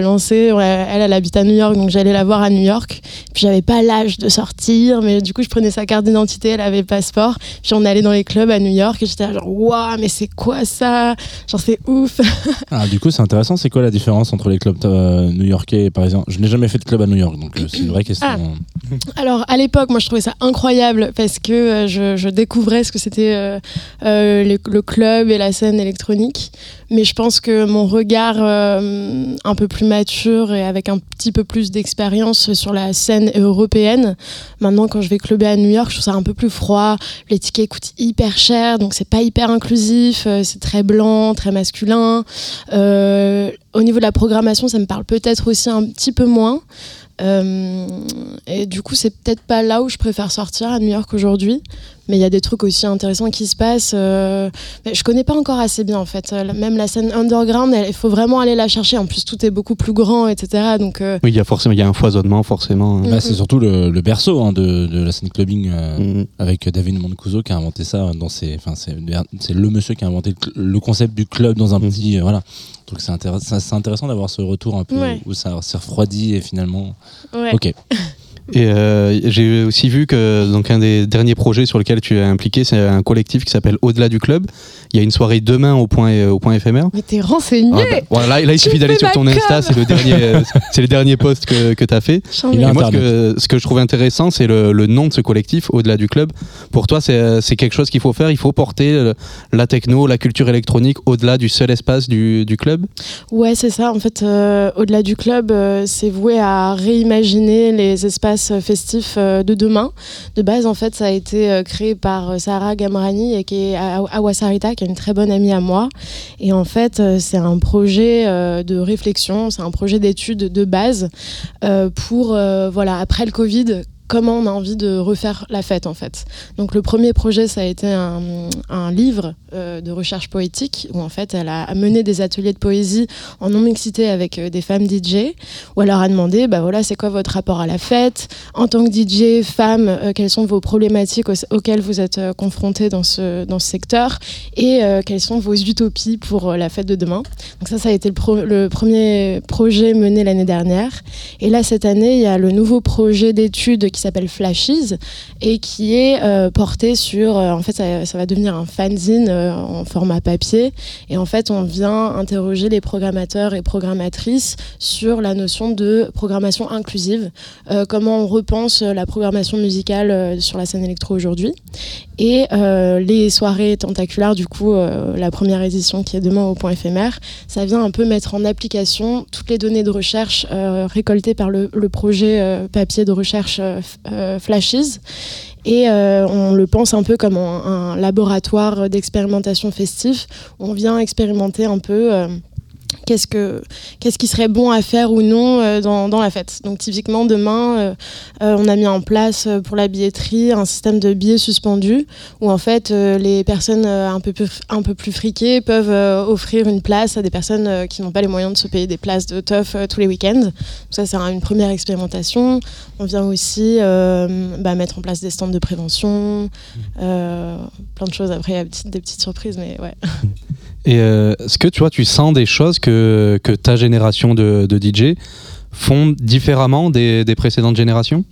Speaker 9: lancée. Ouais, Elle, elle habite à New York, donc j'allais la voir à New York. Puis j'avais pas l'âge de sortir, mais du coup, je prenais sa carte d'identité, elle avait le passeport. Puis on allait dans les clubs à New York et j'étais genre, waouh, mais c'est quoi ça? Genre, c'est ouf.
Speaker 3: Ah, du coup, c'est intéressant. C'est quoi la différence entre les clubs euh, new-yorkais et parisien Je n'ai jamais fait de club à New York, donc euh, c'est une vraie question.
Speaker 9: Ah. Alors à l'époque, moi je trouvais ça incroyable parce que euh, je, je découvrais ce que c'était euh, le, le club et la scène électronique. Mais je pense que mon regard euh, un peu plus mature et avec un petit peu plus d'expérience sur la scène européenne, maintenant quand je vais à New York, je trouve ça un peu plus froid. Les tickets coûtent hyper cher, donc c'est pas hyper inclusif. euh, c'est très blanc, très masculin. Euh, au niveau de la programmation, ça me parle peut-être aussi un petit peu moins. Euh, et du coup, c'est peut-être pas là où je préfère sortir à New York aujourd'hui. Mais il y a des trucs aussi intéressants qui se passent. euh, mais je connais pas encore assez bien en fait. Euh, Même la scène underground, il faut vraiment aller la chercher. En plus, tout est beaucoup plus grand, etc. Donc, euh,
Speaker 4: Oui, il y a forcément, il y a un foisonnement forcément.
Speaker 9: Mm.
Speaker 3: Bah, c'est surtout le, le berceau hein, de, de la scène clubbing euh,
Speaker 4: Mm.
Speaker 3: avec David Mancuso qui a inventé ça dans ses, enfin c'est le monsieur qui a inventé le, concept du club dans un
Speaker 4: Mm.
Speaker 3: petit euh, voilà. Donc c'est intéressant, c'est intéressant d'avoir ce retour un peu
Speaker 9: Ouais.
Speaker 3: où ça s'est refroidi et finalement.
Speaker 9: ouais.
Speaker 3: Ok.
Speaker 4: Et euh, j'ai aussi vu que donc un des derniers projets sur lesquels tu es impliqué, c'est un collectif qui s'appelle Au-delà du club. Il y a une soirée demain au point, euh, au point éphémère.
Speaker 9: Mais t'es renseigné.
Speaker 4: Ah bah, voilà, là, là, il suffit d'aller sur ton Insta, c'est le dernier, euh, c'est le dernier post que, que tu as fait. Et moi, ce que, ce que je trouve intéressant, c'est le, le nom de ce collectif, Au-delà du club. Pour toi, c'est c'est quelque chose qu'il faut faire. Il faut porter la techno, la culture électronique au-delà du seul espace du, du club.
Speaker 9: Ouais, c'est ça. En fait, euh, au-delà du club, euh, c'est voué à réimaginer les espaces festifs euh, de demain. De base, en fait, ça a été euh, créé par euh, Sarah Gamrani, qui est à à Wasarita, qui est une très bonne amie à moi. Et en fait, c'est un projet de réflexion, c'est un projet d'étude de base pour, voilà, après le Covid, comment on a envie de refaire la fête en fait. Donc le premier projet, ça a été un, livre euh, de recherche poétique où en fait elle a mené des ateliers de poésie en non-mixité avec euh, des femmes DJ, où elle leur a demandé, bah voilà, c'est quoi votre rapport à la fête? En tant que DJ, femme, euh, quelles sont vos problématiques aux- auxquelles vous êtes confrontées dans ce, dans ce secteur? Et quelles sont vos utopies pour la fête de demain? Donc ça, ça a été le, le premier projet mené l'année dernière. Et là, cette année, il y a le nouveau projet d'études qui s'appelle Flashes et qui est euh, porté sur, euh, en fait, ça, va devenir un fanzine euh, en format papier. Et en fait, on vient interroger les programmateurs et programmatrices sur la notion de programmation inclusive, euh, comment on repense la programmation musicale sur la scène électro aujourd'hui. Et les soirées tentaculaires, du coup, la première édition qui est demain au point éphémère, ça vient un peu mettre en application toutes les données de recherche récoltées par le, le projet papier de recherche Flashes. Et euh, on le pense un peu comme un, un laboratoire d'expérimentation festif. On vient expérimenter un peu euh, qu'est-ce, que, qu'est-ce qui serait bon à faire ou non euh, dans, la fête. Donc typiquement demain, euh, euh, on a mis en place pour la billetterie un système de billets suspendus où en fait les personnes un, peu plus, friquées peuvent offrir une place à des personnes qui n'ont pas les moyens de se payer des places de teuf tous les week-ends. Donc ça c'est un- une première expérimentation. On vient aussi bah, mettre en place des stands de prévention, plein de choses. Après il y a des petites surprises, mais ouais.
Speaker 4: Et euh, est-ce que tu vois, tu sens des choses que, que ta génération de, de DJ font différemment des, des précédentes générations?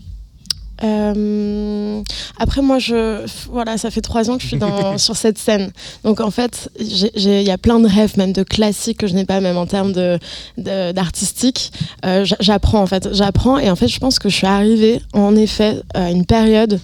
Speaker 9: Euh, après, moi, je, voilà, ça fait trois ans que je suis dans, sur cette scène. Donc, en fait, il y a plein de rêves, même de classiques que je n'ai pas, même en termes de, de- d'artistique. Euh, j'apprends, en fait. J'apprends. Et en fait, je pense que je suis arrivée, en effet, à une période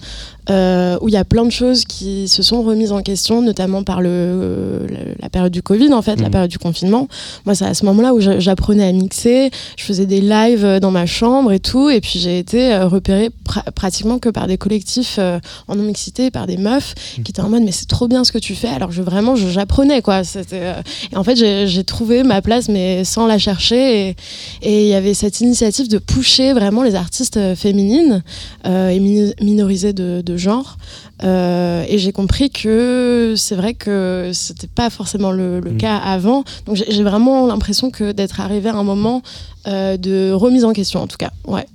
Speaker 9: euh, où il y a plein de choses qui se sont remises en question, notamment par le, la période du Covid, en fait, la
Speaker 4: Mhm.
Speaker 9: période du confinement. Moi, c'est à ce moment-là où j'apprenais à mixer, je faisais des lives euh, dans ma chambre et tout, et puis j'ai été euh, repérée pra- pratiquement que par des collectifs euh, en non-mixité, par des meufs qui étaient en mode mais c'est trop bien ce que tu fais, alors je vraiment j'apprenais quoi. Euh, Et en fait, j'ai trouvé ma place, mais sans la chercher, et il y avait cette initiative de pousser vraiment les artistes féminines et minorisées de, de genre. Euh, et j'ai compris que c'est vrai que c'était pas forcément le, le
Speaker 4: Mhm.
Speaker 9: cas avant. Donc j'ai vraiment l'impression que d'être arrivé à un moment euh, de remise en question, en tout cas. Ouais.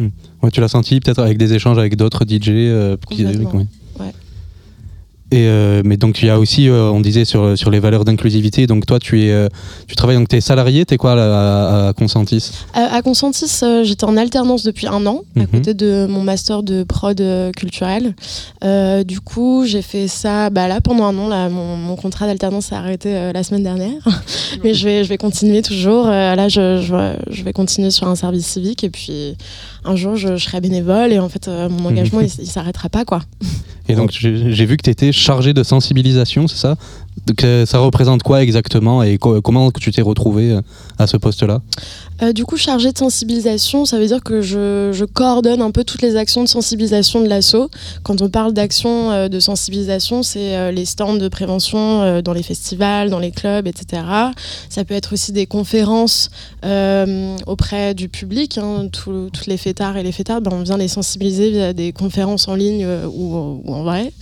Speaker 4: Ouais, tu l'as senti peut-être avec des échanges avec d'autres DJ euh, qui-. Et euh, mais donc il y a aussi, euh, on disait sur, sur les valeurs d'inclusivité. Donc toi, tu es, euh, tu travailles donc t'es salarié, t'es quoi là, à, à Consentis?
Speaker 9: À, à Consentis, euh, j'étais en alternance depuis un an, à
Speaker 4: Mhm.
Speaker 9: côté de mon master de prod culturel. Euh, du coup, j'ai fait ça bah, là pendant un an. Là, mon, mon contrat d'alternance s'est arrêté euh, la semaine dernière, mais je vais, je vais continuer toujours. Euh, là, je, je, je vais continuer sur un service civique et puis un jour, je, je serai bénévole et en fait, euh, mon engagement, il, il s'arrêtera pas quoi.
Speaker 4: Et donc j'ai j'ai vu que tu étais chargé de sensibilisation, c'est ça? Euh, ça représente quoi exactement et co- comment que tu t'es retrouvé euh, à ce poste-là?
Speaker 9: Euh, du coup, chargée de sensibilisation, ça veut dire que je, coordonne un peu toutes les actions de sensibilisation de l'ASSO. Quand on parle d'actions euh, de sensibilisation, c'est les stands de prévention dans les festivals, dans les clubs, etc. Ça peut être aussi des conférences auprès du public. hein. Toutes les fêtards et les fêtards, ben, on vient les sensibiliser via des conférences en ligne ou en vrai.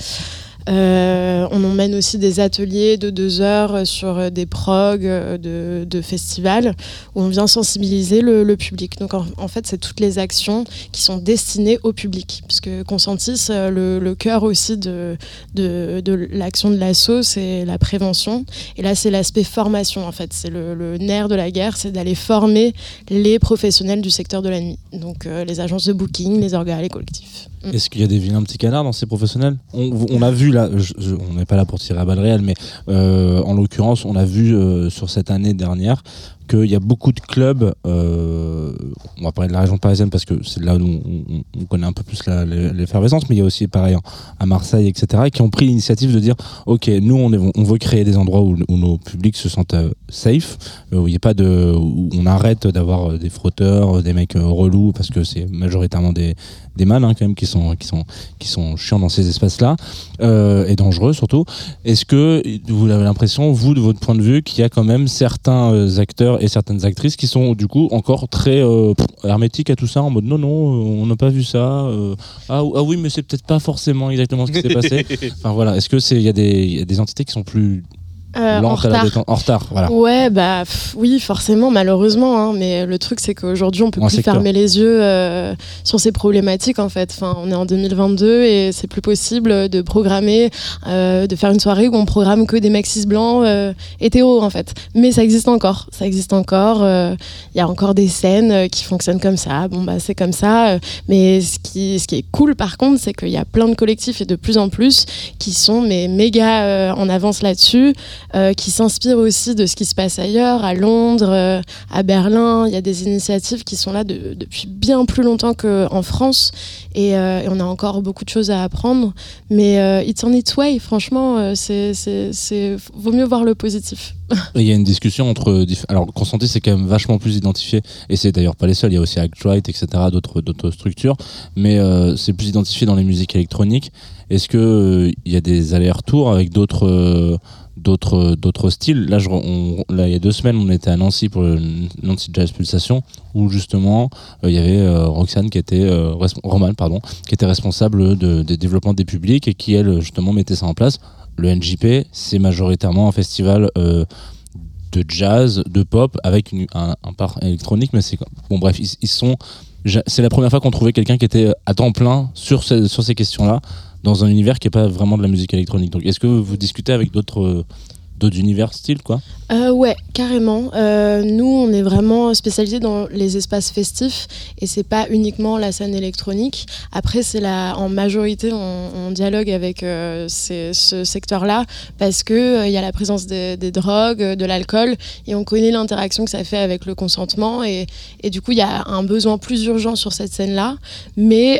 Speaker 9: Euh, on emmène aussi des ateliers de deux heures sur euh, des progs euh, de, festivals où on vient sensibiliser le, public. Donc en, fait, c'est toutes les actions qui sont destinées au public, puisque Consentis, le, le cœur aussi de, l'action de l'ASSO, c'est la prévention. Et là, c'est l'aspect formation, en fait. C'est le, nerf de la guerre, c'est d'aller former les professionnels du secteur de la nuit. Donc les agences de booking, les organes, les collectifs. Mm.
Speaker 3: Est-ce qu'il y a des vilains petits canards dans ces professionnels? On, on a vu là, je- on n'est pas là pour tirer à balles réelles, mais euh, en l'occurrence, on a vu euh, sur cette année dernière qu'il y a beaucoup de clubs, euh, on va parler de la région parisienne parce que c'est là où on, on- on connaît un peu plus l'effervescence, mais il y a aussi pareil à Marseille, etc., qui ont pris l'initiative de dire, ok, nous on, veut créer des endroits où, nos publics se sentent euh, safe, euh, où y a pas de, on arrête d'avoir des frotteurs, des mecs relous, parce que c'est majoritairement des, des mâles hein, quand même qui sont qui sont qui sont chiants dans ces espaces-là et dangereux surtout. Est-ce que vous avez l'impression, vous, de votre point de vue, qu'il y a quand même certains acteurs et certaines actrices qui sont du coup encore très euh, hermétiques à tout ça, en mode non non, euh, on n'a pas vu ça. euh, ah, ah oui, mais c'est peut-être pas forcément exactement ce qui s'est passé. Enfin voilà, est-ce que c'est il y, y a des entités qui sont plus
Speaker 9: Euh, en retard.
Speaker 3: détente En retard, voilà.
Speaker 9: Ouais, bah pff, oui, forcément, malheureusement. hein, mais le truc, c'est qu'aujourd'hui, on peut plus
Speaker 3: secteur.
Speaker 9: fermer les yeux euh, sur ces problématiques, en fait. Enfin, on est en 2022 et c'est plus possible de programmer, euh, de faire une soirée où on programme que des cis blancs euh, hétéros, en fait. Mais ça existe encore. Ça existe encore. euh, Il y a encore des scènes qui fonctionnent comme ça. Bon, bah, c'est comme ça. mais ce qui, ce qui est cool, par contre, c'est qu'il y a plein de collectifs et de plus en plus qui sont mais méga euh, en avance là-dessus euh, qui s'inspirent aussi de ce qui se passe ailleurs, à Londres, euh, à Berlin. Il y a des initiatives qui sont là de- depuis bien plus longtemps qu'en France. Et, euh, et on a encore beaucoup de choses à apprendre. Mais it's on its way, franchement, c'est, vaut mieux voir le positif.
Speaker 3: Il y a une discussion entre. Alors, Consentis, c'est quand même vachement plus identifié, et c'est d'ailleurs pas les seuls, il y a aussi Actright, etc., d'autres structures, mais c'est plus identifié dans les musiques électroniques. Est-ce euh, il y a des allers-retours avec d'autres. Euh, d'autres d'autres styles. Là, je, là il y a deux semaines on était à Nancy pour le Nancy Jazz Pulsation où justement euh, il y avait euh, Roxane qui était euh, Roman pardon qui était responsable de, des développements des publics et qui elle justement mettait ça en place. Le NJP c'est majoritairement un festival de jazz, de pop, avec une- un, part électronique, mais c'est bon bref, ils, sont. C'est la première fois qu'on trouvait quelqu'un qui était à temps plein sur sur ces questions-là, dans un univers qui est pas vraiment de la musique électronique. Donc, est-ce que vous discutez avec d'autres euh, d'autres univers style quoi
Speaker 9: Euh, ouais, carrément. Euh, nous, on est vraiment spécialisé dans les espaces festifs et c'est pas uniquement la scène électronique. Après, c'est la, en majorité, on, dialogue avec euh, ce secteur-là parce que il y a la présence des, drogues, de l'alcool et on connaît l'interaction que ça fait avec le consentement et, et du coup, il y a un besoin plus urgent sur cette scène-là. Mais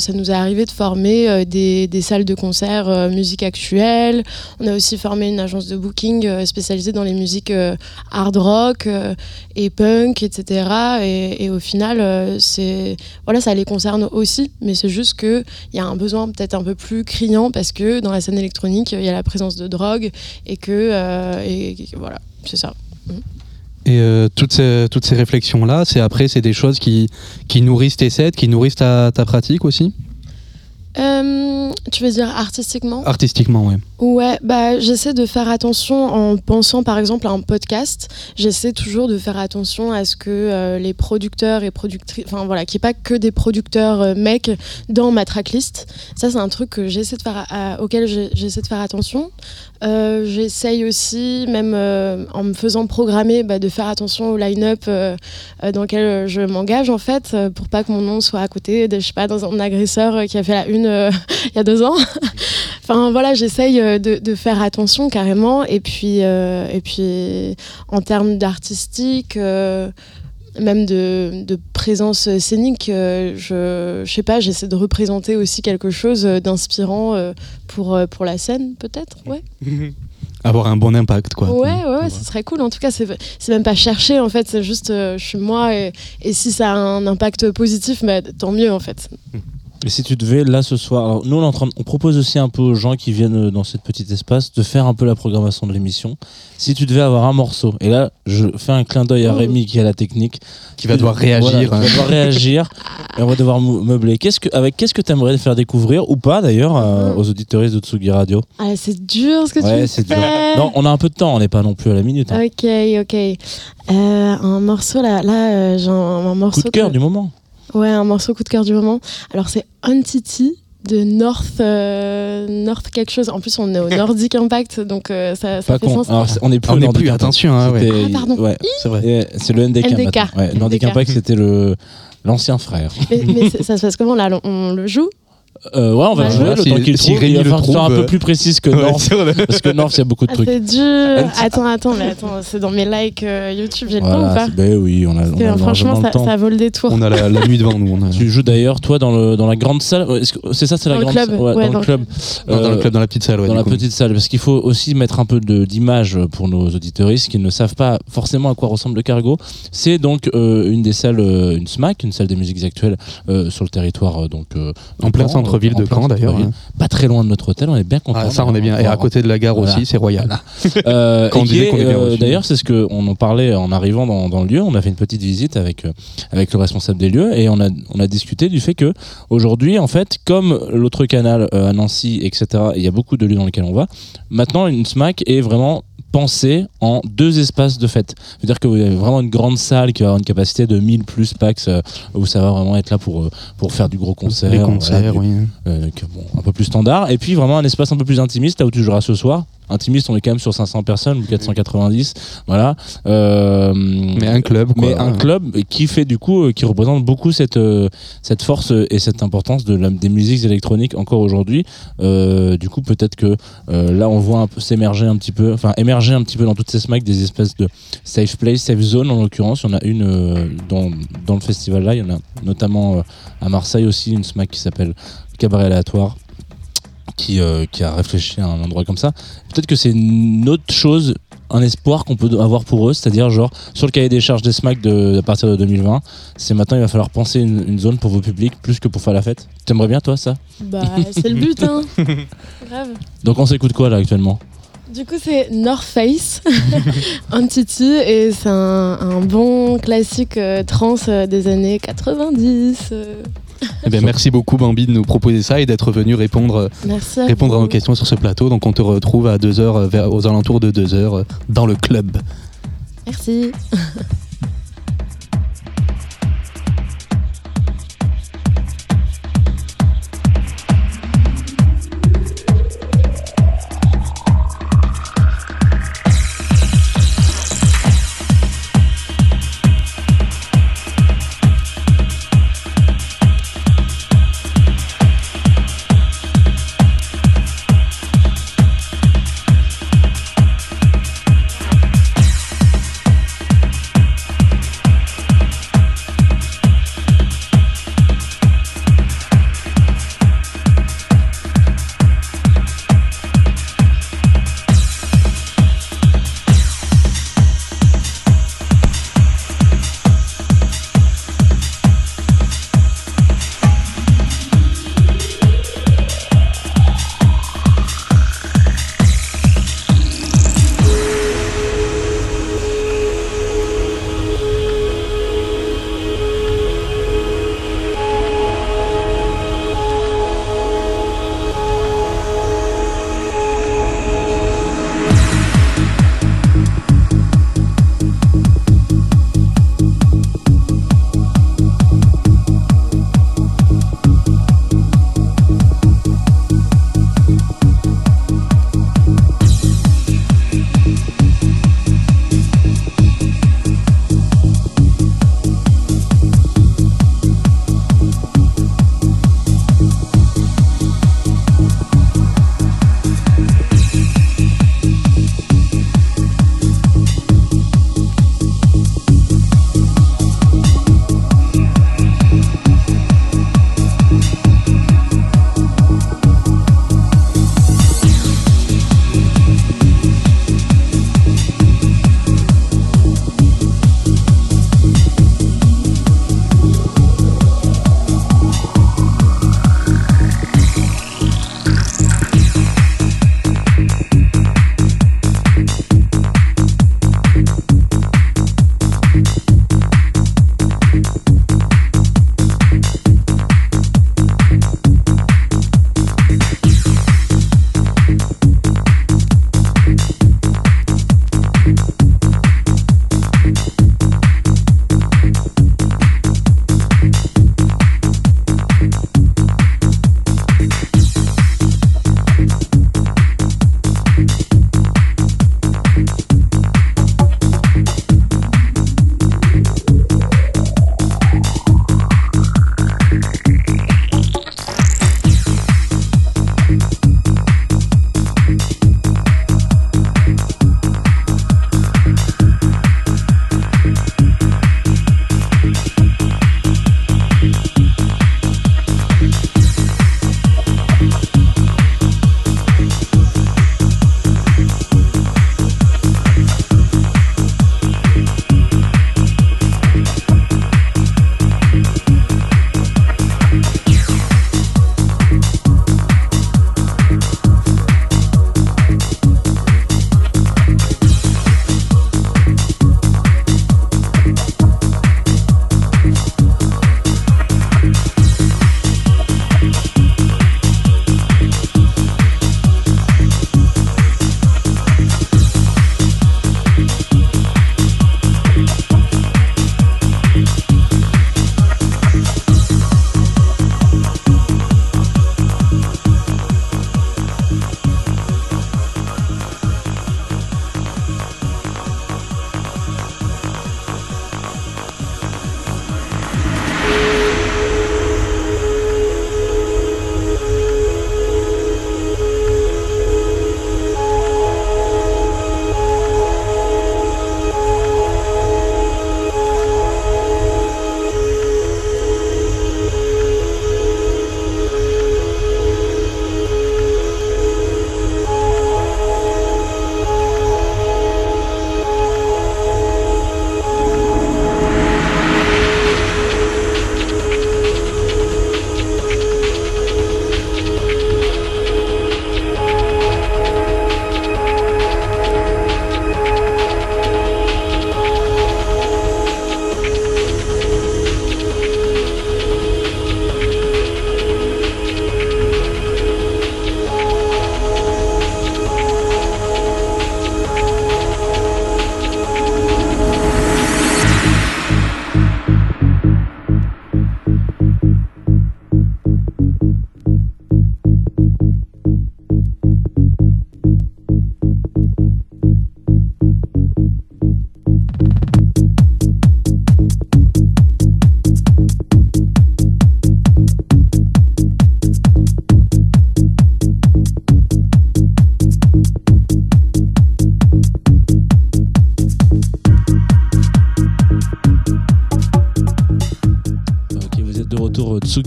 Speaker 9: ça nous est arrivé de former des, des salles de concert musique actuelle. On a aussi formé une agence de euh, spécialisée dans les musiques euh, hard rock euh, et punk, etc. Et, au final, c'est voilà, ça les concerne aussi, mais c'est juste que il y a un besoin peut-être un peu plus criant parce que dans la scène électronique, il y a la présence de drogue et que voilà, c'est ça.
Speaker 4: Et toutes ces, toutes ces réflexions-là, c'est après, c'est des choses qui, qui nourrissent tes sets, qui nourrissent ta, ta pratique aussi?
Speaker 9: Euh, tu veux dire artistiquement?
Speaker 4: Artistiquement, ouais.
Speaker 9: Ouais, bah j'essaie de faire attention en pensant par exemple à un podcast. J'essaie toujours de faire attention à ce que euh, les producteurs et productrices, enfin voilà, qu'il n'y ait pas que des producteurs euh, mecs dans ma tracklist. Ça, c'est un truc que j'essaie de faire, à- auquel j'essaie de faire attention. J'essaye aussi, même en me faisant programmer, bah, de faire attention au line-up dans lequel je m'engage en fait, pour pas que mon nom soit à côté, de, je sais pas, dans un agresseur qui a fait la une euh, il y a deux ans. enfin voilà, j'essaye euh, de, de faire attention carrément. Et puis, euh, et puis en termes d'artistique. euh, même de, de présence scénique, je, je sais pas, j'essaie de représenter aussi quelque chose d'inspirant pour, pour la scène, peut-être, ouais.
Speaker 4: Avoir un bon impact, quoi.
Speaker 9: Ouais, ouais, ouais, ce serait cool. En tout cas, c'est même pas cherché, en fait, c'est juste, euh, je suis moi, et, et si ça a un impact positif, bah, tant mieux, en fait.
Speaker 3: Et si tu devais, là, ce soir, alors, nous, on, est en train de- on propose aussi un peu aux gens qui viennent euh, dans ce petit espace de faire un peu la programmation de l'émission. Si tu devais avoir un morceau, et là, je fais un clin d'œil à
Speaker 9: Oh.
Speaker 3: Rémi qui a la technique,
Speaker 4: Qui va devoir réagir.
Speaker 3: Voilà, qui
Speaker 4: hein.
Speaker 3: va devoir réagir, et on va devoir mou- meubler. Qu'est-ce que, avec qu'est-ce que tu aimerais faire découvrir, ou pas d'ailleurs, euh,
Speaker 9: Mhm.
Speaker 3: aux auditeurs de Tsugi Radio?
Speaker 9: Ah, c'est dur ce que tu me
Speaker 3: c'est dur.
Speaker 9: fais.
Speaker 3: Non, on a un peu de temps, on n'est pas non plus à la minute. hein.
Speaker 9: Ok, ok. Euh, un morceau là, là euh, j'ai un, un morceau.
Speaker 3: Coup de cœur
Speaker 9: que-
Speaker 3: du moment.
Speaker 9: Ouais, un morceau coup de cœur du moment. Alors c'est Entity de North, euh, North quelque chose. En plus, on est au Nordic Impact, donc euh, ça, ça
Speaker 3: Pas
Speaker 9: fait
Speaker 3: con.
Speaker 9: sens.
Speaker 3: Alors, on n'est plus
Speaker 4: On
Speaker 3: au
Speaker 4: n'est
Speaker 3: Nordic
Speaker 4: plus,
Speaker 3: Impact.
Speaker 4: attention, hein, ouais.
Speaker 9: Ah, pardon.
Speaker 3: ouais,
Speaker 4: C'est vrai.
Speaker 3: C'est le NDK.
Speaker 9: NDK.
Speaker 3: Ouais, Nordic
Speaker 9: NDK.
Speaker 3: Impact, c'était le l'ancien frère.
Speaker 9: Mais, mais c'est- ça se passe comment là? On le joue?
Speaker 3: Euh, ouais, on va
Speaker 9: Ouais.
Speaker 3: jouer
Speaker 4: Voilà,
Speaker 3: le
Speaker 4: si-
Speaker 3: temps qu'il
Speaker 4: si
Speaker 3: trouve. Il va falloir un peu
Speaker 4: euh,
Speaker 3: plus précise que
Speaker 4: Ouais,
Speaker 3: North. Parce que North, il y a beaucoup de
Speaker 9: Ah,
Speaker 3: trucs.
Speaker 9: c'est dur. Attends, attends, mais attends, c'est dans mes likes euh, YouTube, j'ai le temps ou
Speaker 3: Voilà,
Speaker 9: pas
Speaker 3: ben oui, on a, on a
Speaker 9: Franchement, ça, vaut le détour.
Speaker 4: On a la, la nuit devant nous. on a-
Speaker 3: Tu joues d'ailleurs, toi, dans, le, dans la grande salle. C'est ça, c'est la grande salle
Speaker 9: ouais,
Speaker 3: dans,
Speaker 9: dans
Speaker 3: le club.
Speaker 4: Dans le club, dans la petite salle. ouais,
Speaker 3: dans la
Speaker 4: coup.
Speaker 3: petite salle, parce qu'il faut aussi mettre un peu de- d'image pour nos auditeuristes qui ne savent pas forcément à quoi ressemble le cargo. C'est donc euh, une des salles, une SMAC, une salle des musiques actuelles sur le territoire donc
Speaker 4: En plein
Speaker 3: Caen,
Speaker 4: centre-ville
Speaker 3: en
Speaker 4: de Caen d'ailleurs. hein.
Speaker 3: Pas très loin de notre hôtel, on est bien content.
Speaker 4: Ah, ça, on est bien. Et à côté de la gare
Speaker 3: Voilà.
Speaker 4: aussi, c'est royal. Reçu.
Speaker 3: D'ailleurs, c'est ce qu'on en parlait en arrivant dans, dans le lieu. On a fait une petite visite avec euh, avec le responsable des lieux et on a on a discuté du fait que aujourd'hui, en fait, comme l'autre canal euh, à Nancy, etc. Il y a beaucoup de lieux dans lesquels on va. Maintenant, une SMAC est vraiment pensée en deux espaces de fête. C'est-à-dire que vous avez vraiment une grande salle qui va avoir une capacité de 1000 plus packs euh, où ça va vraiment être là pour euh, pour faire du gros concert, voilà,
Speaker 4: concerts,
Speaker 3: du-
Speaker 4: oui.
Speaker 3: euh, que, bon, un peu plus standard. Et puis vraiment un espace un peu plus intimiste, là où tu joueras ce soir. Intimiste, on est quand même sur 500 personnes ou 490. Voilà. Euh,
Speaker 4: Mais un club, quoi.
Speaker 3: mais un club qui fait du coup, euh, qui représente beaucoup cette, euh, cette force et cette importance de la- des musiques électroniques encore aujourd'hui. Euh, du coup, peut-être que euh, là, on voit un peu s'émerger un petit peu, enfin émerger un petit peu dans toutes ces smacks des espèces de safe place, safe zone en l'occurrence. Il y en a une euh, dans, dans le festival là, il y en a notamment euh, à Marseille aussi une smack qui s'appelle Cabaret aléatoire. Qui, euh, qui a réfléchi à un endroit comme ça. Peut-être que c'est une autre chose, un espoir qu'on peut avoir pour eux, c'est-à-dire genre sur le cahier des charges des SMAC de, à partir de 2020, c'est maintenant il va falloir penser une, une zone pour vos publics plus que pour faire la fête. T'aimerais bien toi ça?
Speaker 9: Bah, c'est le but, hein. Grave.
Speaker 3: Donc on s'écoute quoi là actuellement?
Speaker 9: Du coup, c'est North Face, Entity, et c'est un, un bon classique euh, trans euh, des années 90. euh.
Speaker 4: Eh merci beaucoup Bambi de nous proposer ça et d'être venu répondre,
Speaker 9: Merci. À
Speaker 4: répondre à nos questions sur ce plateau. Donc on te retrouve à 2h, vers, aux alentours de 2h dans le club.
Speaker 9: Merci.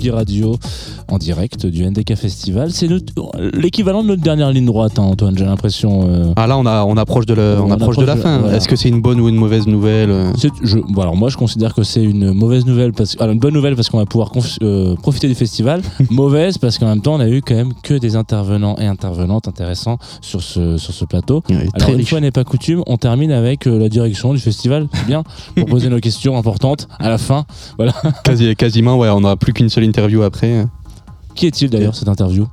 Speaker 3: Radio en direct du NDK Festival. C'est l'équivalent de notre dernière ligne droite, hein, Antoine, j'ai l'impression. euh.
Speaker 4: Ah là, on, a, on approche de, le- on
Speaker 3: On
Speaker 4: approche de la
Speaker 3: approche de-
Speaker 4: fin.
Speaker 3: voilà.
Speaker 4: Est-ce que c'est une bonne ou une mauvaise nouvelle euh?
Speaker 3: C'est- je, bon, alors moi je considère que c'est une mauvaise nouvelle parce alors, une bonne nouvelle parce qu'on va pouvoir conf- euh, profiter du festival mauvaise parce qu'en même temps on a eu quand même que des intervenants et intervenantes intéressants sur ce sur ce plateau
Speaker 4: Ouais,
Speaker 3: alors
Speaker 4: Très
Speaker 3: une
Speaker 4: riche.
Speaker 3: fois n'est pas coutume on termine avec euh, la direction du festival c'est bien pour poser nos questions importantes à la fin
Speaker 4: Quasi- quasiment, ouais, on n'a plus qu'une seule interview après.
Speaker 3: qui est-il d'ailleurs cette interview?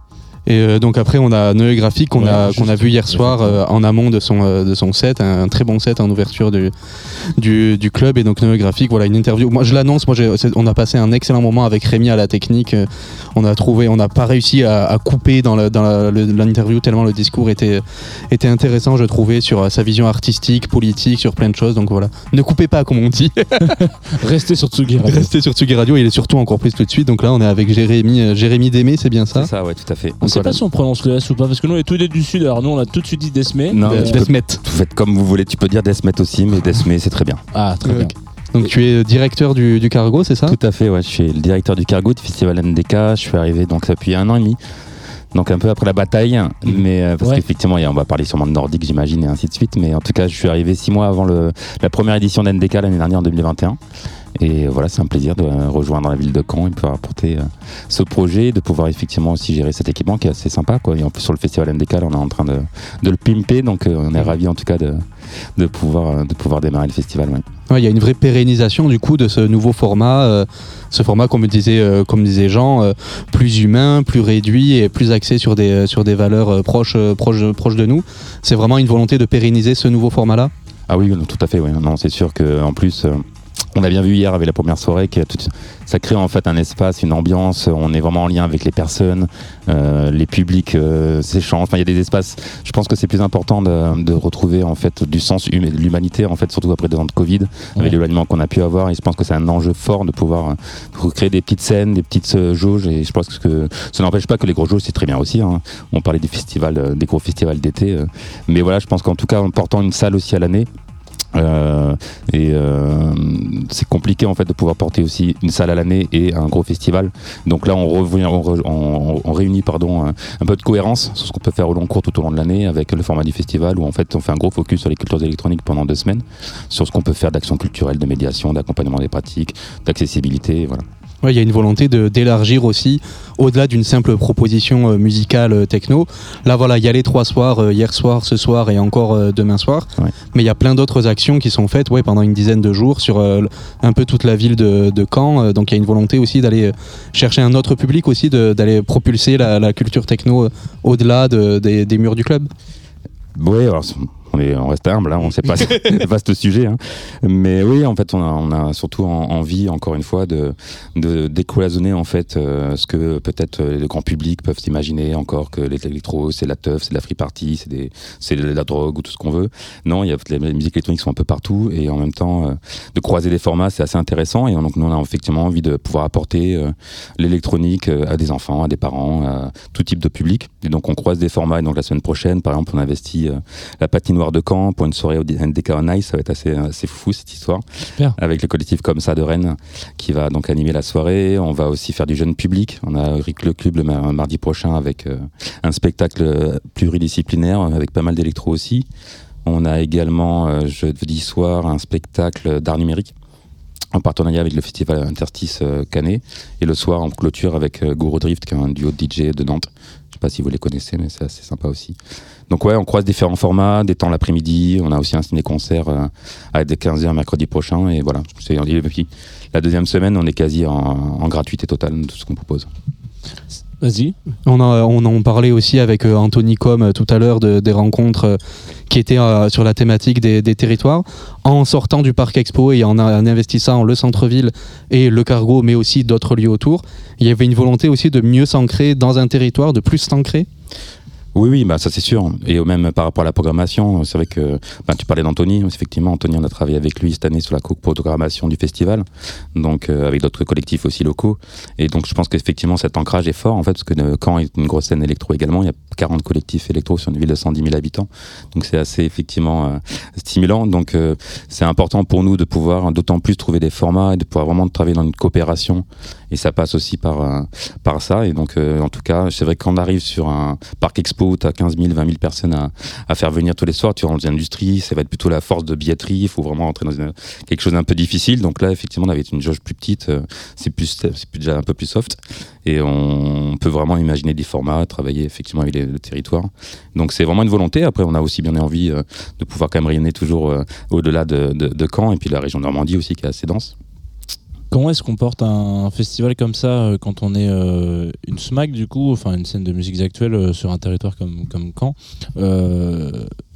Speaker 4: Et euh, donc après, on a Noé Graphique qu'on
Speaker 3: Ouais,
Speaker 4: a, qu'on a vu hier soir euh, en amont de son, euh, de son set, un, très bon set en ouverture du, du, du club. Et donc Noé Graphique, voilà, une interview. Moi, je l'annonce, moi, on a passé un excellent moment avec Rémi à la technique. On a trouvé, on n'a pas réussi à, à couper dans l'interview tellement le discours était, était intéressant, je trouvais, sur sa vision artistique, politique, sur plein de choses. Donc voilà, ne coupez pas, comme on dit.
Speaker 3: restez sur Tsugi Radio.
Speaker 4: Restez sur Tsugi Radio. Il est surtout encore plus tout de suite. Donc là, on est avec Jérémy, Jérémy Démé, c'est bien ça?
Speaker 10: C'est ça, ouais, tout à fait.
Speaker 3: on
Speaker 4: Voilà.
Speaker 3: pas si on prononce le S ou pas parce que nous on est tous des du sud alors nous on a tout de suite dit Desmé
Speaker 10: Non,
Speaker 4: Euh,
Speaker 10: tu peux-
Speaker 4: Desmet.
Speaker 10: vous faites comme vous voulez. Tu peux dire Desmet aussi, mais Desmet, c'est très bien.
Speaker 3: ah très bien.
Speaker 4: Donc tu es directeur du, du cargo, c'est ça?
Speaker 10: Tout à fait, ouais. Je suis le directeur du cargo du festival NDK. Je suis arrivé donc depuis un an et demi. Donc un peu après la bataille, mais euh, parce
Speaker 3: Ouais.
Speaker 10: qu'effectivement, il y a- on va parler sûrement de nordique, j'imagine, et ainsi de suite. Mais en tout cas, je suis arrivé six mois avant le, la première édition d'NDK l'année dernière en 2021. Et voilà, c'est un plaisir de rejoindre la ville de Caen et de pouvoir apporter euh, ce projet, de pouvoir effectivement aussi gérer cet équipement qui est assez sympa. Quoi. Et en plus, sur le festival NDK, là, on est en train de, de le pimper, donc euh, on est ravis en tout cas de, de, pouvoir, euh, de pouvoir démarrer le festival. ouais.
Speaker 4: Ouais, Il y a une vraie pérennisation du coup de ce nouveau format, euh, ce format comme disait, euh, comme disait Jean, euh, plus humain, plus réduit et plus axé sur des, sur des valeurs proches, proches, proches de nous. C'est vraiment une volonté de pérenniser ce nouveau format-là?
Speaker 10: Ah oui, tout à fait. Oui. Non, c'est sûr que en plus, on a bien vu hier avec la première soirée que tout- ça crée en fait un espace, une ambiance. On est vraiment en lien avec les personnes, euh, les publics euh, s'échangent. Enfin, il y a des espaces. Je pense que c'est plus important de, de retrouver en fait du sens humain, de l'humanité en fait, surtout après deux ans de Covid,
Speaker 3: Ouais.
Speaker 10: avec l'éloignement qu'on a pu avoir. Et je pense que c'est un enjeu fort de pouvoir euh, recréer des petites scènes, des petites euh, jauges. Et je pense que ça n'empêche pas que les gros jauges c'est très bien aussi. hein. On parlait des festivals, euh, des gros festivals d'été. euh, mais voilà, je pense qu'en tout cas, en portant une salle aussi à l'année, euh, et euh, c'est compliqué en fait de pouvoir porter aussi une salle à l'année et un gros festival. Donc là, on, revient, on, réunit pardon un, un peu de cohérence sur ce qu'on peut faire au long cours tout au long de l'année avec le format du festival où en fait on fait un gros focus sur les cultures électroniques pendant deux semaines, sur ce qu'on peut faire d'action culturelle, de médiation, d'accompagnement des pratiques, d'accessibilité, voilà.
Speaker 4: Ouais, il y a une volonté de d'élargir aussi au-delà d'une simple proposition euh, musicale euh, techno. Là voilà, il y a les trois soirs, euh, hier soir, ce soir et encore euh, demain soir.
Speaker 10: Ouais.
Speaker 4: Mais il y a plein d'autres actions qui sont faites ouais, pendant une dizaine de jours sur un peu toute la ville de, de Caen. Donc il y a une volonté aussi d'aller chercher un autre public aussi, d'aller propulser la, la culture techno au-delà de- des, des murs du club.
Speaker 10: Oui, alors on, est, on reste humble, hein, on ne sait pas, c'est un vaste sujet. hein. Mais oui, en fait, on a, on a surtout en- envie, encore une fois, de, de décloisonner en fait euh, ce que peut-être le grand public peuvent s'imaginer encore que l'électro, c'est la teuf, c'est de la free party, c'est des- c'est de la drogue ou tout ce qu'on veut. Non, il y a les, musiques électroniques sont un peu partout et en même temps, euh, de croiser des formats, c'est assez intéressant. Et donc, nous, on a effectivement envie de pouvoir apporter euh, l'électronique à des enfants, à des parents, à tout type de public. Et donc, on croise des formats. Et donc, la semaine prochaine, par exemple, on investit la patinoire de Caen pour une soirée au NDK on Ice. Ça va être assez, assez fou cette histoire.
Speaker 3: Super.
Speaker 10: Avec le collectif comme ça de Rennes qui va donc animer la soirée. On va aussi faire du jeune public. On a Rick le Club le mar- mardi prochain avec euh, un spectacle pluridisciplinaire avec pas mal d'électro aussi. On a également euh, jeudi soir un spectacle d'art numérique en partenariat avec le festival Interstice euh, Canet. Et le soir, en clôture avec euh, Guru Drift, qui est un duo de DJ de Nantes. Je sais pas si vous les connaissez, mais c'est assez sympa aussi. Donc ouais, on croise différents formats, des temps l'après-midi. On a aussi un ciné-concert euh, à des 15h mercredi prochain. Et voilà, c'est la deuxième semaine, on est quasi en, gratuité totale de tout ce qu'on propose.
Speaker 3: Vas-y.
Speaker 4: On, a- on en parlait aussi avec euh, Anthony Com euh, tout à l'heure de- des rencontres qui étaient sur la thématique des, des territoires. En sortant du parc expo et en, en investissant le centre-ville et le cargo, mais aussi d'autres lieux autour, il y avait une volonté aussi de mieux s'ancrer dans un territoire, de plus s'ancrer?
Speaker 10: Oui, oui, bah ça c'est sûr. Et même par rapport à la programmation, c'est vrai que bah, tu parlais d'Anthony. Effectivement, Anthony, on a travaillé avec lui cette année sur la co-programmation du festival, donc euh, avec d'autres collectifs aussi locaux. Et donc je pense qu'effectivement cet ancrage est fort en fait, parce que euh, Caen est une grosse scène électro également. Il y a 40 collectifs électro sur une ville de 110 000 habitants, donc c'est assez effectivement euh, stimulant. Donc euh, c'est important pour nous de pouvoir d'autant plus trouver des formats et de pouvoir vraiment travailler dans une coopération. Et ça passe aussi par par ça. Et donc en tout cas, c'est vrai que quand on arrive sur un parc expo, tu as 15 000, 20 000 personnes à, faire venir tous les soirs. Tu rentres dans l'industrie, ça va être plutôt la force de billetterie. Il faut vraiment rentrer dans quelque chose d'un peu difficile. Donc là, effectivement, on avait une jauge plus petite. euh, C'est plus, c'est déjà un peu plus soft. Et on peut vraiment imaginer des formats, travailler effectivement avec les- le territoire. Donc c'est vraiment une volonté. Après, on a aussi bien envie euh, de pouvoir quand même rayonner toujours euh, au-delà de, de, de Caen et puis la région Normandie aussi qui est assez dense.
Speaker 3: Comment est-ce qu'on porte un festival comme ça euh, quand on est euh, une SMAC du coup, enfin une scène de musique actuelle euh, sur un territoire comme, comme Caen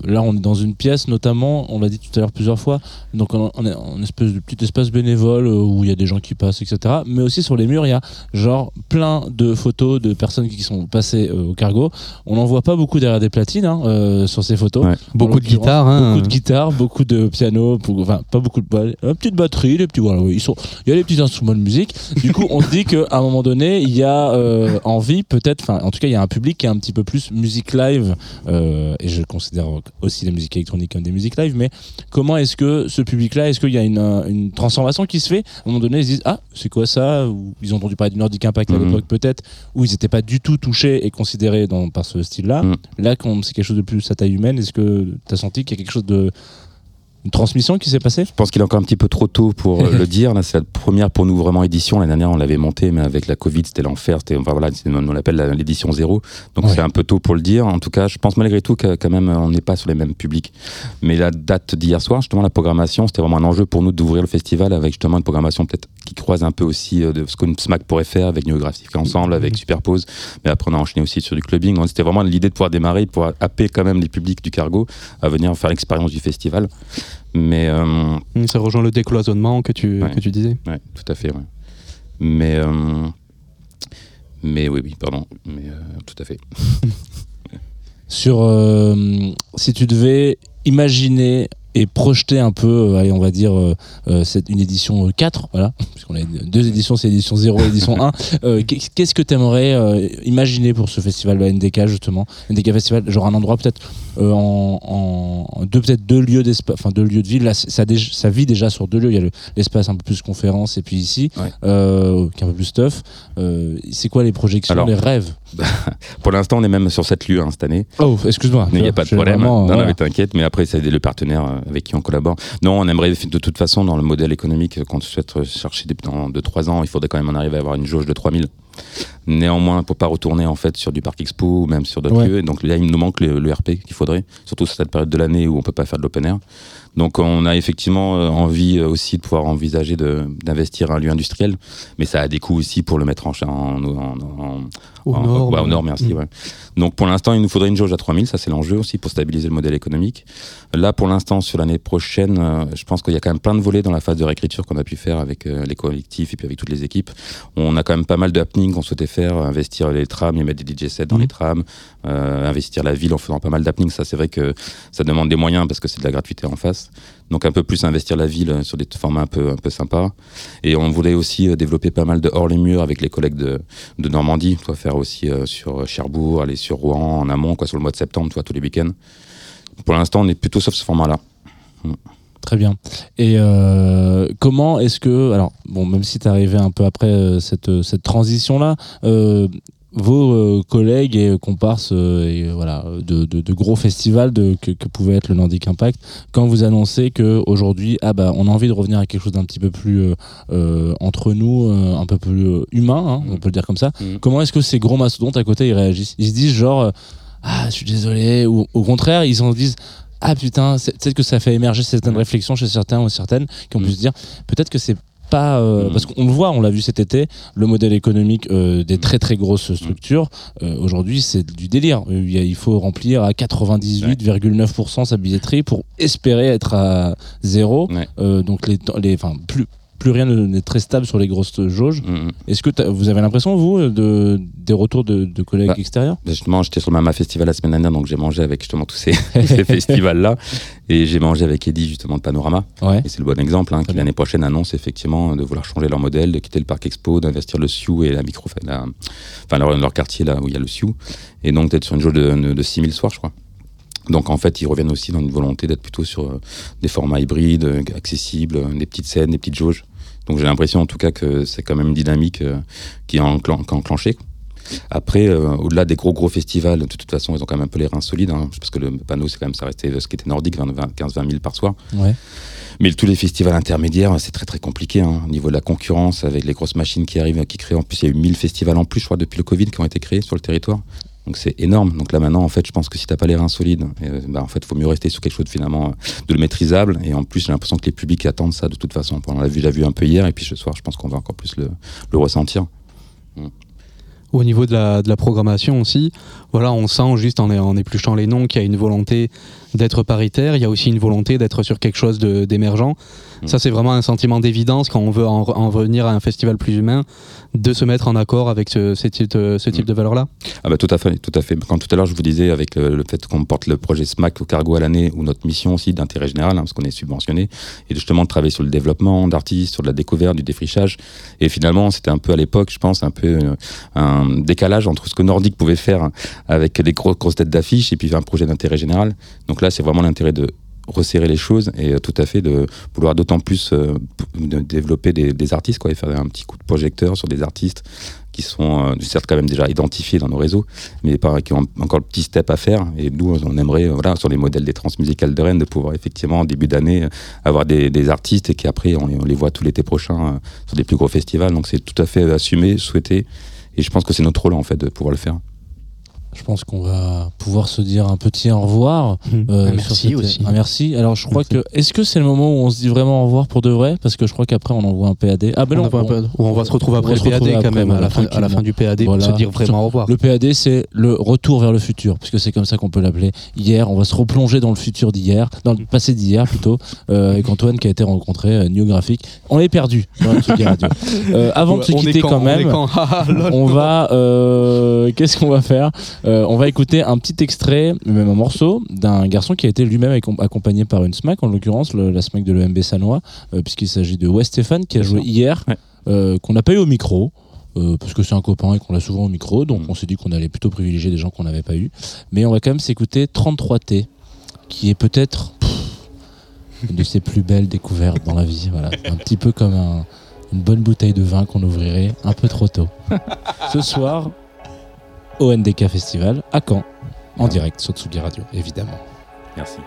Speaker 3: Là on est dans une pièce notamment, on l'a dit tout à l'heure plusieurs fois, donc on on est en espèce de petit espace bénévole euh, où il y a des gens qui passent etc. Mais aussi sur les murs il y a genre plein de photos de personnes qui sont passées euh, au cargo. On n'en voit pas beaucoup derrière des platines hein, euh, sur ces photos.
Speaker 10: Ouais.
Speaker 4: Beaucoup de guitares. hein.
Speaker 3: Beaucoup de guitares, beaucoup de piano, pour- enfin pas beaucoup de ba- une petite batterie, des petits voilà, oui, ils sont il y a les petits instruments de musique. Du coup, on se dit qu'à un moment donné, il y a euh, envie, peut-être, enfin, en tout cas, il y a un public qui est un petit peu plus musique live, et je considère aussi la musique électronique comme des musiques live, mais comment est-ce que ce public-là, est-ce qu'il y a une, une transformation qui se fait? À un moment donné, ils se disent Ah, c'est quoi ça? Ou ils ont entendu parler du Nordic Impact à
Speaker 10: Mhm.
Speaker 3: l'époque, peut-être, où ils n'étaient pas du tout touchés et considérés dans, par ce style-là.
Speaker 10: Mhm.
Speaker 3: Là, quand c'est quelque chose de plus à taille humaine, est-ce que tu as senti qu'il y a quelque chose de. Une transmission qui s'est passée?
Speaker 10: Je pense qu'il est encore un petit peu trop tôt pour euh, le dire. Là, c'est la première pour nous vraiment édition. L'année dernière, on l'avait monté, mais avec la Covid, c'était l'enfer. C'était, enfin voilà, c'est- on l'appelle la- l'édition zéro. Donc
Speaker 3: Ouais.
Speaker 10: c'est un peu tôt pour le dire. En tout cas, je pense malgré tout que quand même, on n'est pas sur les mêmes publics. Mais la date d'hier soir, justement, la programmation, c'était vraiment un enjeu pour nous d'ouvrir le festival avec justement une programmation peut-être qui croise un peu aussi euh, de ce qu'une SMAC pourrait faire avec Néographique ensemble, avec Superpose. Mais après, on a enchaîné aussi sur du clubbing. Donc, C'était vraiment l'idée de pouvoir démarrer, de pouvoir happer quand même les publics du cargo à venir faire l'expérience du festival. Mais euh,
Speaker 4: Mmh, Ça rejoint le décloisonnement que tu,
Speaker 10: Ouais.
Speaker 4: que tu disais.
Speaker 10: Ouais, tout à fait. ouais. Mais, euh, mais oui, oui, pardon. Mais euh, tout à fait.
Speaker 3: sur euh, si tu devais imaginer et projeter un peu, euh, allez, on va dire, euh, euh, cette, une édition euh, 4, voilà, puisqu'on a deux éditions, c'est édition 0 et édition 1. Euh, qu'est- Qu'est-ce que tu aimerais imaginer pour ce festival NDK, justement? NDK Festival, genre un endroit peut-être en, deux, peut-être deux lieux d'espace, enfin deux lieux de vie. Là, ça, vit déjà sur deux lieux. Il y a le- l'espace un peu plus conférence et puis ici,
Speaker 10: Ouais.
Speaker 3: qui est un peu plus stuff. C'est quoi les projections,
Speaker 10: Alors,
Speaker 3: les rêves?
Speaker 10: Pour l'instant, on est même sur sept lieux hein, cette année.
Speaker 3: Oh, excuse-moi.
Speaker 10: Il n'y a pas de problème.
Speaker 3: vraiment,
Speaker 10: non, mais t'inquiète. Mais après, c'est le partenaire avec qui on collabore. Non, on aimerait de toute façon, dans le modèle économique euh, qu'on souhaite chercher des- dans 2-3 ans, il faudrait quand même en arriver à avoir une jauge de 3000. Néanmoins, pour pas retourner en fait sur du parc expo ou même sur d'autres
Speaker 3: Ouais.
Speaker 10: lieux. Donc là, il nous manque le, le RP qu'il faudrait, surtout sur cette période de l'année où on peut pas faire de l'open air. Donc on a effectivement euh, envie euh, aussi de pouvoir envisager d'investir un lieu industriel, mais ça a des coûts aussi pour le mettre en, en, en-
Speaker 4: Au
Speaker 10: en-
Speaker 4: nord.
Speaker 10: ouais, au nord, merci.
Speaker 4: Mm.
Speaker 10: ouais. Donc pour l'instant, il nous faudrait une jauge à 3000, ça c'est l'enjeu aussi pour stabiliser le modèle économique. Là, pour l'instant, sur l'année prochaine, euh, je pense qu'il y a quand même plein de volets dans la phase de réécriture qu'on a pu faire avec euh, les collectifs et puis avec toutes les équipes. On a quand même pas mal de happenings qu'on souhaitait faire, euh, investir les trams et mettre des DJ sets dans
Speaker 4: Mhm.
Speaker 10: les trams, euh, investir la ville en faisant pas mal d'happenings. Ça, c'est vrai que ça demande des moyens parce que c'est de la gratuité en face. Donc un peu plus investir la ville euh, sur des formats un peu, un peu sympas. Et on voulait aussi développer pas mal de hors les murs avec les collègues de, de Normandie. On va faire aussi euh, sur Cherbourg, aller sur Rouen en amont, quoi, sur le mois de septembre, tu vois, tous les week-ends. Pour l'instant, on est plutôt sur ce format-là.
Speaker 3: Très bien. Et euh, comment est-ce que, alors, bon, même si tu arrivé un peu après euh, cette, euh, cette transition-là, euh, vos collègues et comparses et, voilà, de, de, de gros festivals de, que, que pouvait être le Nordic Impact, quand vous annoncez qu'aujourd'hui, ah bah, on a envie de revenir à quelque chose d'un petit peu plus entre nous, un peu plus humain, hein, on peut le dire comme ça,
Speaker 10: Mhm.
Speaker 3: comment est-ce que ces gros mastodontes à côté ils réagissent? Ils se disent genre, ah, je suis désolé, ou au contraire, ils en disent, ah putain, c'est- peut-être que ça fait émerger certaines
Speaker 10: Mm.
Speaker 3: réflexions chez certains ou certaines qui ont
Speaker 10: Mm.
Speaker 3: pu se dire peut-être que c'est pas euh,
Speaker 10: Mm.
Speaker 3: parce qu'on le voit, on l'a vu cet été, le modèle économique euh, des très très grosses structures euh, aujourd'hui c'est du délire. Il, y a- il faut remplir à 98,9% sa billetterie pour espérer être à zéro.
Speaker 10: Ouais.
Speaker 3: Euh, donc les, les enfin plus plus rien ne- n'est très stable sur les grosses jauges.
Speaker 10: Mm, mm.
Speaker 3: Est-ce que vous avez l'impression, vous, de, des retours de, de collègues
Speaker 10: Bah,
Speaker 3: extérieurs?
Speaker 10: Justement, j'étais sur le Mama Festival la semaine dernière, donc j'ai mangé avec justement tous ces, ces festivals-là. Et j'ai mangé avec Eddie, justement, de Panorama.
Speaker 3: Ouais.
Speaker 10: Et c'est le bon exemple, hein, qui l'année prochaine annonce effectivement de vouloir changer leur modèle, de quitter le parc expo, d'investir le Sioux et la micro, la- enfin leur, leur quartier là où il y a le Sioux, et donc d'être sur une jauge de, de, de 6000 soirs, je crois. Donc en fait, ils reviennent aussi dans une volonté d'être plutôt sur euh, des formats hybrides, accessibles, des petites scènes, des petites jauges. Donc j'ai l'impression en tout cas que c'est quand même une dynamique euh, qui est enclen- enclenchée. Après, euh, au-delà des gros gros festivals, de toute façon, ils ont quand même un peu les reins solides, hein, parce que le panneau, c'est quand même ça restait ce qui était nordique, 15-20 000 par soir.
Speaker 3: Ouais.
Speaker 10: Mais tous les festivals intermédiaires, c'est très très compliqué hein, au niveau de la concurrence avec les grosses machines qui arrivent, qui créent. En plus, il y a eu 1000 festivals en plus, je crois, depuis le Covid qui ont été créés sur le territoire. Donc c'est énorme. Donc là maintenant, en fait, je pense que si t'as pas les reins solides, bah, en fait, faut mieux rester sur quelque chose de finalement euh, de le maîtrisable. Et en plus, j'ai l'impression que les publics attendent ça de toute façon. On l'a vu, l'a vu un peu hier, et puis ce soir, je pense qu'on va encore plus le, ressentir.
Speaker 4: Au niveau de la, de la programmation aussi, voilà, on sent juste en, en épluchant les noms qu'il y a une volonté d'être paritaire. Il y a aussi une volonté d'être sur quelque chose d'émergent.
Speaker 10: Mm.
Speaker 4: Ça, c'est vraiment un sentiment d'évidence quand on veut en, en revenir à un festival plus humain, de se mettre en accord avec ce, ce type, de- ce type
Speaker 10: Mm.
Speaker 4: de valeurs-là.
Speaker 10: Ah bah tout à fait, tout à fait. Quand tout à l'heure je vous disais avec le, le fait qu'on porte le projet SMAC au cargo à l'année, ou notre mission aussi d'intérêt général, hein, parce qu'on est subventionné, et justement de travailler sur le développement d'artistes, sur de la découverte, du défrichage. Et finalement, c'était un peu à l'époque, je pense, un peu euh, un décalage entre ce que Nordique pouvait faire avec des gros, grosses têtes d'affiche et puis un projet d'intérêt général. Donc là, c'est vraiment l'intérêt de resserrer les choses et euh, tout à fait de vouloir d'autant plus euh, développer des, artistes quoi et faire un petit coup de projecteur sur des artistes qui sont euh, certes quand même déjà identifiés dans nos réseaux mais qui ont encore le petit step à faire. Et nous on aimerait voilà sur les modèles des transmusicales de Rennes de pouvoir effectivement en début d'année avoir des, artistes et qu'après on, les- on les voit tout l'été prochain sur des plus gros festivals. Donc c'est tout à fait assumé souhaité. Et je pense que c'est notre rôle en fait de pouvoir le faire
Speaker 3: Je pense qu'on va pouvoir se dire un petit au revoir. Euh,
Speaker 4: Un merci
Speaker 3: cette-
Speaker 4: aussi.
Speaker 3: Un merci. Alors je crois
Speaker 4: Merci.
Speaker 3: que. Est-ce que c'est le moment où on se dit vraiment au revoir pour de vrai? Parce que je crois qu'après on envoie un PAD. Ah ben
Speaker 4: on,
Speaker 3: non,
Speaker 4: ou on va se retrouver
Speaker 3: On
Speaker 4: après le PAD quand même, à, la fin, à la fin du PAD,
Speaker 3: Voilà.
Speaker 4: pour se dire vraiment au revoir.
Speaker 3: Le PAD, c'est le retour vers le futur, puisque c'est comme ça qu'on peut l'appeler. Hier, on va se replonger dans le futur d'hier, dans le passé d'hier plutôt, euh, avec Antoine qui a été rencontré, euh, New Graphic. On est perdu dans le Radio. Euh, avant de se
Speaker 4: On
Speaker 3: quitter
Speaker 4: quand, on
Speaker 3: même,
Speaker 4: quand? Ah, lol.
Speaker 3: on va euh, qu'est-ce qu'on va faire? Euh, on va écouter un petit extrait même un morceau d'un garçon qui a été lui-même accom- accompagné par une SMAC en l'occurrence le- la SMAC de l'EMB Sanois euh, puisqu'il s'agit de West Stéphane qui a joué hier
Speaker 10: Ouais.
Speaker 3: euh, qu'on n'a pas eu au micro parce que c'est un copain et qu'on l'a souvent au micro donc
Speaker 10: Mm.
Speaker 3: on s'est dit qu'on allait plutôt privilégier des gens qu'on n'avait pas eu mais on va quand même s'écouter 33T qui est peut-être une de ses plus belles découvertes dans la vie voilà un petit peu comme un- une bonne bouteille de vin qu'on ouvrirait un peu trop tôt ce soir au NDK Festival à Caen, en direct sur Tsugi Radio, évidemment.
Speaker 10: merci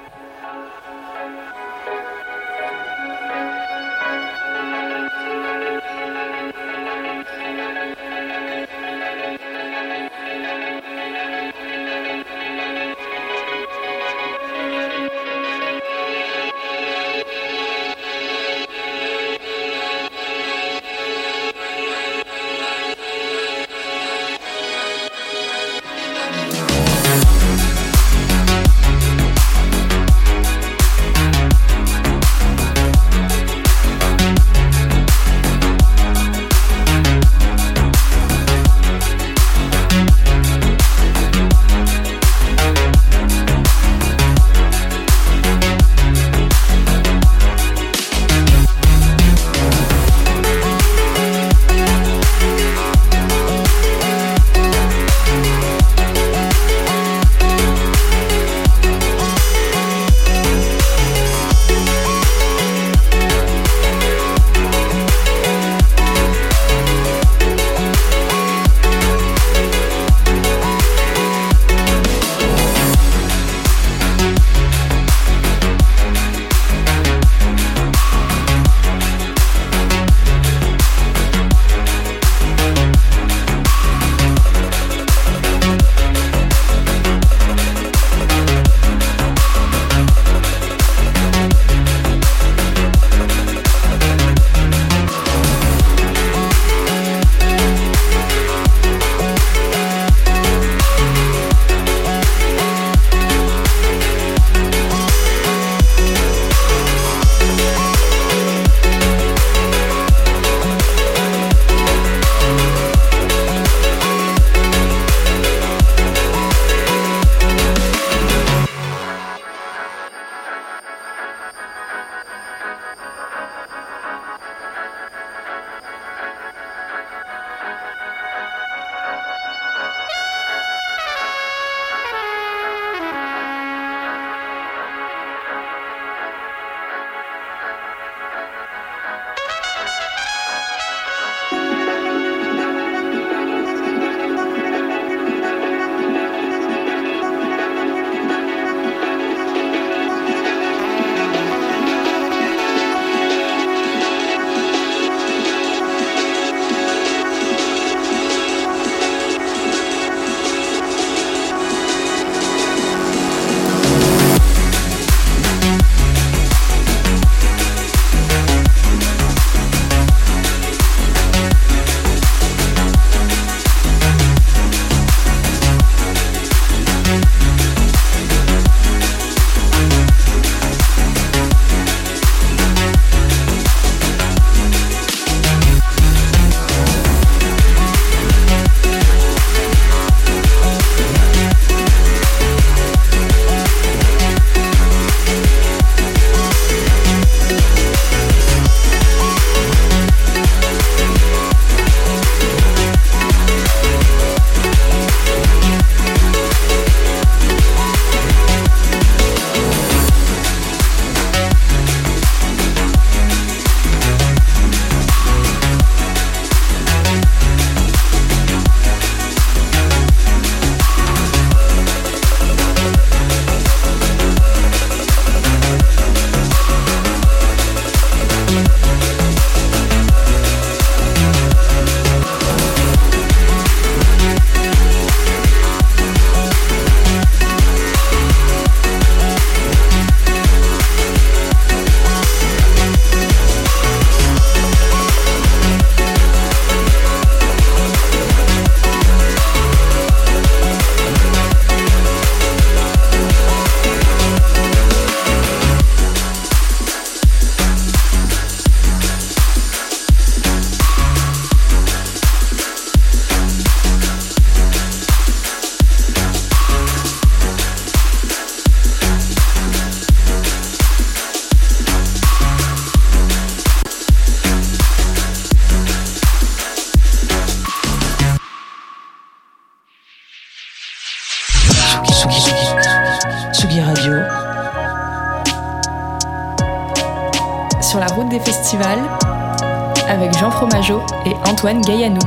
Speaker 2: Antoine.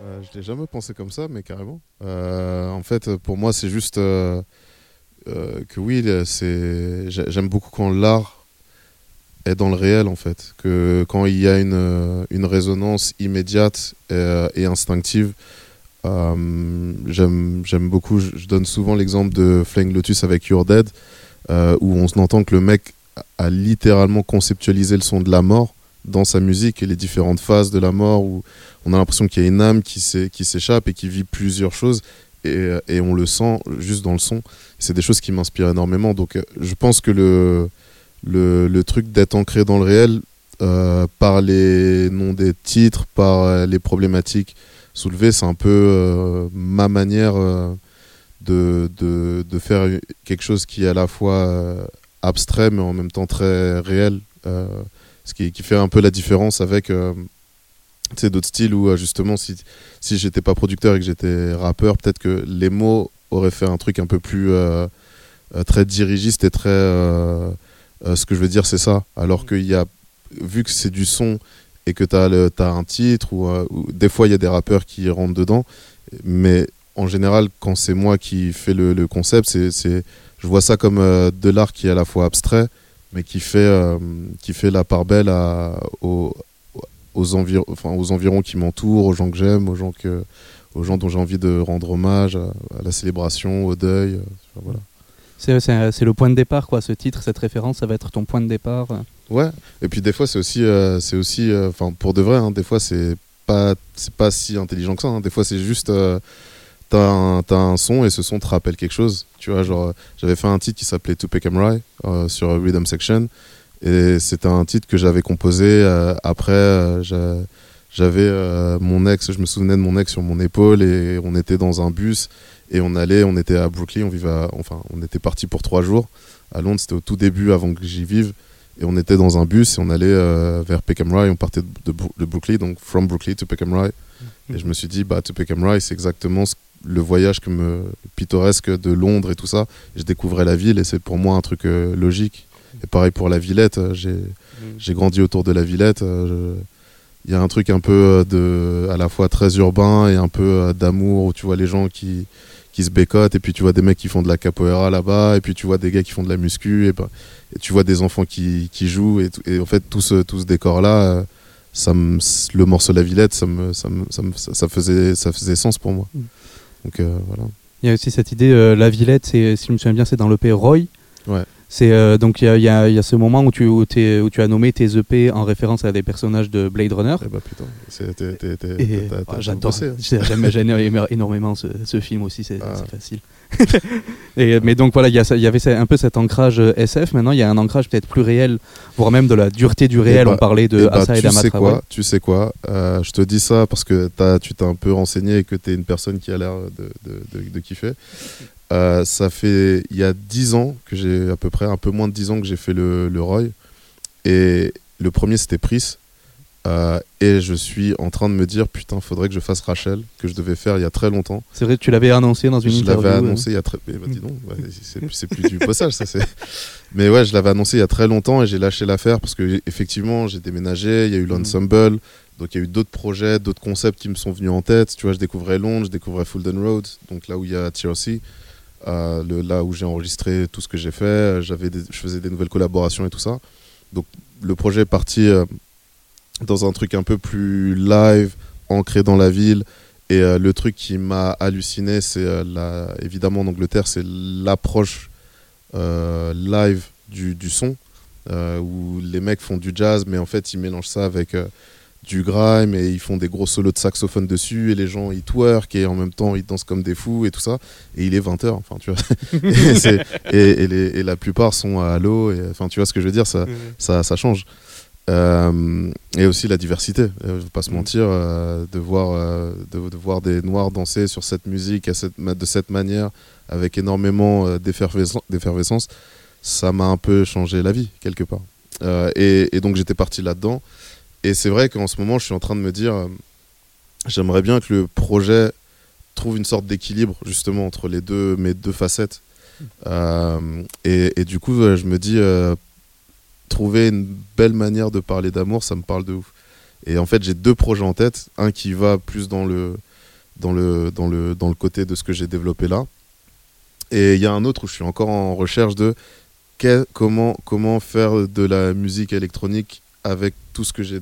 Speaker 11: Euh, je l'ai jamais pensé comme ça, mais carrément. Euh, en fait, pour moi, c'est juste euh, que oui, c'est j'ai- j'aime beaucoup quand l'art est dans le réel, en fait. Que quand il y a une, résonance immédiate et, instinctive. J'aime beaucoup. Je, donne souvent l'exemple de Flying Lotus avec You're Dead, où on entend que le mec a littéralement conceptualisé le son de la mort dans sa musique et les différentes phases de la mort où on a l'impression qu'il y a une âme qui s'é- qui s'échappe et qui vit plusieurs choses et, euh, et on le sent juste dans le son. C'est des choses qui m'inspirent énormément. Donc euh, je pense que le, truc d'être ancré dans le réel euh, par les noms des titres, par les problématiques soulevées, c'est un peu ma manière de, faire quelque chose qui est à la fois abstrait mais en même temps très réel. Ce qui, qui fait un peu la différence avec euh, d'autres styles où euh, justement si, si j'étais pas producteur et que j'étais rappeur, peut-être que les mots auraient fait un truc un peu plus euh, très dirigiste et très ce que je veux dire c'est ça. Alors qu'il y a vu que c'est du son et que tu as, un titre ou, ou des fois il y a des rappeurs qui rentrent dedans, mais en général quand c'est moi qui fais le, le concept, c'est c'est- je vois ça comme euh, de l'art qui est à la fois abstrait mais qui fait, euh, qui fait la part belle à, aux, aux, envir enfin, aux environs qui m'entourent, aux gens que j'aime, aux gens, que, aux gens dont j'ai envie de rendre hommage, à, à la célébration, au deuil. euh, enfin, voilà.
Speaker 4: C'est le point de départ, quoi. Ce titre, cette référence, ça va être ton point de départ.
Speaker 11: Ouais, et puis des fois c'est aussi, euh, c'est aussi, euh, enfin pour de vrai, hein, des fois c'est pas, c'est pas si intelligent que ça. hein. Des fois c'est juste, euh, t'as un, un son et ce son te rappelle quelque chose. Tu vois, genre j'avais fait un titre qui s'appelait Tupac Amrai euh, sur Rhythm Section et c'était un titre que j'avais composé euh, après. euh, j'a- j'avais euh, mon ex, je me souvenais de mon ex sur mon épaule et on était dans un bus et on allait, on était à Brooklyn, on vivait, à- enfin on était parti pour trois jours à Londres. C'était au tout début avant que j'y vive. Et on était dans un bus et on allait euh, vers Peckham Rye. On partait de, de, Bru- de Brooklyn, donc from Brooklyn to Peckham Rye. Et je me suis dit, bah, to Peckham Rye, c'est exactement ce- le voyage que me, pittoresque de Londres et tout ça. Je découvrais la ville et c'est pour moi un truc euh, logique. Et pareil pour la Villette. euh, J'ai j'ai grandi autour de la Villette. euh, Il y a un truc un peu euh, de, à la fois très urbain et un peu euh, d'amour où tu vois les gens qui, qui se bécotent et puis tu vois des mecs qui font de la capoeira là-bas et puis tu vois des gars qui font de la muscu et, ben- et tu vois des enfants qui, qui jouent et, en fait tout ce, tout ce décor là ça me, le morceau La Villette ça me, ça, me- ça me- ça- faisait, ça faisait sens pour moi donc euh, voilà
Speaker 4: Il y a aussi cette idée, euh, la Villette, c'est, si je me souviens bien, c'est dans l'EP Roy.
Speaker 11: Ouais.
Speaker 4: C'est euh, donc il y a, il y a- il y a ce moment où tu, où, t'es- où tu as nommé tes EP en référence à des personnages de Blade Runner.
Speaker 11: Eh bah putain,
Speaker 4: J'adore. J'aime j'aime éno- énormément ce, ce film aussi, c'est
Speaker 11: Ah.
Speaker 4: facile. Et, mais donc voilà, il y, avait un peu cet ancrage euh, SF. Maintenant, il y a un ancrage peut-être plus réel, voire même de la dureté du réel.
Speaker 11: Eh bah-
Speaker 4: On parlait de
Speaker 11: eh bah,
Speaker 4: Assa et
Speaker 11: tu sais quoi, tu sais quoi euh, Je te dis ça parce que tu t'es un peu renseigné et que tu es une personne qui a l'air de, de, de- de kiffer. Euh, ça fait il y a 10 ans que j'ai à peu près un peu moins de 10 ans que j'ai fait le, le Roy et le premier c'était Pris Euh, et je suis en train de me dire putain faudrait que je fasse Rachel que je devais faire il y a très longtemps
Speaker 4: C'est vrai, tu l'avais annoncé dans une
Speaker 11: je
Speaker 4: interview.
Speaker 11: l'avais
Speaker 4: euh.
Speaker 11: annoncé il y a très. bah, dis donc, ouais, c'est plus du possage, ça c'est. Mais ouais, je l'avais annoncé il y a très longtemps et j'ai lâché l'affaire parce que effectivement j'ai déménagé, il y a eu
Speaker 4: Mm.
Speaker 11: l'ensemble, donc il y a eu d'autres projets, d'autres concepts qui me sont venus en tête. Tu vois, je découvrais Londres, je découvrais Fulton Road, donc là où il y a TRC, là où j'ai enregistré tout ce que j'ai fait, j'avais je faisais des nouvelles collaborations et tout ça. Donc le projet est parti euh, dans un truc un peu plus live, ancré dans la ville. Et euh, le truc qui m'a halluciné, c'est euh, évidemment en Angleterre, c'est l'approche live du, du son, où les mecs font du jazz, mais en fait ils mélangent ça avec du grime et ils font des gros solos de saxophone dessus et les gens ils twerk et en même temps ils dansent comme des fous et tout ça. Et il est 20h, enfin tu vois. et, c'est- et- et les- et la plupart sont à l'eau, et enfin tu vois ce que je veux dire, ça, ça, ça change. Euh, et aussi la diversité, euh, je vais pas se mentir, euh, de, voir, euh, de, de voir des noirs danser sur cette musique à cette, de cette manière, avec énormément euh, d'effervescence, ça m'a un peu changé la vie, quelque part. Euh, et, et donc j'étais parti là-dedans. Et c'est vrai qu'en ce moment, je suis en train de me dire, euh, j'aimerais bien que le projet trouve une sorte d'équilibre, justement, entre les deux, mes deux facettes. Euh, et, du coup, je me dis, euh, trouver une belle manière de parler d'amour, ça me parle de ouf. Et en fait, j'ai deux projets en tête. Un qui va plus dans le, dans le, dans le, dans le côté de ce que j'ai développé là. Et il y a un autre où je suis encore en recherche de comment, comment faire de la musique électronique avec tout ce que j'ai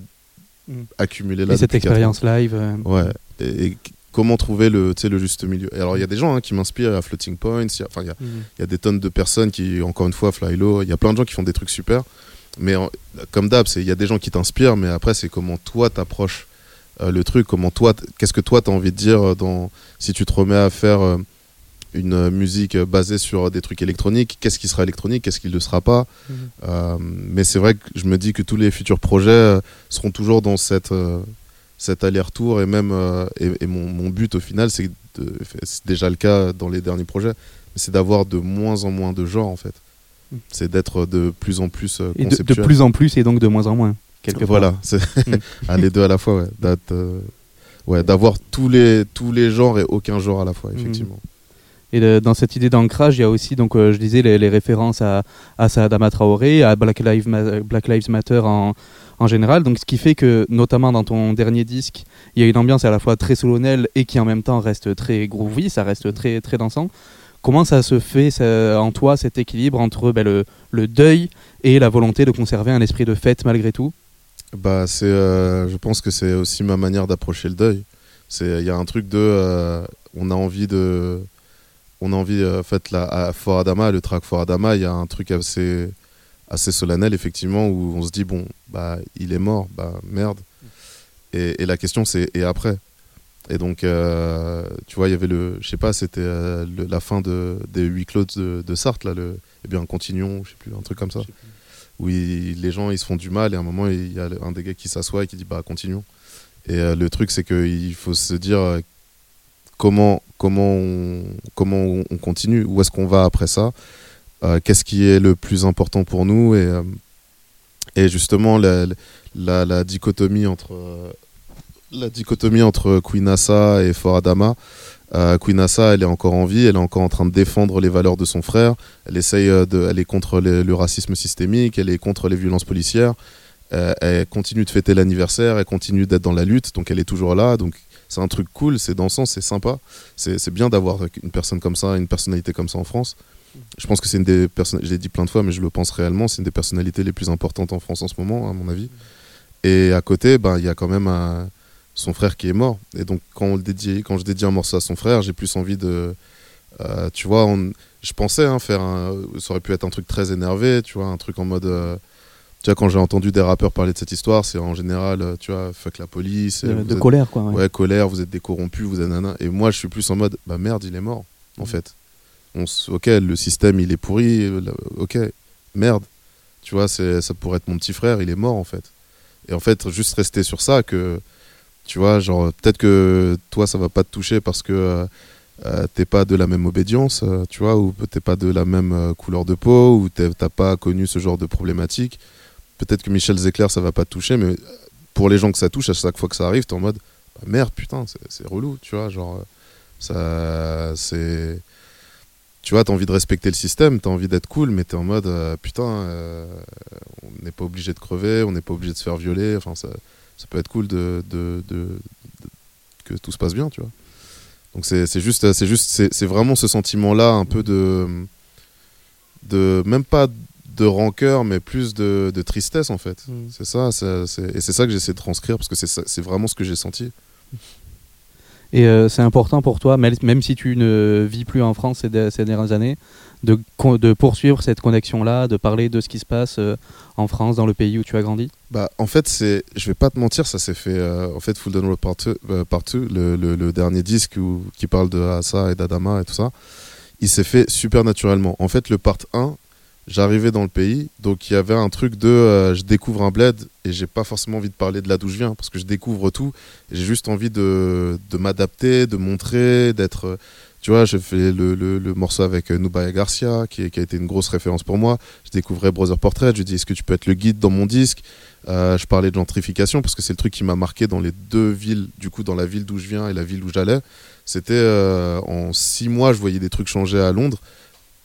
Speaker 4: Mm.
Speaker 11: accumulé là.
Speaker 4: Et cette expérience live. euh,
Speaker 11: Ouais. Et, comment trouver le, le juste milieu? Et alors, il y a des gens hein, qui m'inspirent à Floating Points. il y a- Enfin, il y a, il y a des tonnes de personnes qui, encore une fois, Fly Low. Il y a plein de gens qui font des trucs super. Mais en- comme d'hab, c'est- il y a des gens qui t'inspirent. Mais après, c'est comment toi t'approches euh, le truc. Comment toi, qu'est-ce que toi t'as envie de dire euh, dans, si tu te remets à faire euh, une euh, musique euh, basée sur des trucs électroniques. Qu'est-ce qui sera électronique? Qu'est-ce qui ne le sera pas?
Speaker 4: Mhm.
Speaker 11: Euh, Mais c'est vrai que je me dis que tous les futurs projets seront toujours dans cette euh, cet aller-retour et même et, et mon, mon but au final c'est déjà le cas dans les derniers projets c'est d'avoir de moins en moins de genres en fait
Speaker 4: Mm.
Speaker 11: c'est d'être de plus en plus
Speaker 4: Et de, plus en plus et donc de moins en moins. Quelque part.
Speaker 11: voilà c'est
Speaker 4: Mm.
Speaker 11: Ah, les deux à la fois ouais d'avoir tous les tous les genres et aucun genre à la fois
Speaker 4: Mhm.
Speaker 11: effectivement
Speaker 4: Et dans cette idée d'ancrage, il y a aussi, donc, euh, je disais, les, références à, à Saadama Traoré, à Black Lives, Ma- Black Lives Matter en, en général. Donc, ce qui fait que, notamment dans ton dernier disque, il y a une ambiance à la fois très solennelle et qui en même temps reste très groovy, ça reste très, très dansant. Comment ça se fait en toi, cet équilibre entre ben, le, le deuil et la volonté de conserver un esprit de fête malgré tout?
Speaker 11: Bah, c'est, euh, je pense que c'est aussi ma manière d'approcher le deuil. Il y a un truc de, euh, on a envie de, on a envie, euh, en fait, là, à Fort Adama, le track Fort Adama, il y a un truc assez, assez solennel effectivement où on se dit bon, bah, il est mort, bah merde. Et, et la question c'est et après? Et donc, euh, tu vois, il y avait le, je sais pas, c'était euh, la fin de, des huit clos de, de Sarthe là, le, eh bien, continuons, je sais plus, un truc comme ça où il- les gens ils se font du mal et à un moment il y a un des gars qui s'assoit et qui dit bah continuons et euh, le truc c'est qu'il faut se dire comment comment on, comment on, on continue où est-ce qu'on va après ça Euh, qu'est-ce qui est le plus important pour nous et euh, et justement la, la, dichotomie entre euh, la dichotomie entre Queen et Fort Adama euh, Queen Assa, elle est encore en vie, elle est encore en train de défendre les valeurs de son frère. Elle essaye de, elle est contre le racisme systémique, elle est contre les violences policières. Elle continue de fêter l'anniversaire, elle continue d'être dans la lutte, donc elle est toujours là. Donc c'est un truc cool, c'est dansant, c'est sympa. C'est bien d'avoir une personne comme ça, une personnalité comme ça en France. Je pense que c'est une des personnes, je l'ai dit plein de fois, mais je le pense réellement, c'est une des personnalités les plus importantes en France en ce moment, à mon avis. Et à côté, ben, il y a quand même son frère qui est mort. Et donc, quand, on le dédie, quand je dédie un morceau à son frère, j'ai plus envie de. euh, tu vois, je pensais hein, faire un. Ça aurait pu être un truc très énervé, tu vois, un truc en mode. euh, tu vois, quand j'ai entendu des rappeurs parler de cette histoire, c'est en général, euh, tu vois, fuck la police.
Speaker 4: De-
Speaker 11: êtes-
Speaker 4: colère, quoi, ouais.
Speaker 11: Ouais, colère, vous êtes des corrompus, vous êtes nana. Et moi, je suis plus en mode, bah merde, il est mort, en
Speaker 4: Mm.
Speaker 11: fait. On s- ok, le système, il est pourri, euh, ok, merde. Tu vois, ça pourrait être mon petit frère, il est mort, en fait. Et en fait, juste rester sur ça, que, tu vois, genre, peut-être que toi, ça va pas te toucher parce que euh, euh, t'es pas de la même obédience, euh, tu vois, ou t'es pas de la même euh, couleur de peau, ou t'as pas connu ce genre de problématique. Peut-être que Michel Zecler, ça va pas te toucher, mais pour les gens que ça touche, à chaque fois que ça arrive, t'es en mode, bah, merde, putain, c'est- relou, tu vois, genre, ça, c'est. Tu vois, t'as envie de respecter le système, t'as envie d'être cool, mais t'es en mode, euh, putain, euh, on n'est pas obligé de crever, on n'est pas obligé de se faire violer, enfin, ça, ça peut être cool de, que tout se passe bien, tu vois. Donc c'est juste, c'est juste, c'est vraiment ce sentiment-là, un peu de, de, même pas de rancœur, mais plus de, de tristesse en fait. C'est ça, c'est- c'est- et c'est ça que j'essaie de transcrire parce que c'est ça- c'est vraiment ce que j'ai senti.
Speaker 4: Et euh, c'est important pour toi, même même si tu ne vis plus en France ces, de- ces dernières années, de, de poursuivre cette connexion-là, de parler de ce qui se passe euh, en France, dans le pays où tu as grandi?
Speaker 11: Bah, en fait, c'est, je vais pas te mentir, ça s'est fait. euh, en fait, Full Down Road Part 2, euh, Part 2, le, le- le dernier disque où- qui parle de Asa et d'Adama et tout ça, il s'est fait super naturellement. En fait, le Part 1, j'arrivais dans le pays, donc il y avait un truc de euh, je découvre un bled et j'ai pas forcément envie de parler de là d'où je viens parce que je découvre tout j'ai juste envie de, de m'adapter, de montrer, d'être. euh, tu vois, j'ai fait le, le- le morceau avec euh, Nubaya Garcia, qui, qui a été une grosse référence pour moi. Je découvrais Brother Portrait, je dis est-ce que tu peux être le guide dans mon disque? Euh, Je parlais de gentrification parce que c'est le truc qui m'a marqué dans les deux villes, du coup, dans la ville d'où je viens et la ville où j'allais. C'était euh, en six mois, je voyais des trucs changer à Londres.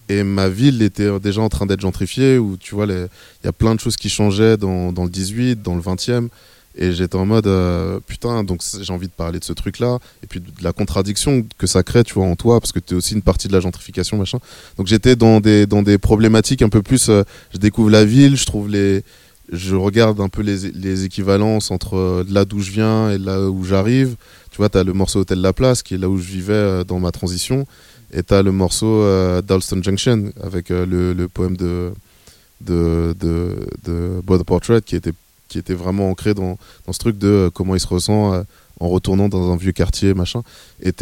Speaker 11: Et ma ville était déjà en train d'être gentrifiée, où tu vois, il y a plein de choses qui changeaient dans, le 18, dans le 20e. Et j'étais en mode, euh, putain, donc j'ai envie de parler de ce truc-là. Et puis de la contradiction que ça crée, tu vois, en toi, parce que tu es aussi une partie de la gentrification, machin. Donc j'étais dans des, dans des problématiques un peu plus. euh, je découvre la ville, je trouve les. Je regarde un peu les, les équivalences entre euh, là d'où je viens et là où j'arrive. Tu vois, tu as le morceau Hôtel La Place, qui est là où je vivais dans ma transition. Et tu as le morceau euh, Dalston Junction, avec euh, le, le poème de, de, de, de Border Portrait, qui était, qui était vraiment ancré dans, dans ce truc de euh, comment il se ressent euh, en retournant dans un vieux quartier, machin. Et,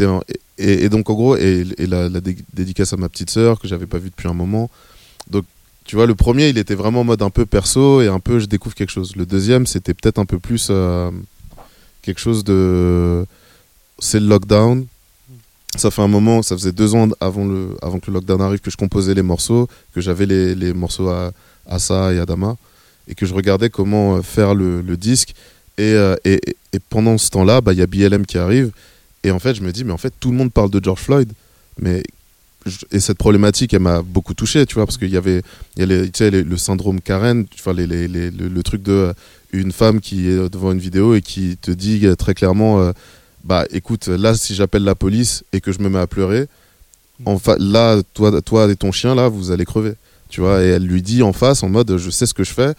Speaker 11: et, donc, en gros, et, la, la dé- dédicace à ma petite sœur, que j'avais pas vue depuis un moment. Donc, tu vois, le premier, il était vraiment en mode un peu perso et un peu je découvre quelque chose. Le deuxième, c'était peut-être un peu plus quelque chose de. C'est le lockdown. Ça fait un moment, ça faisait deux ans avant, le, avant que le lockdown arrive que je composais les morceaux, que j'avais les, les morceaux à Asa et Adama, et que je regardais comment euh, faire le, le disque. Et, euh, et, et- et pendant ce temps-là, bah, il y a BLM qui arrive. Et en fait, je me dis, mais en fait, tout le monde parle de George Floyd. Mais et cette problématique, elle m'a beaucoup touché, tu vois, parce qu'il y avait, y a le syndrome Karen, enfin, les, le, le truc de euh, une femme qui est devant une vidéo et qui te dit très clairement, bah écoute, là, si j'appelle la police et que je me mets à pleurer, en là, toi, toi et ton chien, là, vous allez crever, tu vois, et elle lui dit en face, en mode, je sais ce que je fais.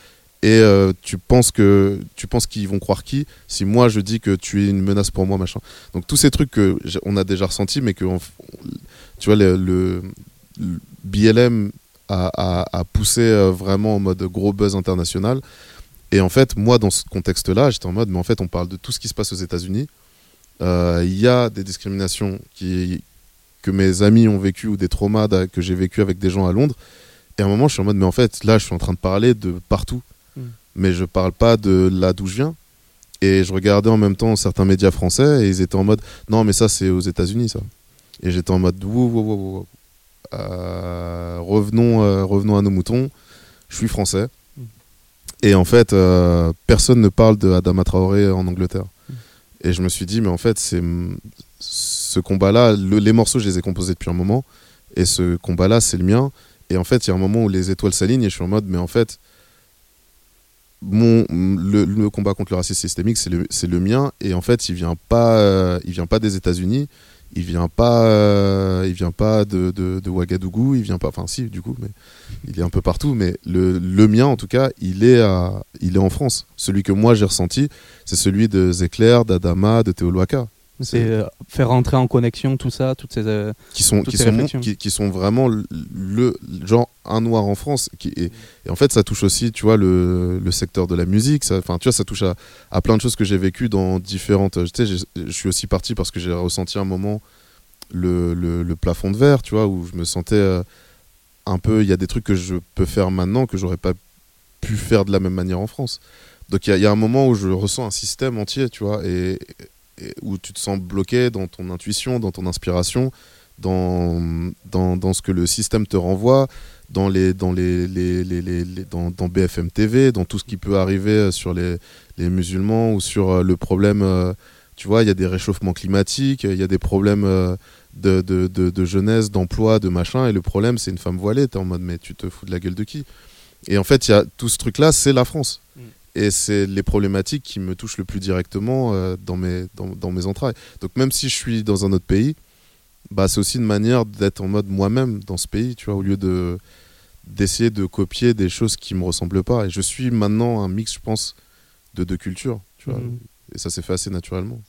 Speaker 11: Et euh, tu penses que tu penses qu'ils vont croire qui si moi je dis que tu es une menace pour moi machin donc tous ces trucs que on a déjà ressentis mais que tu vois, le, BLM a, a- a poussé euh, vraiment en mode gros buzz international. Et en fait, moi, dans ce contexte-là, j'étais en mode, mais en fait, on parle de tout ce qui se passe aux États-Unis. Euh, Il y a des discriminations qui, que mes amis ont vécu ou des traumas que j'ai vécu avec des gens à Londres. Et à un moment, je suis en mode, mais en fait, là, je suis en train de parler de partout.
Speaker 12: Mm.
Speaker 11: Mais je parle pas de là d'où je viens. Et je regardais en même temps certains médias français et ils étaient en mode, non, mais ça, c'est aux États-Unis, ça. Et j'étais en mode, wow, wow, wow, wow, wow. Euh, revenons, euh, revenons à nos moutons. Je suis français. Et en fait, euh, personne ne parle de Adama Traoré en Angleterre. Et je me suis dit, mais en fait, c'est ce combat-là, le- les morceaux, je les ai composés depuis un moment. Et ce combat-là, c'est le mien. Et en fait, il y a un moment où les étoiles s'alignent et je suis en mode, mais en fait, mon, le, combat contre le racisme systémique, c'est le, le mien. Et en fait, il vient euh, vient pas des États-Unis. Il vient pas, euh, il vient pas de, de, Ouagadougou. Il vient pas, enfin si, du coup, mais il est un peu partout. Mais le, le mien, en tout cas, il est, à, il est en France. Celui que moi j'ai ressenti, c'est celui de Zecler, d'Adama, de Théoloaka.
Speaker 12: C'est euh, faire rentrer en connexion tout ça, toutes ces, euh,
Speaker 11: qui sont qui sont,
Speaker 12: réflexions.
Speaker 11: qui, qui sont vraiment le, le- genre un noir en France qui et, et en fait ça touche aussi tu vois le, le secteur de la musique ça enfin tu vois ça touche à, à plein de choses que j'ai vécues dans différentes tu sais je suis aussi parti parce que j'ai ressenti un moment le, le, plafond de verre tu vois où je me sentais euh, un peu il y a des trucs que je peux faire maintenant que j'aurais pas pu faire de la même manière en France donc il y, a- il y a un moment où je ressens un système entier tu vois et où tu te sens bloqué dans ton intuition dans ton inspiration dans, dans, dans ce que le système te renvoie, dans, les, dans, les, les, les- dans, BFM TV, dans tout ce qui peut arriver euh, sur les, musulmans ou sur euh, le problème, euh, tu vois, il y a des réchauffements climatiques, il y a des problèmes de, de, de, de jeunesse, d'emploi, de machin, et le problème c'est une femme voilée, t'es en mode mais tu te fous de la gueule de qui? Et en fait, il y a tout ce truc-là, c'est la France. Et c'est les problématiques qui me touchent le plus directement euh, dans, mes, dans, dans mes entrailles. Donc même si je suis dans un autre pays, bah, c'est aussi une manière d'être en mode moi-même dans ce pays, tu vois, au lieu de d'essayer de copier des choses qui me ressemblent pas. Et je suis maintenant un mix, je pense, de deux cultures, tu vois.
Speaker 12: Mhm.
Speaker 11: Et ça s'est fait assez naturellement.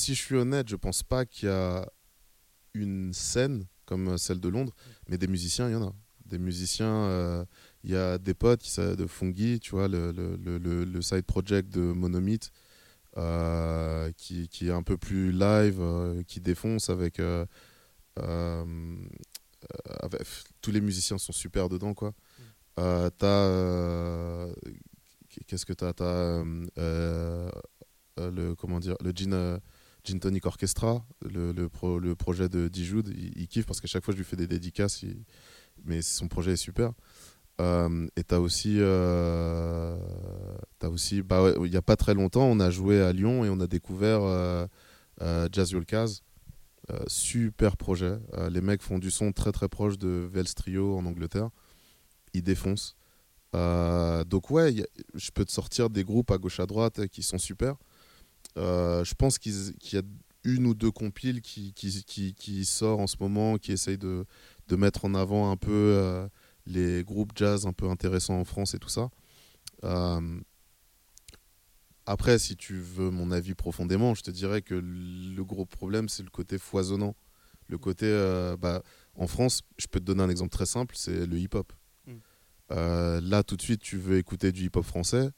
Speaker 11: Si je suis honnête, je pense pas qu'il y a une scène comme celle de Londres, mais des musiciens, il y en a. Des musiciens, euh, il y a des potes qui de Fungi, tu vois, le, le, le, le- side project de Monomyth, euh, qui, qui est un peu plus live, euh, qui défonce avec, euh, euh, euh, avec- Tous les musiciens sont super dedans, quoi. Euh, t'as. euh, Qu'est-ce que t'as? T'as. euh, euh, euh, le, comment dire Le euh, Gin Tonic Orchestra, le, le, pro- le projet de Dijoud, il, kiffe parce qu'à chaque fois je lui fais des dédicaces, mais son projet est super. Euh, et t'as aussi, euh, aussi, bah ouais, il y a pas très longtemps, on a joué à Lyon et on a découvert euh, euh, Jazz Yolkaz. Euh, super projet. Les mecs font du son très très proche de Vels Trio en Angleterre. Ils défoncent. Donc ouais, je peux te sortir des groupes à gauche à droite qui sont super. Euh, je pense qu'il y a une ou deux compiles qui, qui, qui, qui sort en ce moment, qui essayent de, de mettre en avant un peu euh, les groupes jazz un peu intéressants en France et tout ça. Euh, après, si tu veux mon avis profondément, je te dirais que le gros problème, c'est le côté foisonnant. Le côté, euh, bah, en France, je peux te donner un exemple très simple, c'est le hip-hop.
Speaker 12: Mm.
Speaker 11: Là, tout de suite, tu veux écouter du hip-hop français,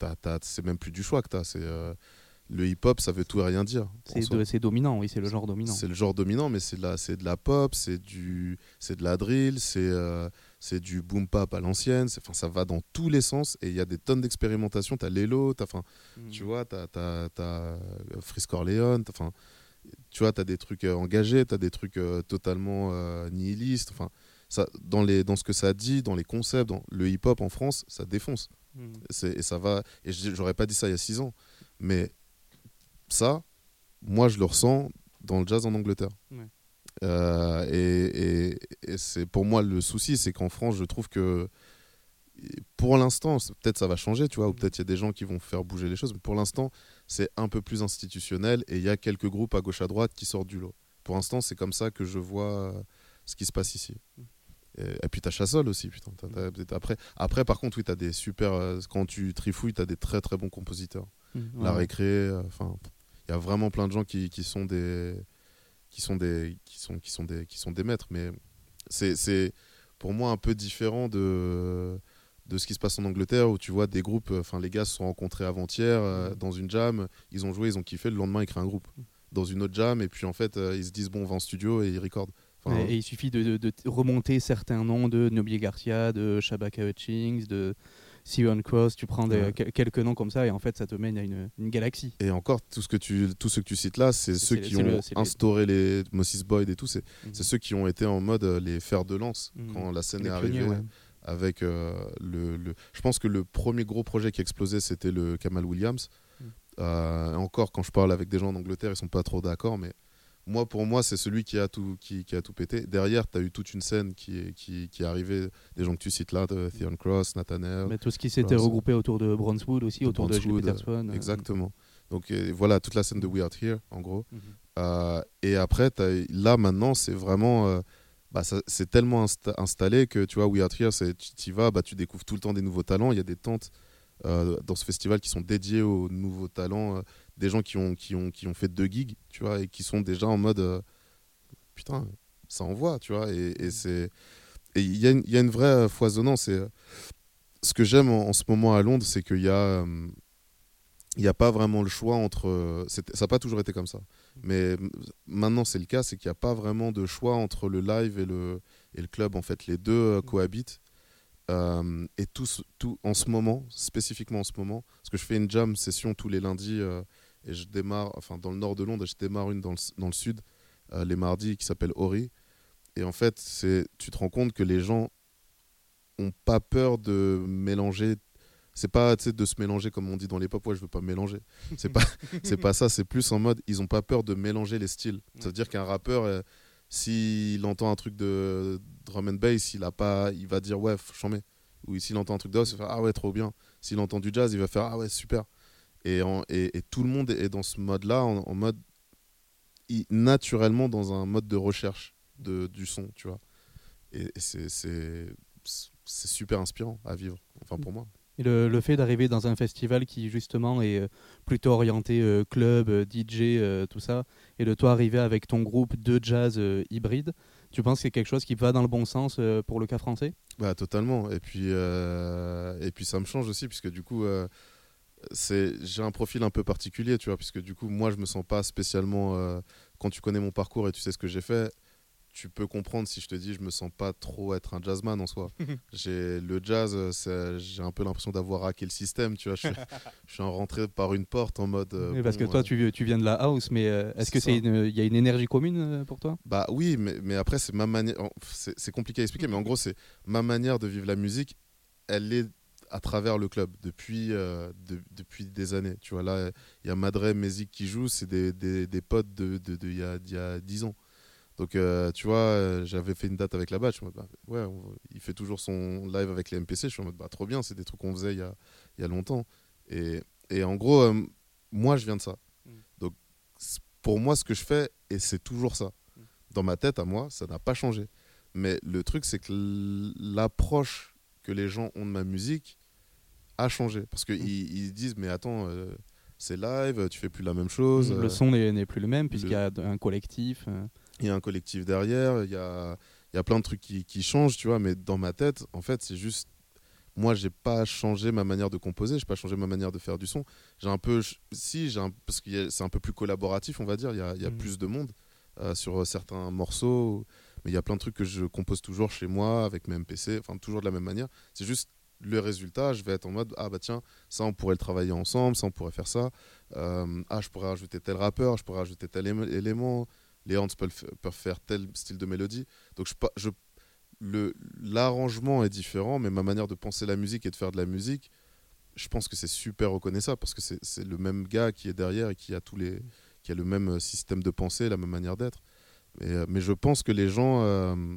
Speaker 11: c'est c'est même plus du choix que tu as. le hip-hop, ça veut tout et rien dire.
Speaker 12: C'est c'est dominant, oui, c'est le genre dominant.
Speaker 11: C'est le genre dominant, mais c'est de la, c'est de la pop, c'est du, c'est de la drill, c'est, euh, c'est du boom pop à l'ancienne. c'est- Enfin, ça va dans tous les sens et il y a des tonnes d'expérimentation. T'as Lelo, t'as, enfin,
Speaker 12: Mm.
Speaker 11: tu vois, t'as, t'as, t'as euh, Frisk Orleans, enfin, tu vois, t'as des trucs euh, engagés, t'as des trucs euh, totalement euh, nihilistes. Enfin, ça, dans les, dans ce que ça dit, dans les concepts, dans le hip-hop en France, ça défonce. C'est, et ça va. Et j'aurais pas dit ça il y a six ans, mais ça, moi, je le ressens dans le jazz en Angleterre.
Speaker 12: Ouais.
Speaker 11: Euh, et et- et c'est pour moi le souci, c'est qu'en France, je trouve que pour l'instant, peut-être ça va changer, tu vois, ou peut-être il y a des gens qui vont faire bouger les choses, mais pour l'instant, c'est un peu plus institutionnel et il y a quelques groupes à gauche à droite qui sortent du lot. Pour l'instant, c'est comme ça que je vois ce qui se passe ici. Et, et puis t'as Chassol aussi, putain. après, après, par contre, oui, t'as des super. euh, quand tu trifouilles, t'as des très très bons compositeurs.
Speaker 12: Mm,
Speaker 11: La récré, euh, enfin, il y a vraiment plein de gens qui, qui sont des, qui sont des, qui sont, qui sont des, qui sont des maîtres. Mais c'est, c'est pour moi un peu différent de de ce qui se passe en Angleterre où tu vois des groupes, enfin les gars se sont rencontrés avant-hier euh, dans une jam, ils ont joué, ils ont kiffé, le lendemain ils créent un groupe dans une autre jam et puis en fait euh, ils se disent bon on va en studio et ils recordent. Enfin,
Speaker 12: et, et il suffit de, de- de remonter certains noms de Nobile Garcia, de Shabaka Hutchings, de Sion Cross, tu prends des-
Speaker 11: Ouais.
Speaker 12: quel- quelques noms comme ça et en fait ça te mène à une, une galaxie.
Speaker 11: Et encore, tout ce que tu, tous ceux que tu cites là, c'est ceux qui ont
Speaker 12: le- c'est les-
Speaker 11: instauré les Moses Boyd et tout. C'est c'est ceux qui ont été en mode euh, les fers de lance
Speaker 12: Mhm.
Speaker 11: quand la scène
Speaker 12: Les
Speaker 11: est arrivée.
Speaker 12: ouais.
Speaker 11: Avec euh, le, le- Je pense que le premier gros projet qui a explosé, c'était le Kamal Williams. Euh, et encore, quand je parle avec des gens en Angleterre, ils sont pas trop d'accord, mais moi, pour moi, c'est celui qui a tout, qui, qui a tout pété. Derrière, tu as eu toute une scène qui est, qui, qui est arrivée, des gens que tu cites là, de Theon Cross, Nathaniel.
Speaker 12: Mais tout ce qui s'était regroupé autour de Brownswood aussi,
Speaker 11: de
Speaker 12: autour de Gilles Peterson. euh,
Speaker 11: Exactement. Donc euh, voilà, toute la scène de We Are Here, en gros.
Speaker 12: Mhm.
Speaker 11: Euh, et après, là maintenant, c'est vraiment. euh, bah, c'est tellement insta- installé que tu vois, We Are Here, tu y vas, bah, tu découvres tout le temps des nouveaux talents. Il y a des tentes euh, dans ce festival qui sont dédiées aux nouveaux talents, euh, des gens qui ont, qui, ont, qui ont fait deux gigs, tu vois, et qui sont déjà en mode. euh, putain, ça envoie, tu vois. Et, et c'est. Et il y, a une- il y a une vraie euh, foisonnance. Et, euh, ce que j'aime en, en ce moment à Londres, c'est qu'il y a. il n'y a pas vraiment le choix entre. Ça n'a pas toujours été comme ça. Mais m- maintenant, c'est le cas, c'est qu'il n'y a pas vraiment de choix entre le live et le, et le club. En fait, les deux euh, cohabitent. Euh, et tout, tout en ce moment, spécifiquement en ce moment, parce que je fais une jam session tous les lundis euh, et je démarre, enfin dans le nord de Londres, et je démarre une dans le, dans le sud euh, les mardis qui s'appelle Ori. Et en fait, c'est, tu te rends compte que les gens ont pas peur de mélanger. C'est pas de se mélanger comme on dit dans les pop, ouais, je veux pas mélanger. C'est pas, c'est pas ça, c'est plus en mode, ils ont pas peur de mélanger les styles. Ça veut dire qu'un rappeur, euh, s'il entend un truc de drum and bass, il, a pas, il va dire ouais, j'en mets. Ou s'il entend un truc de house, il va faire ah ouais, trop bien. S'il entend du jazz, il va faire ah ouais, super. Et, en- et, et tout le monde est dans ce mode-là, en, en mode naturellement dans un mode de recherche de, du son, tu vois. Et, et c'est, super inspirant à vivre, enfin pour moi.
Speaker 12: Et le, le fait d'arriver dans un festival qui justement est euh, plutôt orienté euh, club, euh, DJ, euh, tout ça, et de toi arriver avec ton groupe de jazz euh, hybride, tu penses que c'est quelque chose qui va dans le bon sens pour le cas français?
Speaker 11: Bah totalement. Et puis et puis ça me change aussi puisque du coup j'ai un profil un peu particulier, tu vois, puisque du coup moi je me sens pas spécialement euh, quand tu connais mon parcours et tu sais ce que j'ai fait, tu peux comprendre si je te dis je me sens pas trop être un jazzman en soi. j'ai le jazz, j'ai un peu l'impression d'avoir hacké le système, tu vois. Je suis, je suis rentré par une porte en mode. euh,
Speaker 12: Oui, Parce que toi,
Speaker 11: euh,
Speaker 12: tu, tu viens de la house, mais euh, est-ce que
Speaker 11: c'est
Speaker 12: il y a une énergie commune pour toi?
Speaker 11: Bah oui, mais, mais après, c'est ma manière. c'est compliqué à expliquer, mais en gros, c'est ma manière de vivre la musique. Elle est à travers le club depuis, euh, de- depuis des années. Tu vois, là, il y a Madre Mezik qui joue, c'est des, des, des potes d'il de, de, il y, y a 10 ans. Donc, euh, tu vois, euh, j'avais fait une date avec la bas Je en mode, bah, ouais, on- il fait toujours son live avec les MPC. Je suis en mode, bah, trop bien, c'est des trucs qu'on faisait il y a, y a longtemps. Et, et en gros, euh, moi, je viens de ça. Donc, c- pour moi, ce que je fais, et c'est toujours ça. Dans ma tête, à moi, ça n'a pas changé. Mais le truc, c'est que l'approche que les gens ont de ma musique a changé. Parce qu'ils ils se disent, mais attends, euh, c'est live, tu fais plus la même chose.
Speaker 12: Le
Speaker 11: euh,
Speaker 12: son n'est plus le même puisqu'il y a un collectif. euh.
Speaker 11: il y a un collectif derrière, il y a, il y a plein de trucs qui, qui changent, tu vois, mais dans ma tête, en fait, c'est juste. Moi, j'ai pas changé ma manière de composer, j'ai pas changé ma manière de faire du son. J'ai un peu. Si, j'ai un, parce que c'est un peu plus collaboratif, on va dire, il y a, il y a
Speaker 12: Mhm.
Speaker 11: plus de monde euh, sur certains morceaux, mais il y a plein de trucs que je compose toujours chez moi, avec mes MPC, enfin, toujours de la même manière. C'est juste le résultat, je vais être en mode ah bah tiens, ça on pourrait le travailler ensemble, ça on pourrait faire ça. Euh, ah, je pourrais rajouter tel rappeur, je pourrais rajouter tel éme- élément. Les horns peuvent, faire tel style de mélodie. Donc je, je, le, l'arrangement est différent, mais ma manière de penser la musique et de faire de la musique, je pense que c'est super reconnaissable parce que c'est, c'est le même gars qui est derrière et qui a tous les, qui a le même euh, système de pensée, la même manière d'être. Mais, euh, mais je pense que les gens. euh,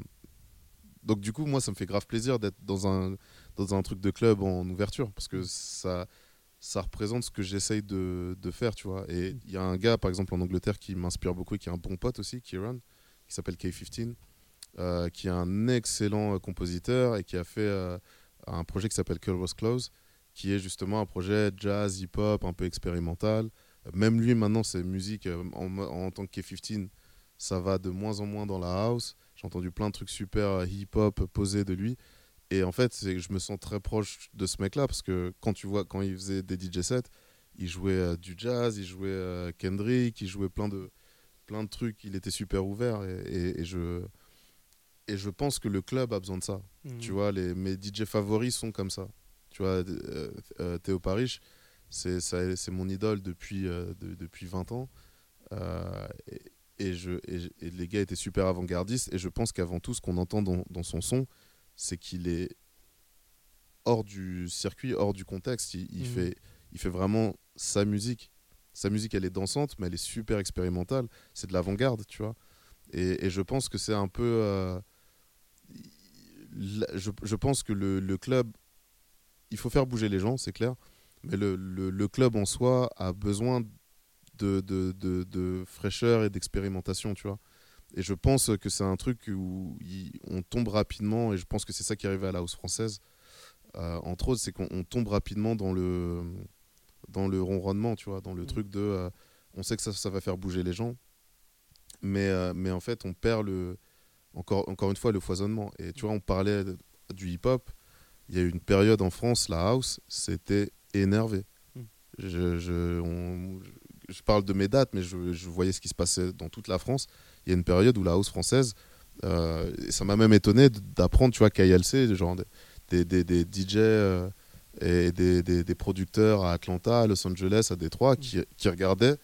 Speaker 11: donc du coup, moi, ça me fait grave plaisir d'être dans un, dans un truc de club en ouverture parce que ça, ça représente ce que j'essaye de, de faire, tu vois. Et il y a un gars, par exemple, en Angleterre qui m'inspire beaucoup et qui est un bon pote aussi, Kieran, qui s'appelle K15, euh, qui est un excellent euh, compositeur et qui a fait euh, un projet qui s'appelle Curl Was Close, qui est justement un projet jazz, hip-hop, un peu expérimental. Même lui, maintenant, ses musiques, en, en tant que K15, ça va de moins en moins dans la house. J'ai entendu plein de trucs super euh, hip-hop posés de lui. Et en fait, c'est que je me sens très proche de ce mec-là parce que quand tu vois, quand il faisait des DJ sets, il jouait euh, du jazz, il jouait euh, Kendrick, il jouait plein de, plein de trucs. Il était super ouvert et, et- et je, et je pense que le club a besoin de ça.
Speaker 12: Mhm.
Speaker 11: Tu vois, les, mes DJ favoris sont comme ça. Tu vois, euh, euh, Théo Parish, c'est mon idole depuis, euh, de- depuis 20 ans. Euh, et, je, et, les gars étaient super avant-gardistes. Et je pense qu'avant tout, ce qu'on entend dans, dans son son, c'est qu'il est hors du circuit, hors du contexte. Il, il
Speaker 12: Mhm.
Speaker 11: fait, il fait vraiment sa musique. Sa musique, elle est dansante, mais elle est super expérimentale. C'est de l'avant-garde, tu vois. Et, et je pense que c'est un peu. euh, je, je pense que le, le club, il faut faire bouger les gens, c'est clair. Mais le, le- le club en soi a besoin de, de, de- de fraîcheur et d'expérimentation, tu vois. Et je pense que c'est un truc où il- on tombe rapidement, et je pense que c'est ça qui arrive à la house française, euh, entre autres, c'est qu'on on tombe rapidement dans le, dans le ronronnement, tu vois, dans le truc de. euh, on sait que ça, ça va faire bouger les gens, mais, euh, mais en fait, on perd le. Encore, encore une fois, le foisonnement. Et tu vois, on parlait du hip-hop. Il y a eu une période en France, la house, c'était énervé. Je, je, on- je parle de mes dates, mais je, je voyais ce qui se passait dans toute la France. Il y a une période où la house française, euh, ça m'a même étonné d'apprendre, tu vois, KLC, genre des, des, des, des DJ euh, et des, producteurs à Atlanta, à Los Angeles, à Détroit, qui, qui regardaient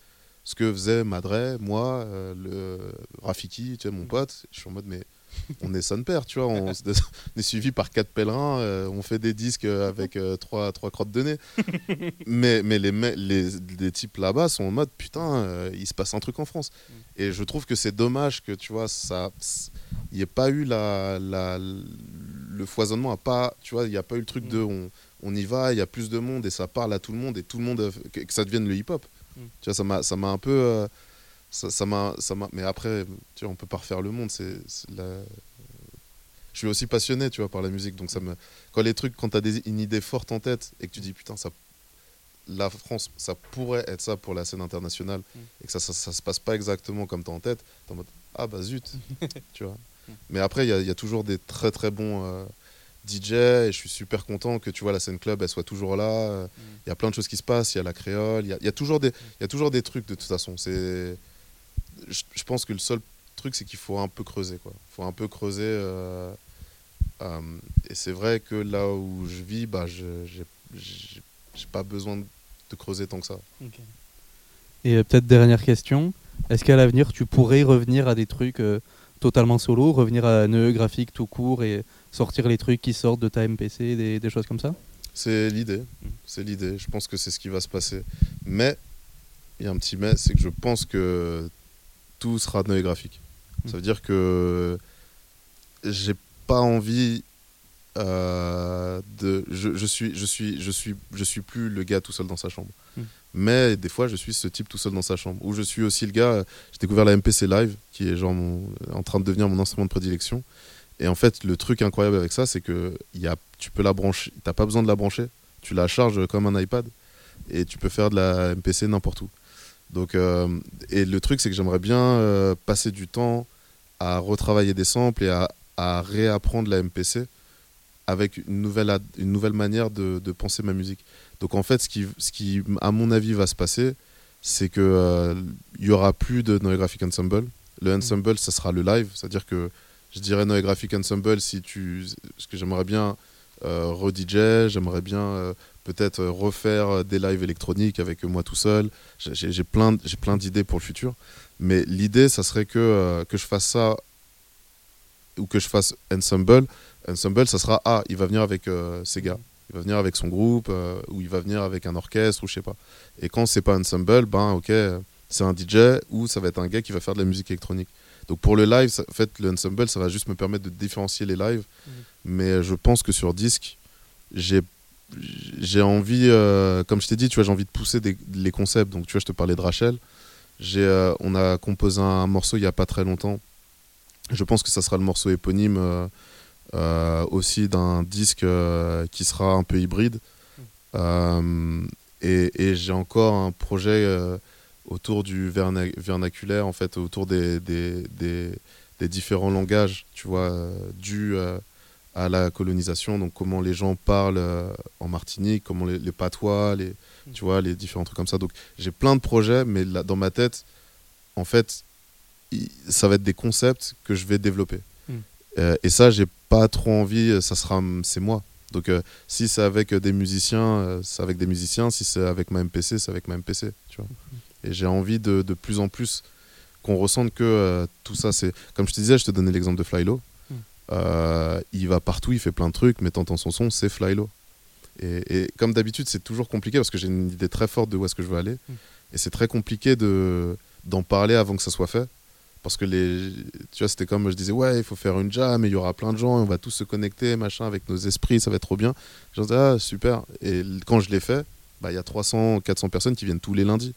Speaker 11: ce que faisait Madre, moi, euh, le Rafiki, tu sais, mon pote. Je suis en mode, mais on est son père, tu vois, on, est suivi par quatre pèlerins, euh, on fait des disques avec euh, trois, trois crottes de nez. mais mais les, les, les types là-bas sont en mode, putain, euh, il se passe un truc en France. Et je trouve que c'est dommage que, tu vois, ça. Il n'y ait pas eu la, la, le foisonnement, a pas, tu vois, il n'y a pas eu le truc de on, on y va, il y a plus de monde et ça parle à tout le monde et tout le monde, euh, que, que ça devienne le hip-hop.
Speaker 12: Mm.
Speaker 11: Tu vois, ça m'a ça m'a un peu. Ça ça m'a ça m'a mais après tu vois on peut pas refaire le monde c'est la- je suis aussi passionné, tu vois, par la musique. Donc ça me, quand les trucs, quand t'as des, une idée forte en tête et que tu dis putain, ça, la France, ça pourrait être ça pour la scène internationale et que ça, ça, ça se passe pas exactement comme t'as en tête, t'es en mode ah bah zut, tu vois. Mais après, il y, a- il y a toujours des très très bons euh, DJ et je suis super content que tu vois la scène club, elle soit toujours là. Euh, Il y a plein de choses qui se passent, il y a la créole, il y a, il y a toujours des, il y a toujours des trucs de toute façon. C'est, je, je pense que le seul truc, c'est qu'il faut un peu creuser, quoi. Il faut un peu creuser. euh, euh, et c'est vrai que là où je vis, bah, je j'ai pas besoin de creuser tant que ça.
Speaker 12: Et euh, peut-être dernière question, est-ce qu'à l'avenir tu pourrais revenir à des trucs euh, totalement solo, revenir à NE graphique tout court et sortir les trucs qui sortent de ta MPC, des, des choses comme ça?
Speaker 11: C'est l'idée. C'est l'idée. Je pense que c'est ce qui va se passer. Mais, il y a un petit mais, c'est que je pense que tout sera noé graphique. Ça veut dire que j'ai pas envie euh, de. Je, je suis, je, suis, je, suis, je suis plus le gars tout seul dans sa chambre.
Speaker 12: Mm.
Speaker 11: Mais des fois, je suis ce type tout seul dans sa chambre. Ou je suis aussi le gars. J'ai découvert la MPC Live, qui est genre mon- en train de devenir mon instrument de prédilection. Et en fait, le truc incroyable avec ça, c'est que y a, tu peux la brancher. T'as pas besoin de la brancher. Tu la charges comme un iPad et tu peux faire de la MPC n'importe où. Donc, euh, et le truc, c'est que j'aimerais bien euh, passer du temps à retravailler des samples et à, à réapprendre la MPC avec une nouvelle, une nouvelle manière de, de penser ma musique. Donc en fait, ce qui, ce qui, à mon avis, va se passer, c'est que euh, il y aura plus de Noé Graphic Ensemble. Le ensemble, ça sera le live, c'est-à-dire que je dirais Noé Graphic Ensemble si tu, ce que j'aimerais bien euh, re-DJ, j'aimerais bien euh, peut-être refaire des lives électroniques avec moi tout seul. J'ai- plein, plein d'idées pour le futur, mais l'idée, ça serait que euh, que je fasse ça ou que je fasse ensemble. Ensemble, ça sera ah, il va venir avec euh, ses gars, il va venir avec son groupe, euh, ou il va venir avec un orchestre, ou je sais pas. Et quand c'est pas ensemble, ben ok, c'est un DJ ou ça va être un gars qui va faire de la musique électronique. Donc pour le live, ça- en fait, le ensemble, ça va juste me permettre de différencier les lives. Mais je pense que sur disque, j'ai j'ai envie, euh, comme je t'ai dit, tu vois, j'ai envie de pousser des- les concepts. Donc tu vois, je te parlais de Rachel. J'ai, euh, on a composé un morceau il y a pas très longtemps. Je pense que ça sera le morceau éponyme euh, aussi d'un disque qui sera un peu hybride. Euh, et et j'ai encore un projet autour du verna- vernaculaire, en fait, autour des, des, des, des différents langages, tu vois, euh, à la colonisation. Donc, comment les gens parlent euh, en Martinique, comment les, les patois, les, tu vois, les différents trucs comme ça. Donc, j'ai plein de projets, mais là, dans ma tête, en fait, ça va être des concepts que je vais développer.
Speaker 12: Mm.
Speaker 11: Euh, et ça, j'ai pas trop envie, euh, ça sera, c'est moi. Donc, euh, si c'est avec des musiciens, c'est avec des musiciens. Si c'est avec ma MPC, c'est avec ma MPC. Tu vois. Et j'ai envie de, de plus en plus qu'on ressente que tout ça, c'est. Comme je te disais, je te donnais l'exemple de Flylo. Euh, il va partout, il fait plein de trucs, mais t'entends son son, c'est Flylo. Et, et comme d'habitude, c'est toujours compliqué parce que j'ai une idée très forte de où est-ce que je veux aller. Et c'est très compliqué de, d'en parler avant que ça soit fait. Parce que les, tu vois, c'était comme je disais, ouais, il faut faire une jam, et il y aura plein de gens, et on va tous se connecter, machin, avec nos esprits, ça va être trop bien. Je disais, ah, super. Et quand je l'ai fait, bah, il y a 300, 400 personnes qui viennent tous les lundis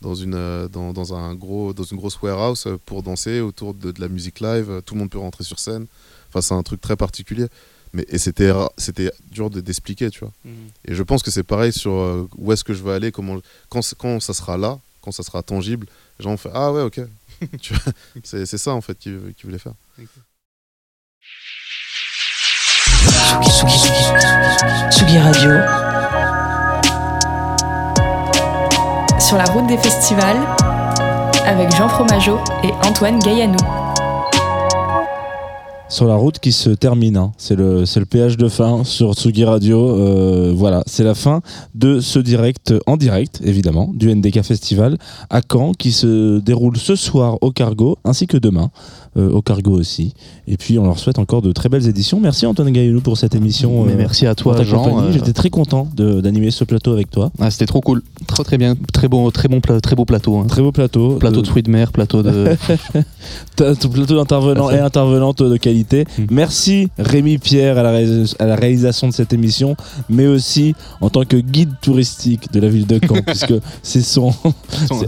Speaker 11: dans une, euh, dans, dans un gros, dans une grosse warehouse pour danser autour de, de la musique live. Tout le monde peut rentrer sur scène. Enfin, c'est un truc très particulier. Mais, et c'était, c'était dur de, d'expliquer, tu vois.
Speaker 12: Mhm.
Speaker 11: Et je pense que c'est pareil sur euh, où est-ce que je veux aller, comment, quand, quand ça sera là, quand ça sera tangible, les gens vont faire Ah ouais, ok. tu vois, c'est, c'est ça en fait qu'ils voulaient faire.
Speaker 2: Tsugi Radio. Sur la route des festivals, avec Jean Fromageau et Antoine Gaillanou.
Speaker 3: Sur la route qui se termine, hein. c'est le, le péage de fin sur Tsugi Radio. Euh, voilà, c'est la fin de ce direct, en direct évidemment, du NDK Festival à Caen qui se déroule ce soir au Cargo ainsi que demain euh, au Cargo aussi. Et puis on leur souhaite encore de très belles éditions. Merci Antoine Gaillelou pour cette émission.
Speaker 4: Mais merci à toi, Jean. Euh,
Speaker 3: J'étais très content de- d'animer ce plateau avec toi.
Speaker 4: Ah, c'était trop cool. Très très bien. Très bon, très bon, très beau plateau. hein.
Speaker 3: Très beau plateau.
Speaker 4: Plateau de fruits de mer, plateau de.
Speaker 3: Plateau d'intervenants et intervenantes de qualité. L'actualité. Merci Rémi Pierre à la, réalis- à la réalisation de cette émission, mais aussi en tant que guide touristique de la ville de Caen, puisque c'est son,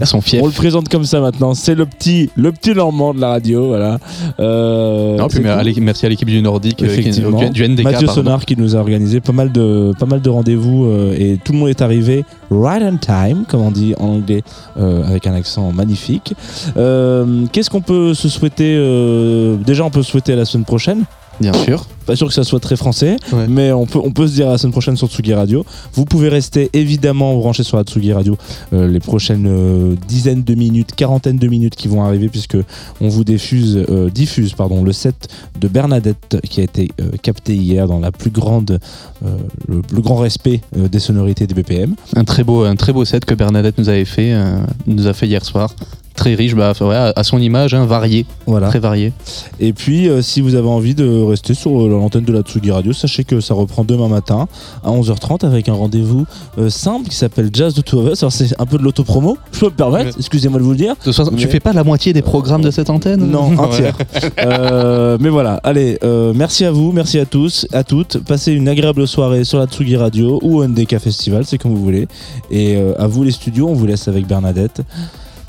Speaker 4: son fief.
Speaker 3: On le présente comme ça maintenant. C'est le petit, le petit Normand de la radio, voilà. Euh,
Speaker 4: Non, puis
Speaker 3: c'est
Speaker 4: mais
Speaker 3: cool.
Speaker 4: à l'équipe- merci à l'équipe du Nordique, euh, qui-
Speaker 3: Effectivement.
Speaker 4: du, NDK.
Speaker 3: Mathieu
Speaker 4: pardon.
Speaker 3: Sonar qui nous a organisé pas mal de, pas mal de rendez-vous euh, et tout le monde est arrivé right on time, comme on dit en anglais, euh, avec un accent magnifique. Euh, Qu'est-ce qu'on peut se souhaiter euh, Déjà, on peut se souhaiter à la semaine prochaine?
Speaker 4: Bien sûr.
Speaker 3: Pas sûr que ça soit très français,
Speaker 4: Ouais.
Speaker 3: mais on peut, on peut se dire à la semaine prochaine sur Tsugi Radio. Vous pouvez rester évidemment branché sur la Tsugi Radio euh, les prochaines euh, dizaines de minutes, quarantaine de minutes qui vont arriver, puisque on vous diffuse, euh, diffuse pardon, le set de Bernadette qui a été capté hier dans la plus grande, le plus grand respect des sonorités des BPM.
Speaker 4: Un très beau, un très beau set que Bernadette nous avait fait, nous a fait hier soir. Très riche, bah, ouais, à son image, hein, varié,
Speaker 3: Voilà.
Speaker 4: très varié.
Speaker 3: Et puis, euh, si vous avez envie de rester sur euh, l'antenne de la Tsugi Radio, sachez que ça reprend demain matin à 11h30 avec un rendez-vous euh, simple qui s'appelle Jazz de Two of Us. Alors, c'est un peu de l'autopromo, je peux me permettre, excusez-moi de vous le dire.
Speaker 4: De toute façon, tu
Speaker 3: Mais-
Speaker 4: fais pas la moitié des programmes de cette antenne
Speaker 3: Non, un tiers. Mais voilà, allez, merci à vous, merci à tous, à toutes. Passez une agréable soirée sur la Tsugi Radio ou au NDK Festival, c'est comme vous voulez. Et à vous les studios, on vous laisse avec Bernadette.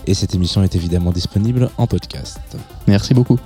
Speaker 3: Et cette émission est évidemment disponible en podcast.
Speaker 4: Merci beaucoup.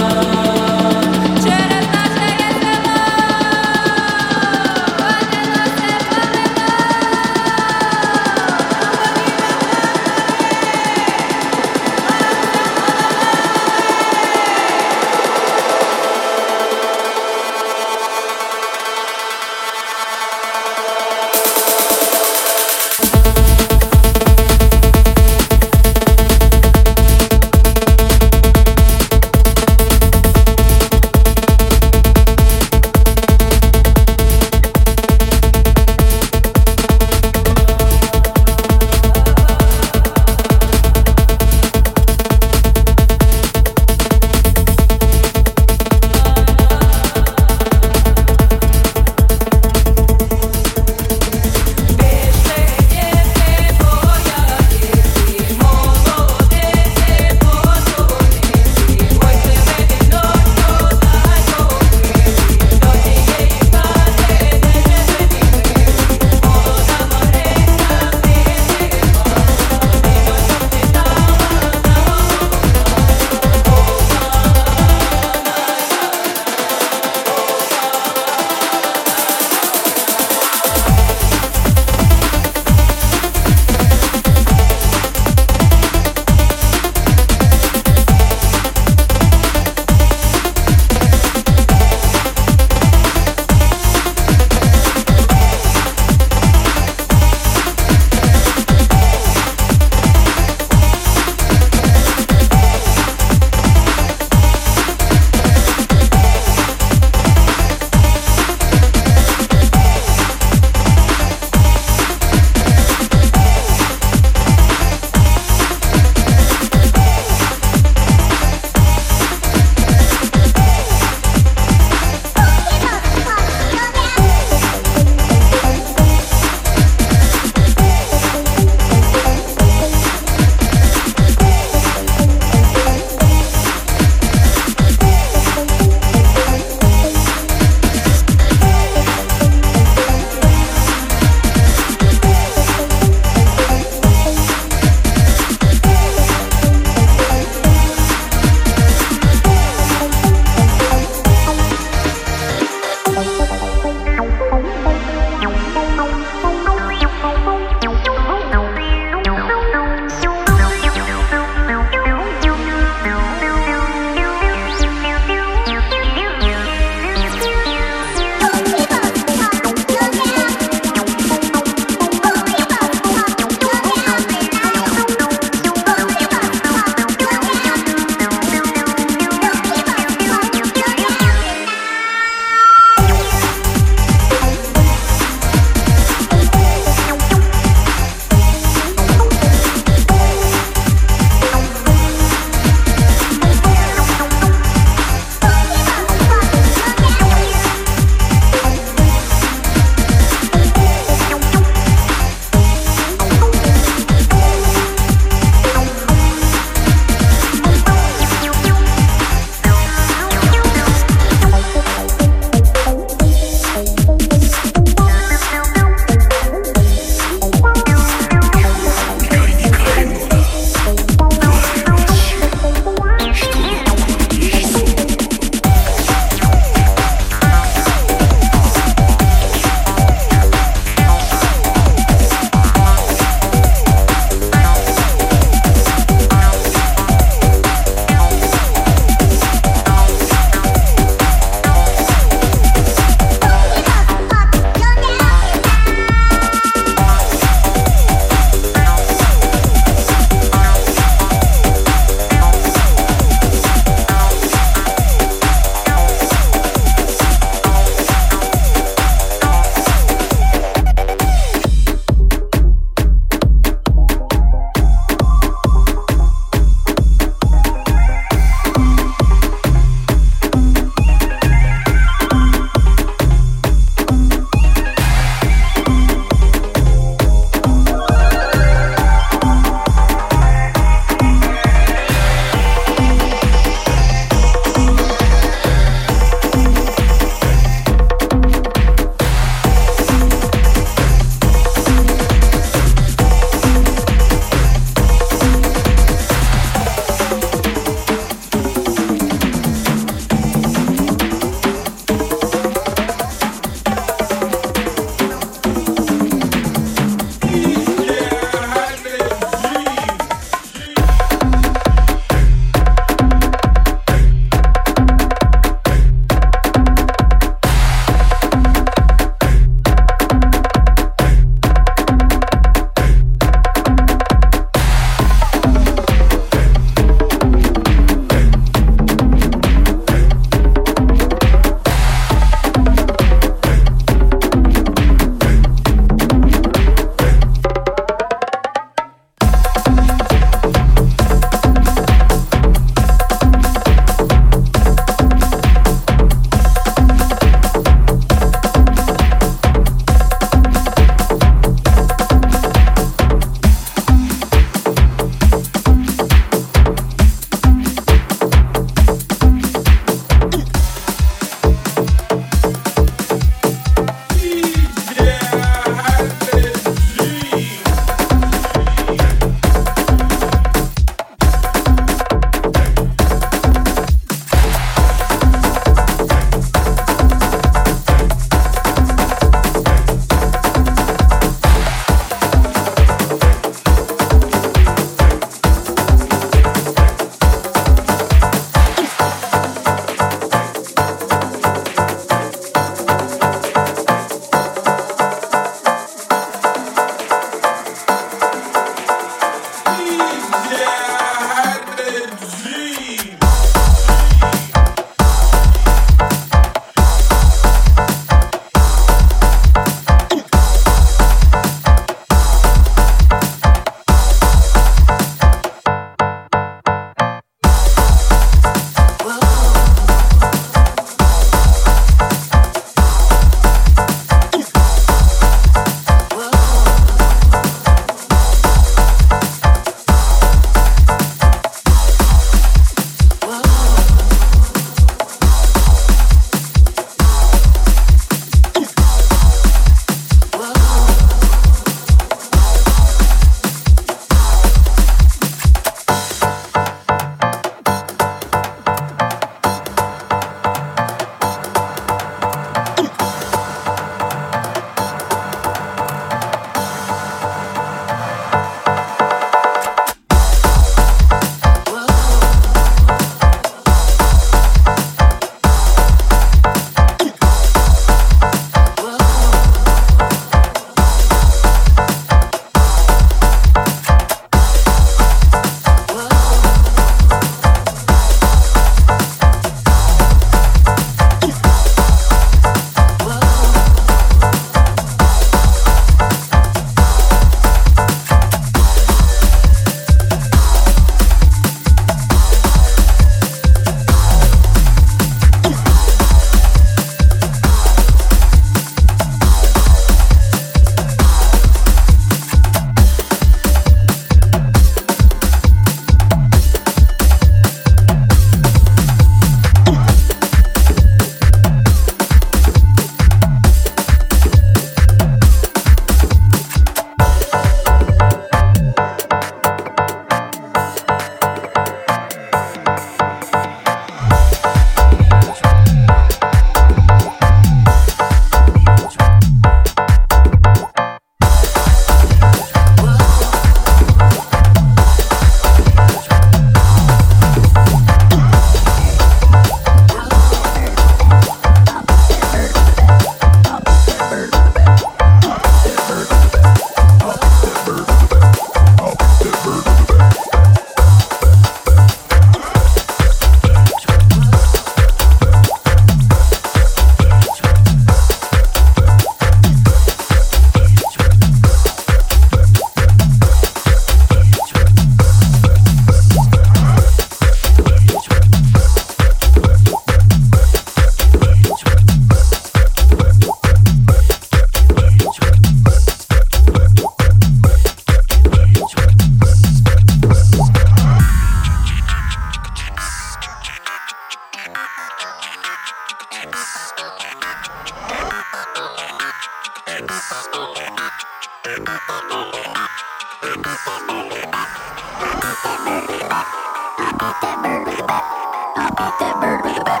Speaker 13: I'll beat that bird with a bat.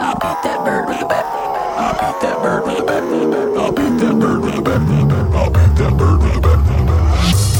Speaker 13: I'll beat that bird with a bat. I'll beat that bird with a bat. I'll beat that bird with a bat. I'll pop that bird with a bat.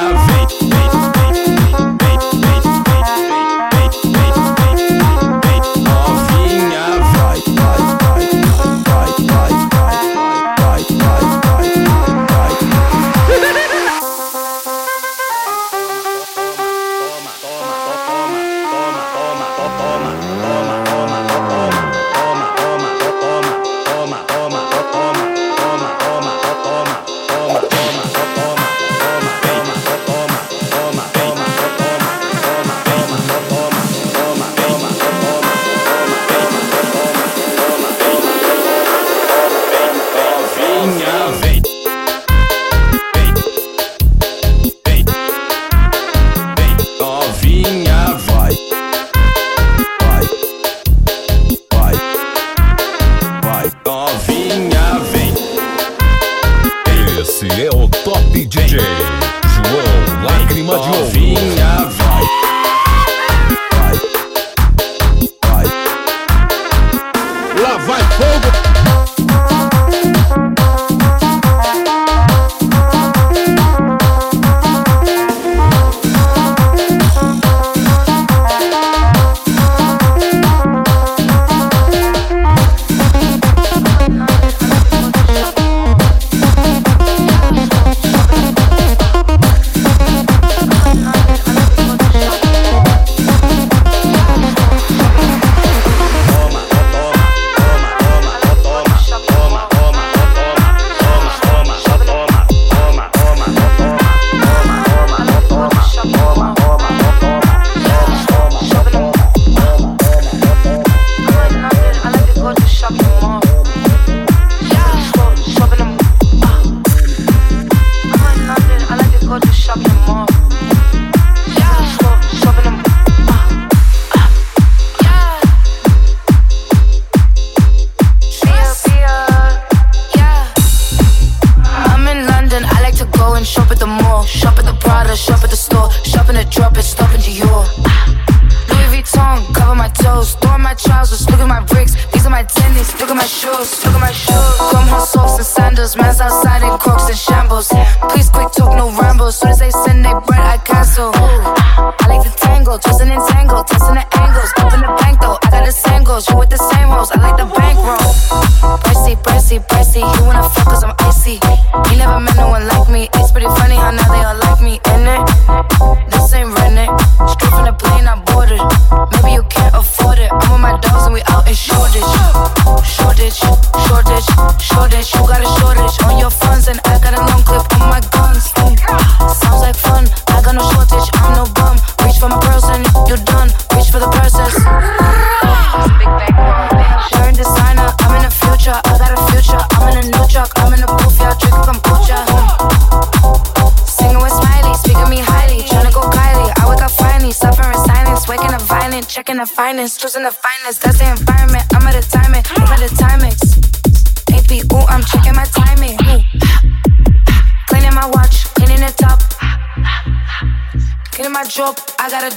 Speaker 13: minha.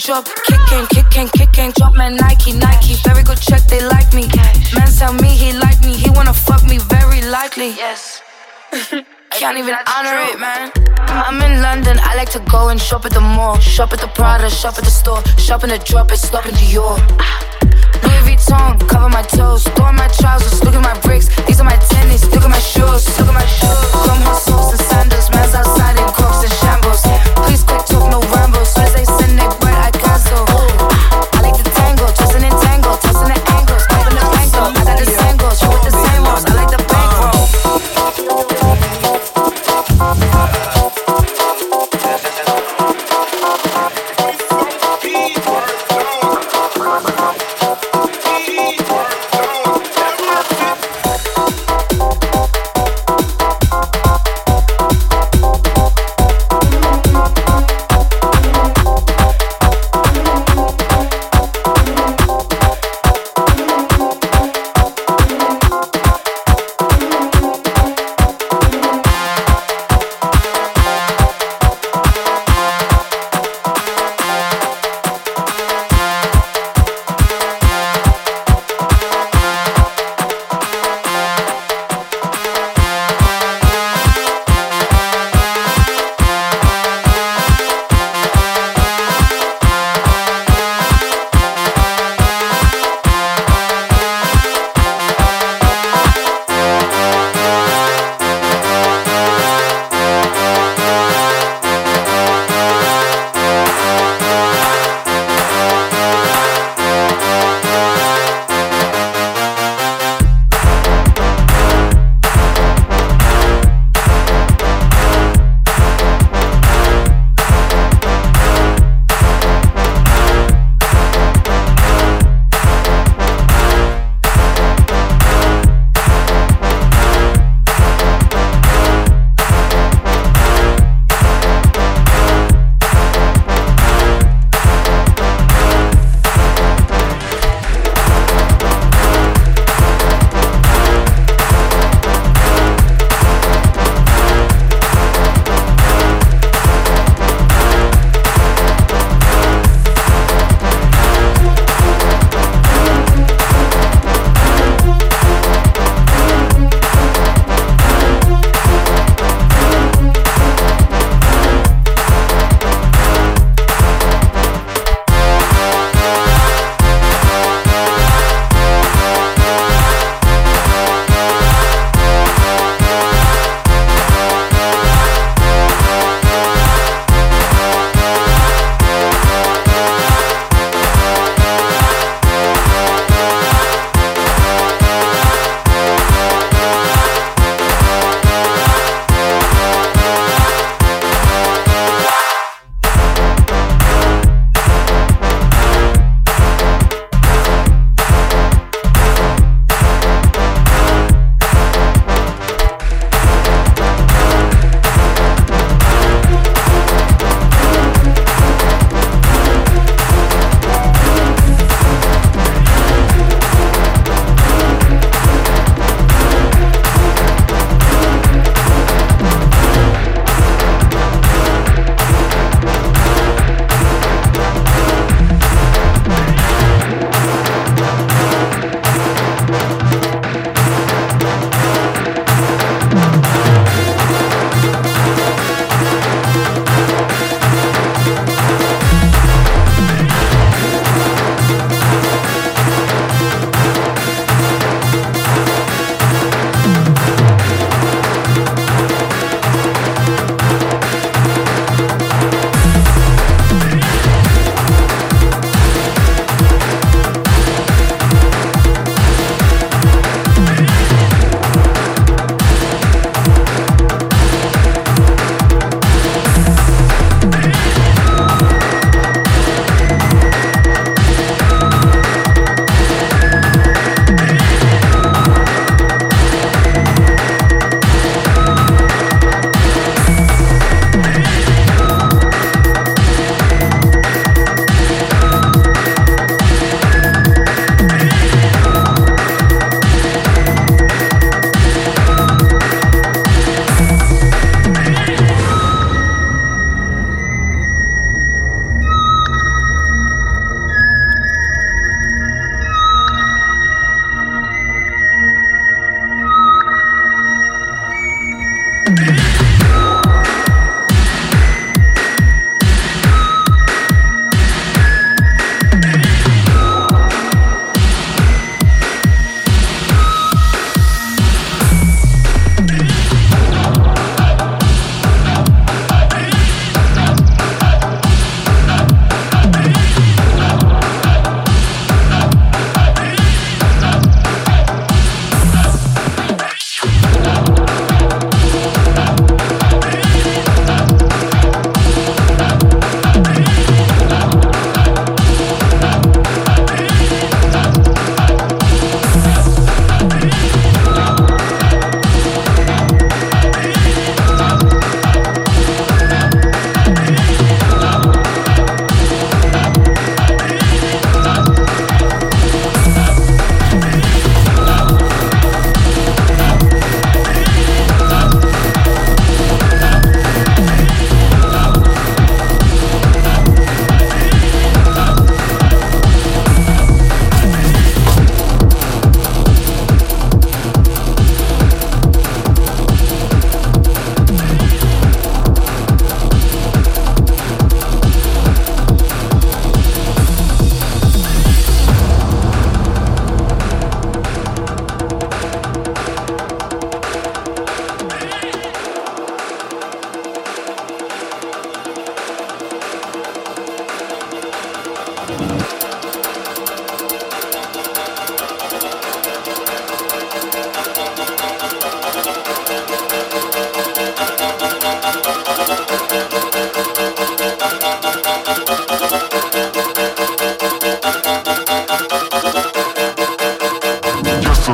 Speaker 13: job. Kicking, kicking, kicking. Drop my Nike, Nike. Very good check, they like me. Man tell me he like me. He wanna fuck me very likely. Yes. Can't even honor it, man. I'm in London, I like to go and shop at the mall. Shop at the Prada, shop at the store. Shop in the drop, it's stopping Dior. Louis Vuitton, cover my toes.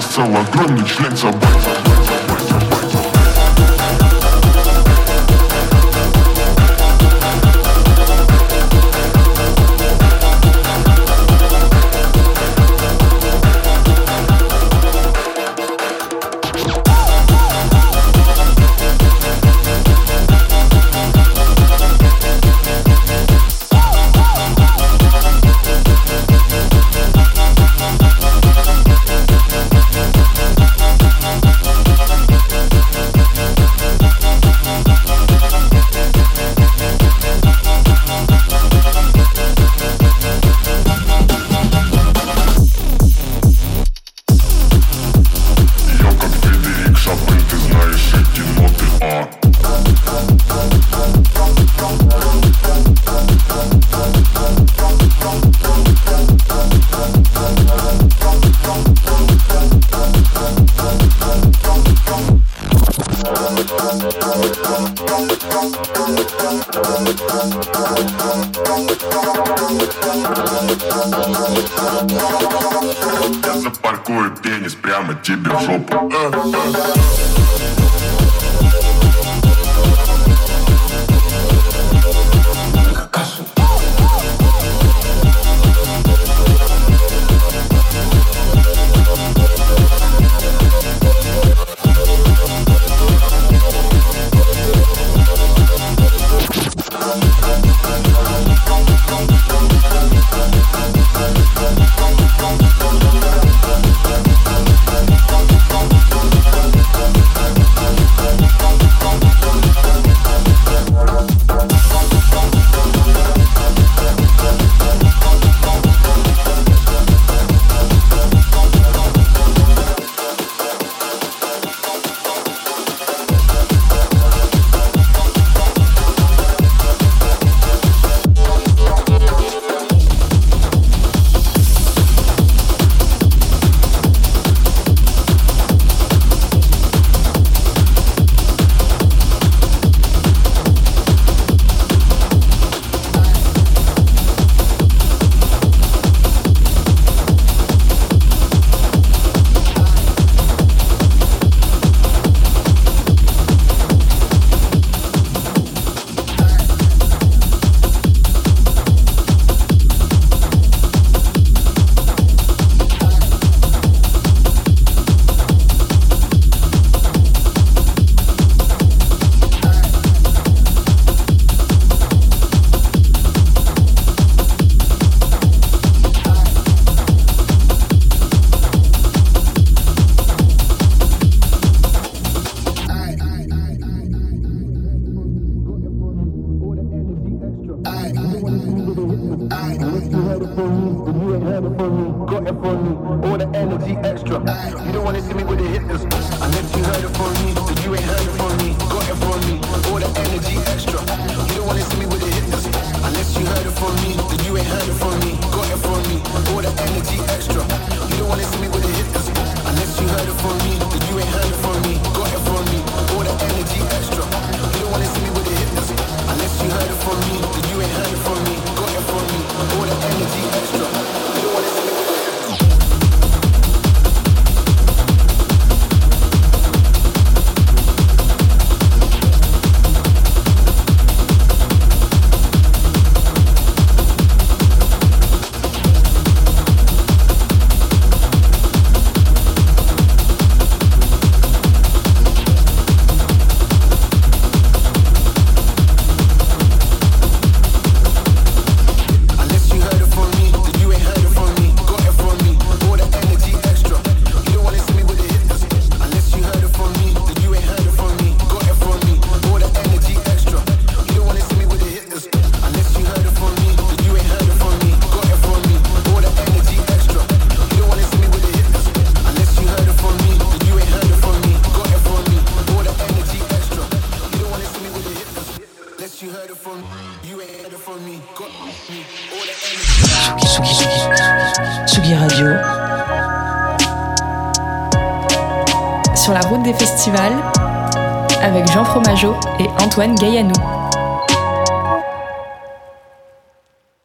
Speaker 14: засал огромный член собой
Speaker 2: Antoine Gaillanou.